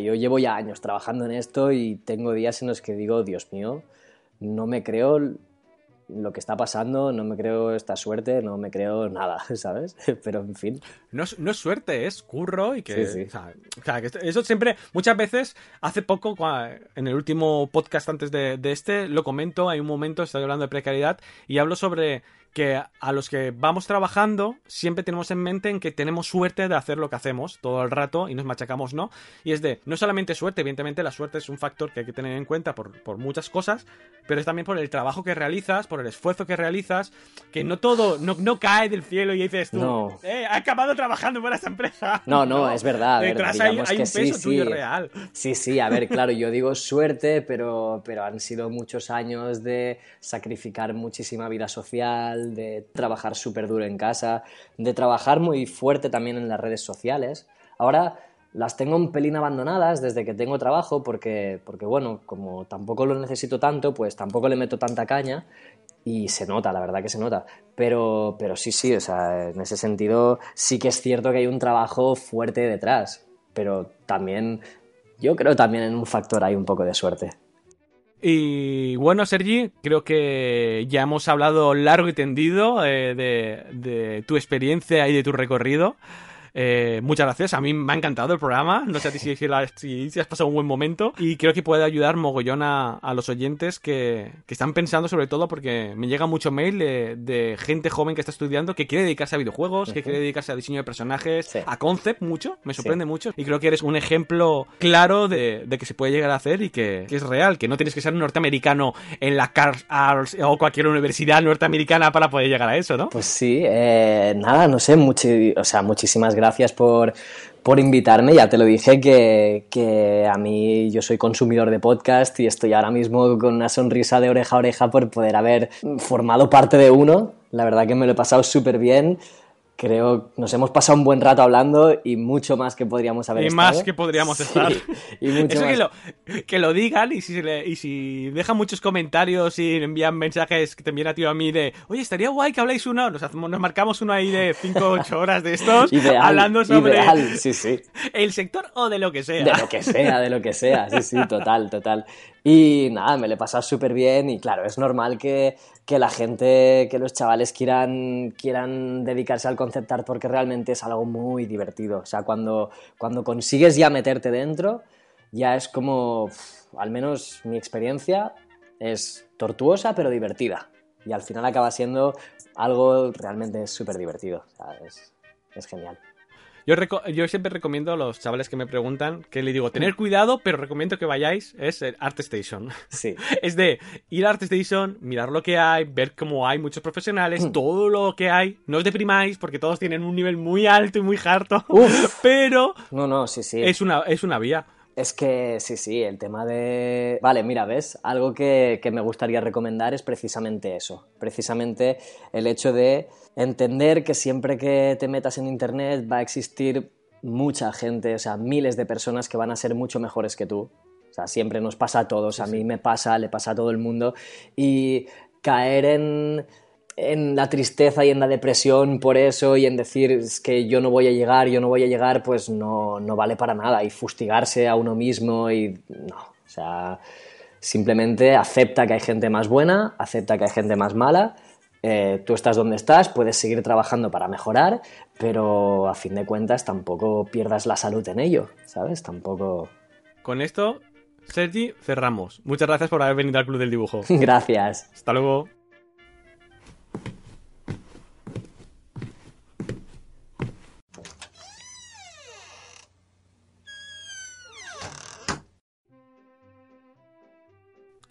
Yo llevo ya años trabajando en esto y tengo días en los que digo, Dios mío, no me creo lo que está pasando, no me creo esta suerte, no me creo nada, ¿sabes? Pero en fin.
No es, no es suerte, es curro y que.
Sí, sí.
o sea, o sea, que eso siempre. Muchas veces, hace poco, en el último podcast antes de, de este, lo comento. Hay un momento, estoy hablando de precariedad y hablo sobre que a los que vamos trabajando siempre tenemos en mente en que tenemos suerte de hacer lo que hacemos todo el rato y nos machacamos, ¿no? Y es de, no solamente suerte, evidentemente la suerte es un factor que hay que tener en cuenta por, por muchas cosas, pero es también por el trabajo que realizas, por el esfuerzo que realizas, que no todo, no, no cae del cielo y dices tú,
No.
eh, he acabado trabajando para esta empresa.
No, no, es verdad, a ver,
Detrás hay, un
sí,
peso
sí.
tuyo real.
Sí, sí, a ver, claro, yo digo suerte, pero, pero han sido muchos años de sacrificar muchísima vida social, de trabajar súper duro en casa, de trabajar muy fuerte también en las redes sociales. Ahora las tengo un pelín abandonadas desde que tengo trabajo porque, porque bueno, como tampoco lo necesito tanto, pues tampoco le meto tanta caña y se nota, la verdad que se nota. Pero, pero sí, sí, o sea, en ese sentido sí que es cierto que hay un trabajo fuerte detrás, pero también, yo creo también en un factor hay un poco de suerte.
Y bueno, Sergi, creo que ya hemos hablado largo y tendido eh, de, de tu experiencia y de tu recorrido. Eh, muchas gracias, a mí me ha encantado el programa. No sé a ti si, si la- si- si has pasado un buen momento. Y creo que puede ayudar mogollón a, a los oyentes que, que están pensando, sobre todo, porque me llega mucho mail de, de gente joven que está estudiando que quiere dedicarse a videojuegos, que quiere dedicarse a diseño de personajes,
Sí.
a concept mucho. Me sorprende mucho. Y creo que eres un ejemplo claro de, de que se puede llegar a hacer y que, que es real, que no tienes que ser un norteamericano en la Carl Arts o cualquier universidad norteamericana para poder llegar a eso, ¿no?
Pues sí, eh, nada, no sé, o sea, muchísimas gracias por, por invitarme. Ya te lo dije que, que a mí yo soy consumidor de podcast y estoy ahora mismo con una sonrisa de oreja a oreja por poder haber formado parte de uno. La verdad que me lo he pasado súper bien. Creo nos hemos pasado un buen rato hablando y mucho más que podríamos haber
y
estado.
más que podríamos
Sí,
estar.
y mucho
Eso
más.
que lo, que lo digan y si, le- y si dejan muchos comentarios y envían mensajes que te envían a ti o a mí de oye, estaría guay que habléis uno, nos, hacemos, nos marcamos uno ahí de 5 o 8 horas de estos
Ideal,
hablando sobre
ideal, sí, sí.
el sector o de lo que sea.
De lo que sea, de lo que sea, sí, sí, total, total. Y nada, me lo he pasado súper bien y claro, es normal que, que la gente, que los chavales quieran, quieran dedicarse al concept art porque realmente es algo muy divertido. O sea, cuando, cuando consigues ya meterte dentro, ya es como, al menos mi experiencia, es tortuosa pero divertida. Y al final acaba siendo algo realmente súper divertido. O sea, es, es genial.
Yo, yo siempre recomiendo a los chavales que me preguntan que le digo, tener cuidado, pero recomiendo que vayáis, es el ArtStation.
Sí.
Es de ir a ArtStation, mirar lo que hay, ver cómo hay muchos profesionales, todo lo que hay. No os deprimáis porque todos tienen un nivel muy alto y muy harto,
Uf.
pero
No, no, sí, sí.
es una, es una vía.
Es que sí, sí, el tema de... Vale, mira, ¿ves? Algo que, que me gustaría recomendar es precisamente eso. Precisamente el hecho de entender que siempre que te metas en Internet va a existir mucha gente, o sea, miles de personas que van a ser mucho mejores que tú. O sea, siempre nos pasa a todos, a mí me pasa, le pasa a todo el mundo. Y caer en, en la tristeza y en la depresión por eso y en decir "Es que yo no voy a llegar, yo no voy a llegar, pues no, no vale para nada. Y fustigarse a uno mismo y no. O sea, simplemente acepta que hay gente más buena, acepta que hay gente más mala. eh, tú estás donde estás, puedes seguir trabajando para mejorar, pero a fin de cuentas tampoco pierdas la salud en ello, ¿sabes? Tampoco...
Con esto, Sergi, cerramos. Muchas gracias por haber venido al Club del Dibujo.
Gracias.
Hasta luego.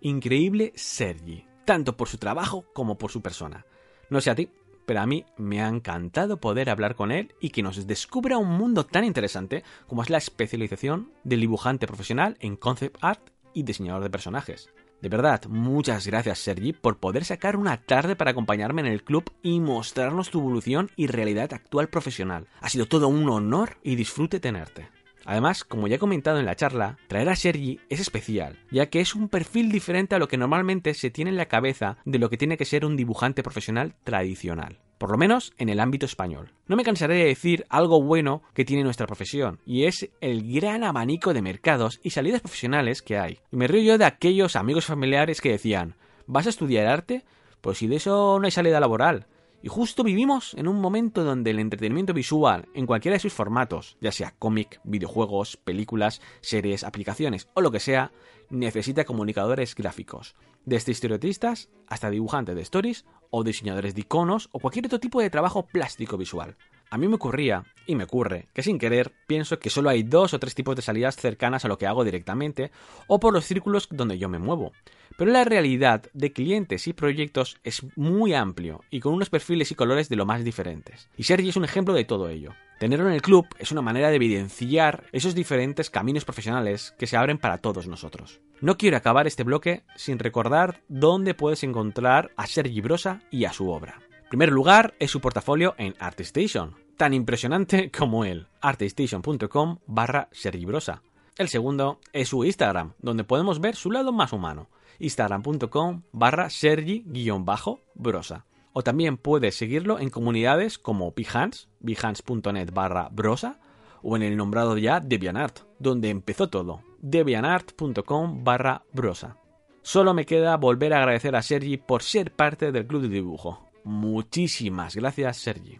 Increíble Sergi, tanto por su trabajo como por su persona. No sé a ti, pero a mí me ha encantado poder hablar con él y que nos descubra un mundo tan interesante como es la especialización del dibujante profesional en concept art y diseñador de personajes. De verdad, muchas gracias Sergi por poder sacar una tarde para acompañarme en el club y mostrarnos tu evolución y realidad actual profesional. Ha sido todo un honor y disfrute tenerte. Además, como ya he comentado en la charla, traer a Sergi es especial, ya que es un perfil diferente a lo que normalmente se tiene en la cabeza de lo que tiene que ser un dibujante profesional tradicional por lo menos en el ámbito español. No me cansaré de decir algo bueno que tiene nuestra profesión, y es el gran abanico de mercados y salidas profesionales que hay. Y me río yo de aquellos amigos familiares que decían, ¿vas a estudiar arte? Pues si de eso no hay salida laboral. Y justo vivimos en un momento donde el entretenimiento visual, en cualquiera de sus formatos, ya sea cómic, videojuegos, películas, series, aplicaciones o lo que sea, necesita comunicadores gráficos, desde historietistas hasta dibujantes de stories o diseñadores de iconos o cualquier otro tipo de trabajo plástico visual. A mí me ocurría, y me ocurre, que sin querer pienso que solo hay dos o tres tipos de salidas cercanas a lo que hago directamente o por los círculos donde yo me muevo. Pero la realidad de clientes y proyectos es muy amplio y con unos perfiles y colores de lo más diferentes. Y Sergi es un ejemplo de todo ello. Tenerlo en el club es una manera de evidenciar esos diferentes caminos profesionales que se abren para todos nosotros. No quiero acabar este bloque sin recordar dónde puedes encontrar a Sergi Brosa y a su obra. En primer lugar es su portafolio en ArtStation, tan impresionante como él, artstation.com barra sergibrosa. El segundo es su Instagram, donde podemos ver su lado más humano, instagram.com barra sergi-brosa. O también puedes seguirlo en comunidades como Behance, behance.net barra brosa, o en el nombrado ya DeviantArt, donde empezó todo, deviantart.com barra brosa. Solo me queda volver a agradecer a Sergi por ser parte del club de dibujo. Muchísimas gracias, Sergi.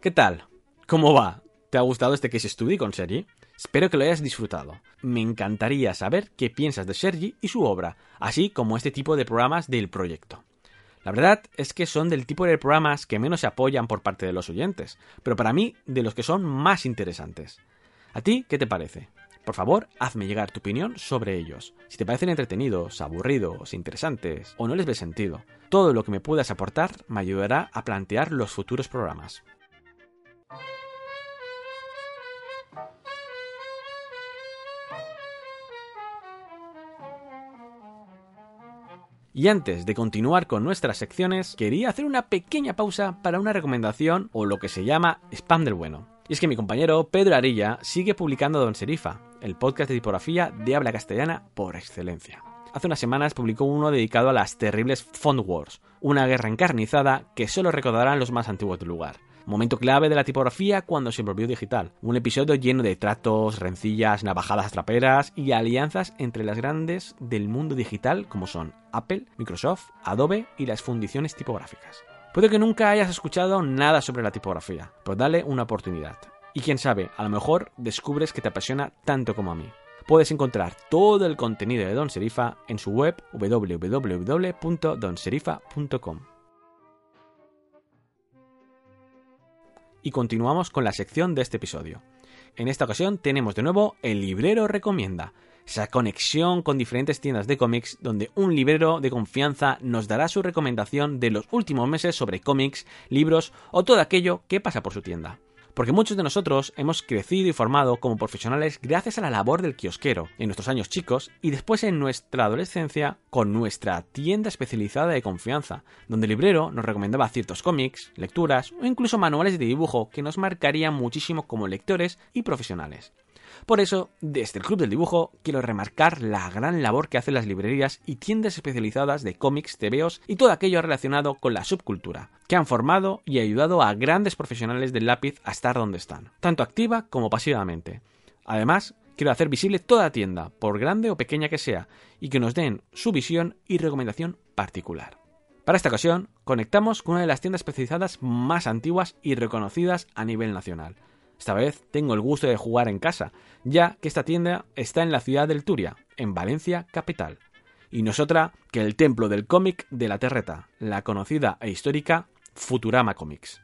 ¿Qué tal? ¿Cómo va? ¿Te ha gustado este case study con Sergi? Espero que lo hayas disfrutado. Me encantaría saber qué piensas de Sergi y su obra, así como este tipo de programas del proyecto. La verdad es que son del tipo de programas que menos se apoyan por parte de los oyentes, pero para mí de los que son más interesantes. ¿A ti qué te parece? Por favor, hazme llegar tu opinión sobre ellos. Si te parecen entretenidos, aburridos, interesantes o no les ves sentido, todo lo que me puedas aportar me ayudará a plantear los futuros programas. Y antes de continuar con nuestras secciones, quería hacer una pequeña pausa para una recomendación o lo que se llama spam del bueno. Y es que mi compañero Pedro Arilla sigue publicando Don Serifa, el podcast de tipografía de habla castellana por excelencia. Hace unas semanas publicó uno dedicado a las terribles Font Wars, una guerra encarnizada que solo recordarán los más antiguos del lugar. Momento clave de la tipografía cuando se volvió digital. Un episodio lleno de tratos, rencillas, navajadas traperas y alianzas entre las grandes del mundo digital como son Apple, Microsoft, Adobe y las fundiciones tipográficas. Puede que nunca hayas escuchado nada sobre la tipografía, pero dale una oportunidad. Y quién sabe, a lo mejor descubres que te apasiona tanto como a mí. Puedes encontrar todo el contenido de Don Serifa en su web www.donserifa.com. Y continuamos con la sección de este episodio. En esta ocasión tenemos de nuevo el librero recomienda, esa conexión con diferentes tiendas de cómics donde un librero de confianza nos dará su recomendación de los últimos meses sobre cómics, libros o todo aquello que pasa por su tienda porque muchos de nosotros hemos crecido y formado como profesionales gracias a la labor del kiosquero en nuestros años chicos y después en nuestra adolescencia con nuestra tienda especializada de confianza, donde el librero nos recomendaba ciertos cómics, lecturas o incluso manuales de dibujo que nos marcarían muchísimo como lectores y profesionales. Por eso, desde el Club del Dibujo, quiero remarcar la gran labor que hacen las librerías y tiendas especializadas de cómics, tebeos y todo aquello relacionado con la subcultura, que han formado y ayudado a grandes profesionales del lápiz a estar donde están, tanto activa como pasivamente. Además, quiero hacer visible toda tienda, por grande o pequeña que sea, y que nos den su visión y recomendación particular. Para esta ocasión, conectamos con una de las tiendas especializadas más antiguas y reconocidas a nivel nacional, esta vez tengo el gusto de jugar en casa, ya que esta tienda está en la ciudad del Turia, en Valencia capital. Y no es otra que el templo del cómic de la Terreta, la conocida e histórica Futurama Comics.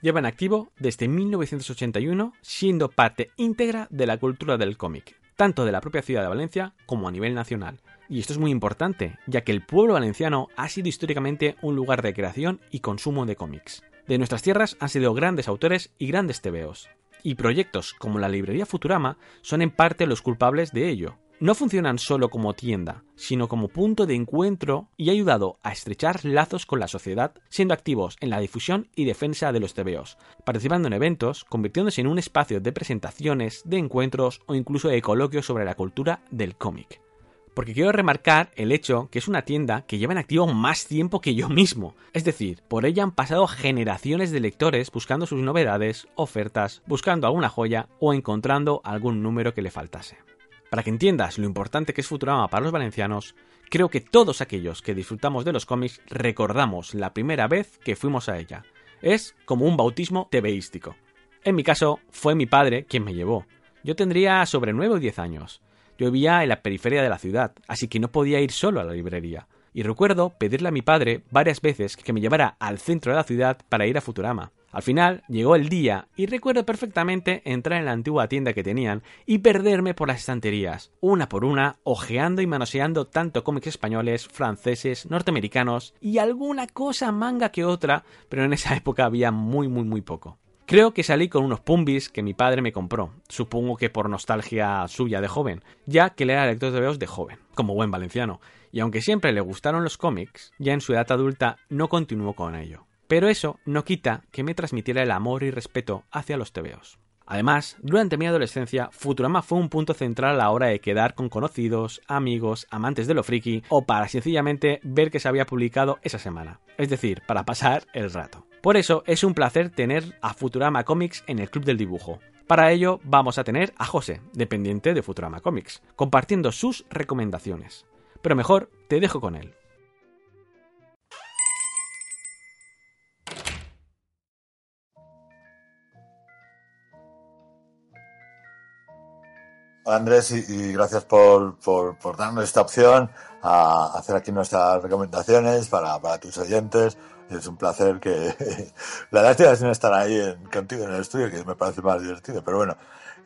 Lleva en activo desde 1981, siendo parte íntegra de la cultura del cómic, tanto de la propia ciudad de Valencia como a nivel nacional. Y esto es muy importante, ya que el pueblo valenciano ha sido históricamente un lugar de creación y consumo de cómics. De nuestras tierras han sido grandes autores y grandes tebeos y proyectos como la librería Futurama son en parte los culpables de ello, no funcionan solo como tienda, sino como punto de encuentro y ha ayudado a estrechar lazos con la sociedad, siendo activos en la difusión y defensa de los TVOs, participando en eventos, convirtiéndose en un espacio de presentaciones, de encuentros o incluso de coloquios sobre la cultura del cómic porque quiero remarcar el hecho que es una tienda que lleva en activo más tiempo que yo mismo. Es decir, por ella han pasado generaciones de lectores buscando sus novedades, ofertas, buscando alguna joya o encontrando algún número que le faltase. Para que entiendas lo importante que es Futurama para los valencianos, creo que todos aquellos que disfrutamos de los cómics recordamos la primera vez que fuimos a ella. Es como un bautismo tebeístico. En mi caso, fue mi padre quien me llevó. Yo tendría sobre 9 o 10 años. Yo vivía en la periferia de la ciudad, así que no podía ir solo a la librería. Y recuerdo pedirle a mi padre varias veces que me llevara al centro de la ciudad para ir a Futurama. Al final llegó el día y recuerdo perfectamente entrar en la antigua tienda que tenían y perderme por las estanterías, una por una, ojeando y manoseando tanto cómics españoles, franceses, norteamericanos y alguna cosa manga que otra, pero en esa época había muy muy muy poco. Creo que salí con unos pumbis que mi padre me compró, supongo que por nostalgia suya de joven, ya que le era lector de veos de joven, como buen valenciano, y aunque siempre le gustaron los cómics, ya en su edad adulta no continuó con ello. Pero eso no quita que me transmitiera el amor y respeto hacia los tebeos. Además, durante mi adolescencia, Futurama fue un punto central a la hora de quedar con conocidos, amigos, amantes de lo friki o para sencillamente ver que se había publicado esa semana. Es decir, para pasar el rato. Por eso es un placer tener a Futurama Comics en el Club del Dibujo. Para ello vamos a tener a José, dependiente de Futurama Comics, compartiendo sus recomendaciones. Pero mejor te dejo con él.
Andrés, y, gracias por, darnos esta opción a hacer aquí nuestras recomendaciones para, tus oyentes. Es un placer que la lástima es no estar ahí en, contigo en el estudio, que me parece más divertido, pero bueno,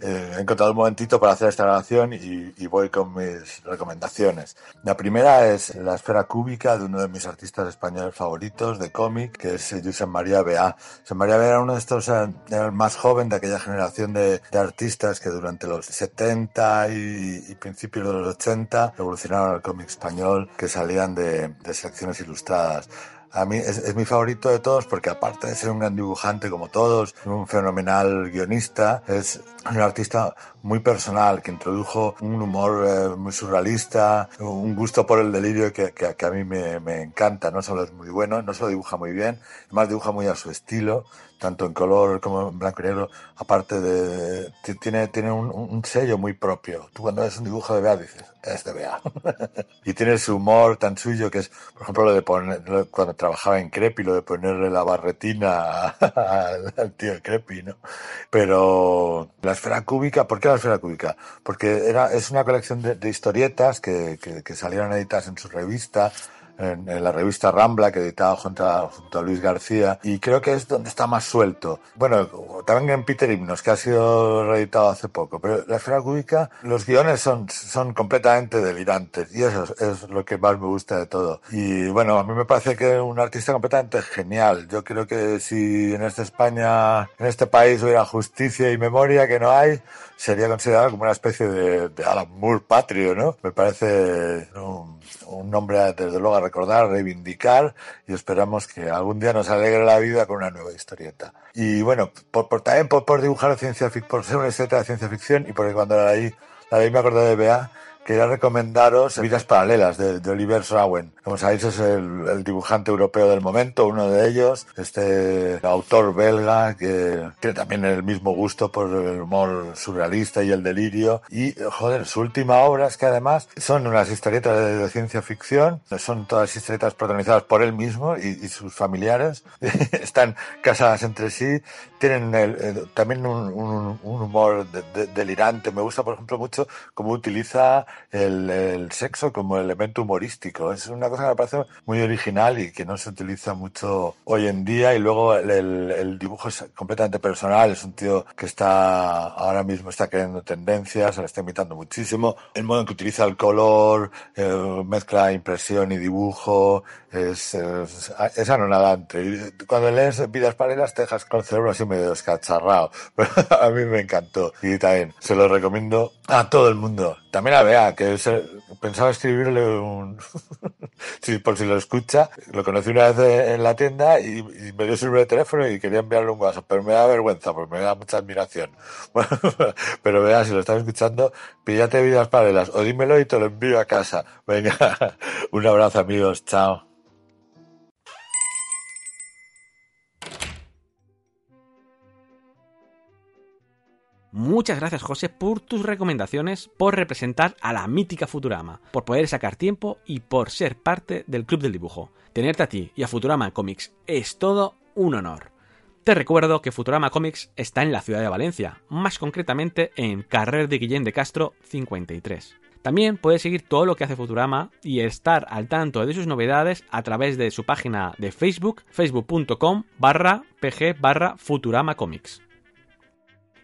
eh, he encontrado un momentito para hacer esta grabación y, voy con mis recomendaciones. La primera es La esfera cúbica de uno de mis artistas españoles favoritos de cómic, que es Josep María Bea. Josep María Bea era uno de estos, eh, era el más joven de aquella generación de, artistas que durante los 70 y, principios de los 80 revolucionaron el cómic español, que salían de, de secciones ilustradas. A mí es, mi favorito de todos porque aparte de ser un gran dibujante como todos, un fenomenal guionista, es un artista muy personal que introdujo un humor eh, muy surrealista, un gusto por el delirio que, que, a mí me, me, encanta. No solo es muy bueno, no solo dibuja muy bien, además dibuja muy a su estilo tanto en color como en blanco y negro, aparte de... tiene, tiene un, sello muy propio. Tú cuando ves un dibujo de Bea dices, Bea. y tiene su humor tan suyo que es, por ejemplo, lo de poner, cuando trabajaba en Crepi, lo de ponerle la barretina al, tío Crepi, ¿no? Pero la esfera cúbica, ¿por qué la esfera cúbica? Porque era, es una colección de, historietas que, que, que salieron editadas en su revista, en, la revista Rambla que editaba junto a, junto a, Luis García y creo que es donde está más suelto. Bueno, también en Peter Himnos que ha sido reeditado hace poco, pero la esfera cúbica, los guiones son, son completamente delirantes y eso es, lo que más me gusta de todo. Y bueno, a mí me parece que es un artista completamente genial. Yo creo que si en esta España, en este país hubiera justicia y memoria que no hay, sería considerado como una especie de, de Alan Moore patrio, ¿no? Me parece un, un nombre desde luego a recordar, a reivindicar y esperamos que algún día nos alegre la vida con una nueva historieta. Y bueno, por, también por, por, dibujar ciencia ficción, por ser una historieta de ciencia ficción y porque cuando la leí, la leí me acordé de Bea, quería recomendaros Vidas Paralelas de, Oliver Srawen. Como sabéis es el, dibujante europeo del momento, uno de ellos, este autor belga que tiene también el mismo gusto por el humor surrealista y el delirio. Y, joder, su última obra es que además son unas historietas de, ciencia ficción, son todas historietas protagonizadas por él mismo y, sus familiares. Están casadas entre sí, tienen también un, humor delirante. Me gusta, por ejemplo, mucho cómo utiliza el, sexo como elemento humorístico. Es una cosa que me parece muy original y que no se utiliza mucho hoy en día. Y luego el, dibujo es completamente personal. Es un tío que está ahora mismo está creando tendencias, se le está imitando muchísimo. El modo en que utiliza el color, eh, mezcla impresión y dibujo, es, es, anonadante. Y cuando lees Vidas Paralelas te dejas con el cerebro así medio descacharrado. Pero a mí me encantó. Y también se lo recomiendo a todo el mundo también a Bea, que pensaba escribirle un... por si lo escucha, lo conocí una vez en la tienda y, me dio su número de teléfono y quería enviarle un WhatsApp, pero me da vergüenza, porque me da mucha admiración. pero Bea, si lo estás escuchando, píllate vidas paralelas o dímelo y te lo envío a casa. Venga, un abrazo amigos, chao.
Muchas gracias José por tus recomendaciones, por representar a la mítica Futurama, por poder sacar tiempo y por ser parte del Club del Dibujo. Tenerte a ti y a Futurama Comics es todo un honor. Te recuerdo que Futurama Comics está en la ciudad de Valencia, más concretamente en Carrer de Guillén de Castro 53. También puedes seguir todo lo que hace Futurama y estar al tanto de sus novedades a través de su página de Facebook, facebook.com barra pg barra Futurama Comics.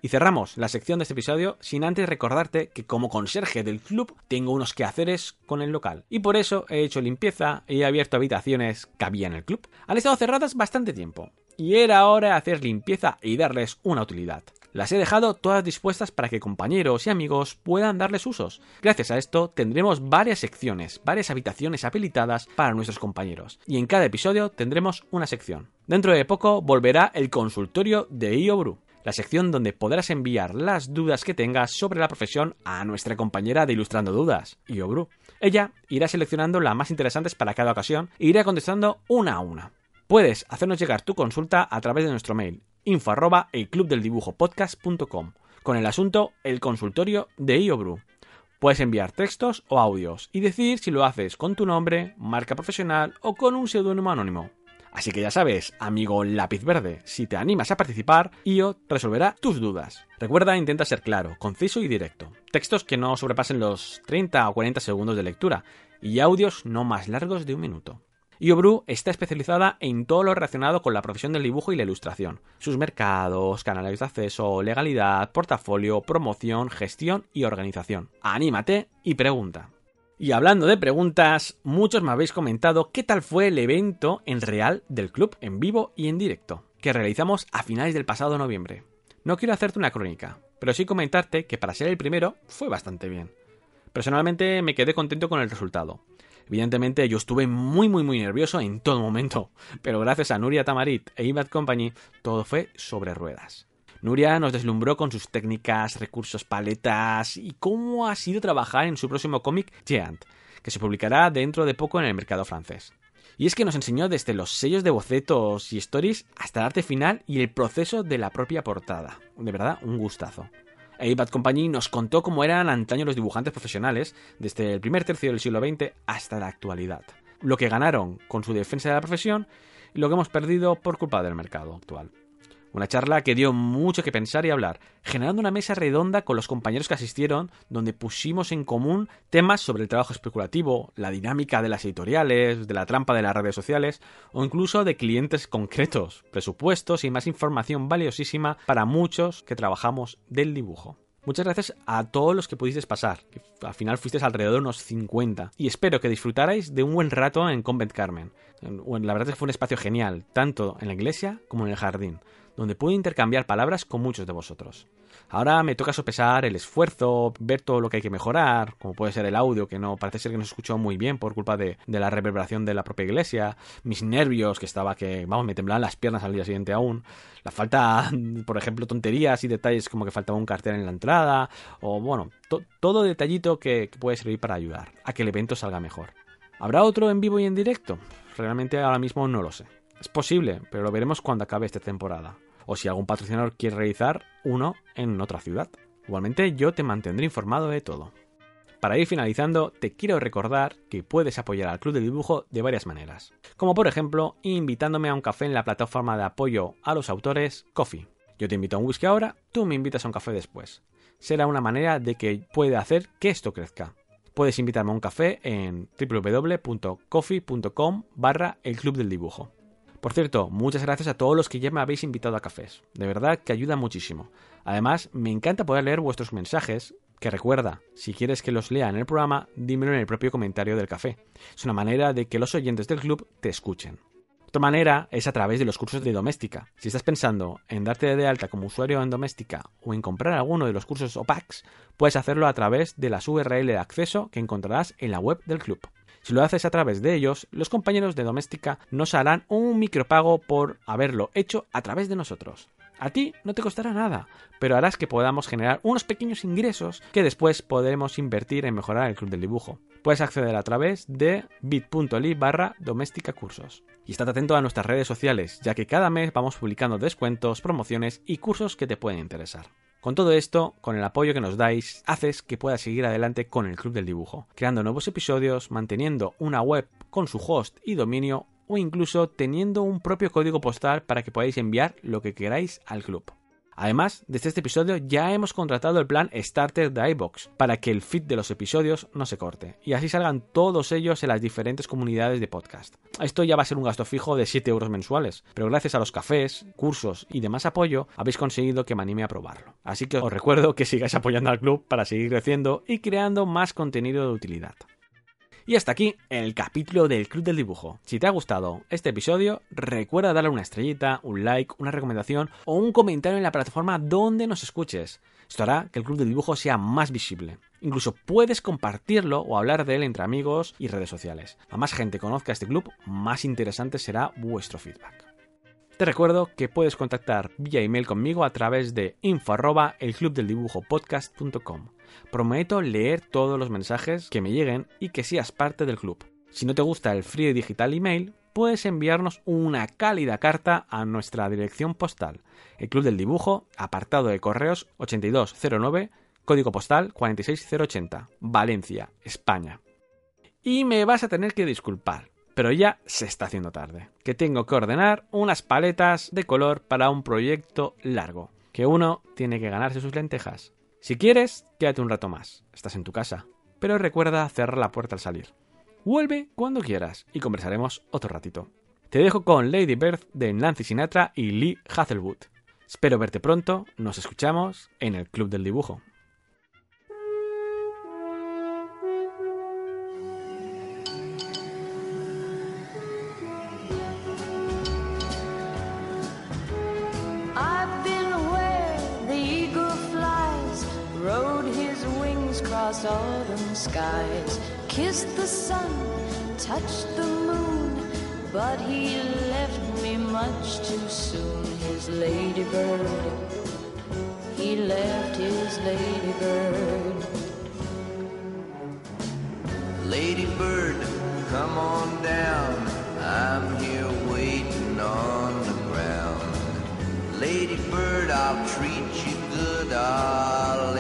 Y cerramos la sección de este episodio sin antes recordarte que como conserje del club tengo unos quehaceres con el local. Y por eso he hecho limpieza y he abierto habitaciones que había en el club. Han estado cerradas bastante tiempo. Y era hora de hacer limpieza y darles una utilidad. Las he dejado todas dispuestas para que compañeros y amigos puedan darles usos. Gracias a esto tendremos varias secciones, varias habitaciones habilitadas para nuestros compañeros. Y en cada episodio tendremos una sección. Dentro de poco volverá el consultorio de IOBRU la sección donde podrás enviar las dudas que tengas sobre la profesión a nuestra compañera de Ilustrando Dudas, Iobru. Ella irá seleccionando las más interesantes para cada ocasión e irá contestando una a una. Puedes hacernos llegar tu consulta a través de nuestro mail info arroba con el asunto El consultorio de IOBRU. Puedes enviar textos o audios y decir si lo haces con tu nombre, marca profesional o con un seudónimo anónimo. Así que ya sabes, amigo lápiz verde, si te animas a participar, IO resolverá tus dudas. Recuerda, intenta ser claro, conciso y directo. Textos que no sobrepasen los 30 o 40 segundos de lectura y audios no más largos de un minuto. IOBRU está especializada en todo lo relacionado con la profesión del dibujo y la ilustración, sus mercados, canales de acceso, legalidad, portafolio, promoción, gestión y organización. Anímate y pregunta. Y hablando de preguntas, muchos me habéis comentado qué tal fue el evento en real del club, en vivo y en directo, que realizamos a finales del pasado noviembre. No quiero hacerte una crónica, pero sí comentarte que para ser el primero fue bastante bien. Personalmente me quedé contento con el resultado. Evidentemente yo estuve muy muy muy nervioso en todo momento, pero gracias a Nuria Tamarit e Ibad Company todo fue sobre ruedas. Nuria nos deslumbró con sus técnicas, recursos, paletas y cómo ha sido trabajar en su próximo cómic Giant, que se publicará dentro de poco en el mercado francés. Y es que nos enseñó desde los sellos de bocetos y stories hasta el arte final y el proceso de la propia portada. De verdad, un gustazo. Bad Company nos contó cómo eran antaño los dibujantes profesionales, desde el primer tercio del siglo XX hasta la actualidad. Lo que ganaron con su defensa de la profesión y lo que hemos perdido por culpa del mercado actual. Una charla que dio mucho que pensar y hablar, generando una mesa redonda con los compañeros que asistieron, donde pusimos en común temas sobre el trabajo especulativo, la dinámica de las editoriales, de la trampa de las redes sociales, o incluso de clientes concretos, presupuestos y más información valiosísima para muchos que trabajamos del dibujo. Muchas gracias a todos los que pudisteis pasar, al final fuisteis alrededor de unos 50, y espero que disfrutarais de un buen rato en Convent Carmen. La verdad es que fue un espacio genial, tanto en la iglesia como en el jardín donde puedo intercambiar palabras con muchos de vosotros. Ahora me toca sopesar el esfuerzo, ver todo lo que hay que mejorar, como puede ser el audio, que no parece ser que no se escuchó muy bien por culpa de, la reverberación de la propia iglesia, mis nervios, que estaba que, vamos, me temblaban las piernas al día siguiente aún, la falta, por ejemplo, tonterías y detalles como que faltaba un cartel en la entrada, o bueno, todo detallito que puede servir para ayudar a que el evento salga mejor. ¿Habrá otro en vivo y en directo? Realmente ahora mismo no lo sé. Es posible, pero lo veremos cuando acabe esta temporada o si algún patrocinador quiere realizar uno en otra ciudad. Igualmente yo te mantendré informado de todo. Para ir finalizando, te quiero recordar que puedes apoyar al Club de Dibujo de varias maneras, como por ejemplo invitándome a un café en la plataforma de apoyo a los autores Coffee. Yo te invito a un whisky ahora, tú me invitas a un café después. Será una manera de que pueda hacer que esto crezca. Puedes invitarme a un café en www.coffee.com barra el Club del Dibujo. Por cierto, muchas gracias a todos los que ya me habéis invitado a cafés. De verdad que ayuda muchísimo. Además, me encanta poder leer vuestros mensajes, que recuerda, si quieres que los lea en el programa, dímelo en el propio comentario del café. Es una manera de que los oyentes del club te escuchen. Otra manera es a través de los cursos de Doméstica. Si estás pensando en darte de alta como usuario en Doméstica o en comprar alguno de los cursos o packs, puedes hacerlo a través de las URL de acceso que encontrarás en la web del club. Si lo haces a través de ellos, los compañeros de Doméstica nos harán un micropago por haberlo hecho a través de nosotros. A ti no te costará nada, pero harás que podamos generar unos pequeños ingresos que después podremos invertir en mejorar el club del dibujo. Puedes acceder a través de bit.ly barra doméstica cursos. Y estate atento a nuestras redes sociales, ya que cada mes vamos publicando descuentos, promociones y cursos que te pueden interesar. Con todo esto, con el apoyo que nos dais, haces que pueda seguir adelante con el Club del Dibujo, creando nuevos episodios, manteniendo una web con su host y dominio o incluso teniendo un propio código postal para que podáis enviar lo que queráis al club. Además, desde este episodio ya hemos contratado el plan Starter de iBox para que el feed de los episodios no se corte y así salgan todos ellos en las diferentes comunidades de podcast. Esto ya va a ser un gasto fijo de 7 euros mensuales, pero gracias a los cafés, cursos y demás apoyo habéis conseguido que me anime a probarlo. Así que os recuerdo que sigáis apoyando al club para seguir creciendo y creando más contenido de utilidad. Y hasta aquí el capítulo del Club del Dibujo. Si te ha gustado este episodio, recuerda darle una estrellita, un like, una recomendación o un comentario en la plataforma donde nos escuches. Esto hará que el Club del Dibujo sea más visible. Incluso puedes compartirlo o hablar de él entre amigos y redes sociales. A más gente conozca este club, más interesante será vuestro feedback. Te recuerdo que puedes contactar vía email conmigo a través de info Prometo leer todos los mensajes que me lleguen y que seas parte del club. Si no te gusta el frío digital email, puedes enviarnos una cálida carta a nuestra dirección postal, el Club del Dibujo, apartado de correos 8209, código postal 46080, Valencia, España. Y me vas a tener que disculpar, pero ya se está haciendo tarde, que tengo que ordenar unas paletas de color para un proyecto largo, que uno tiene que ganarse sus lentejas. Si quieres, quédate un rato más, estás en tu casa, pero recuerda cerrar la puerta al salir. Vuelve cuando quieras y conversaremos otro ratito. Te dejo con Lady Bird de Nancy Sinatra y Lee Hazelwood. Espero verte pronto, nos escuchamos en el Club del Dibujo.
Across autumn skies, kissed the sun, touched the moon, but he left me much too soon. His ladybird, he left his ladybird. Ladybird, come on down, I'm here waiting on the ground. Ladybird, I'll treat you good, ah,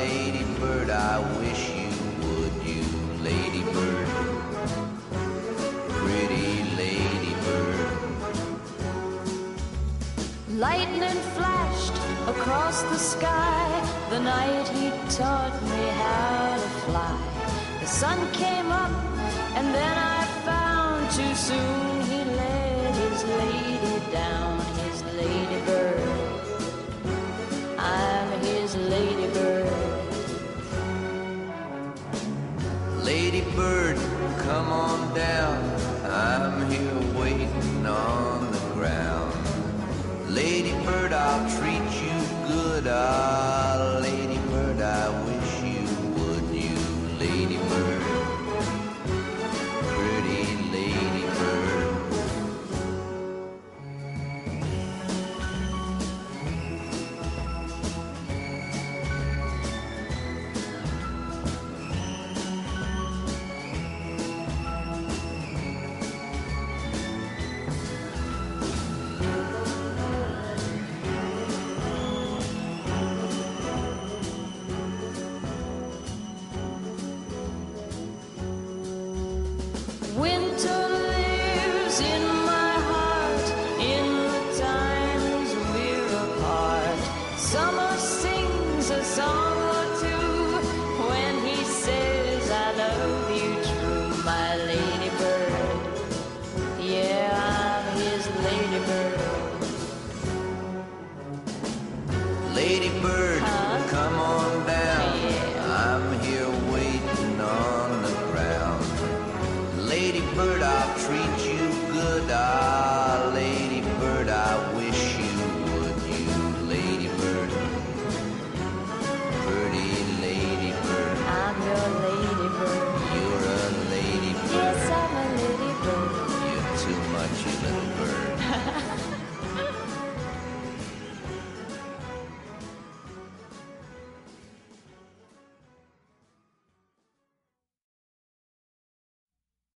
Lightning flashed across the sky the night he taught me how to fly. The sun came up, and then I found too soon he laid his lady down, his ladybird. I'm his ladybird. Ladybird, come on down.
I'm here waiting on the ground. Lady Bird, I'll treat you good. Uh.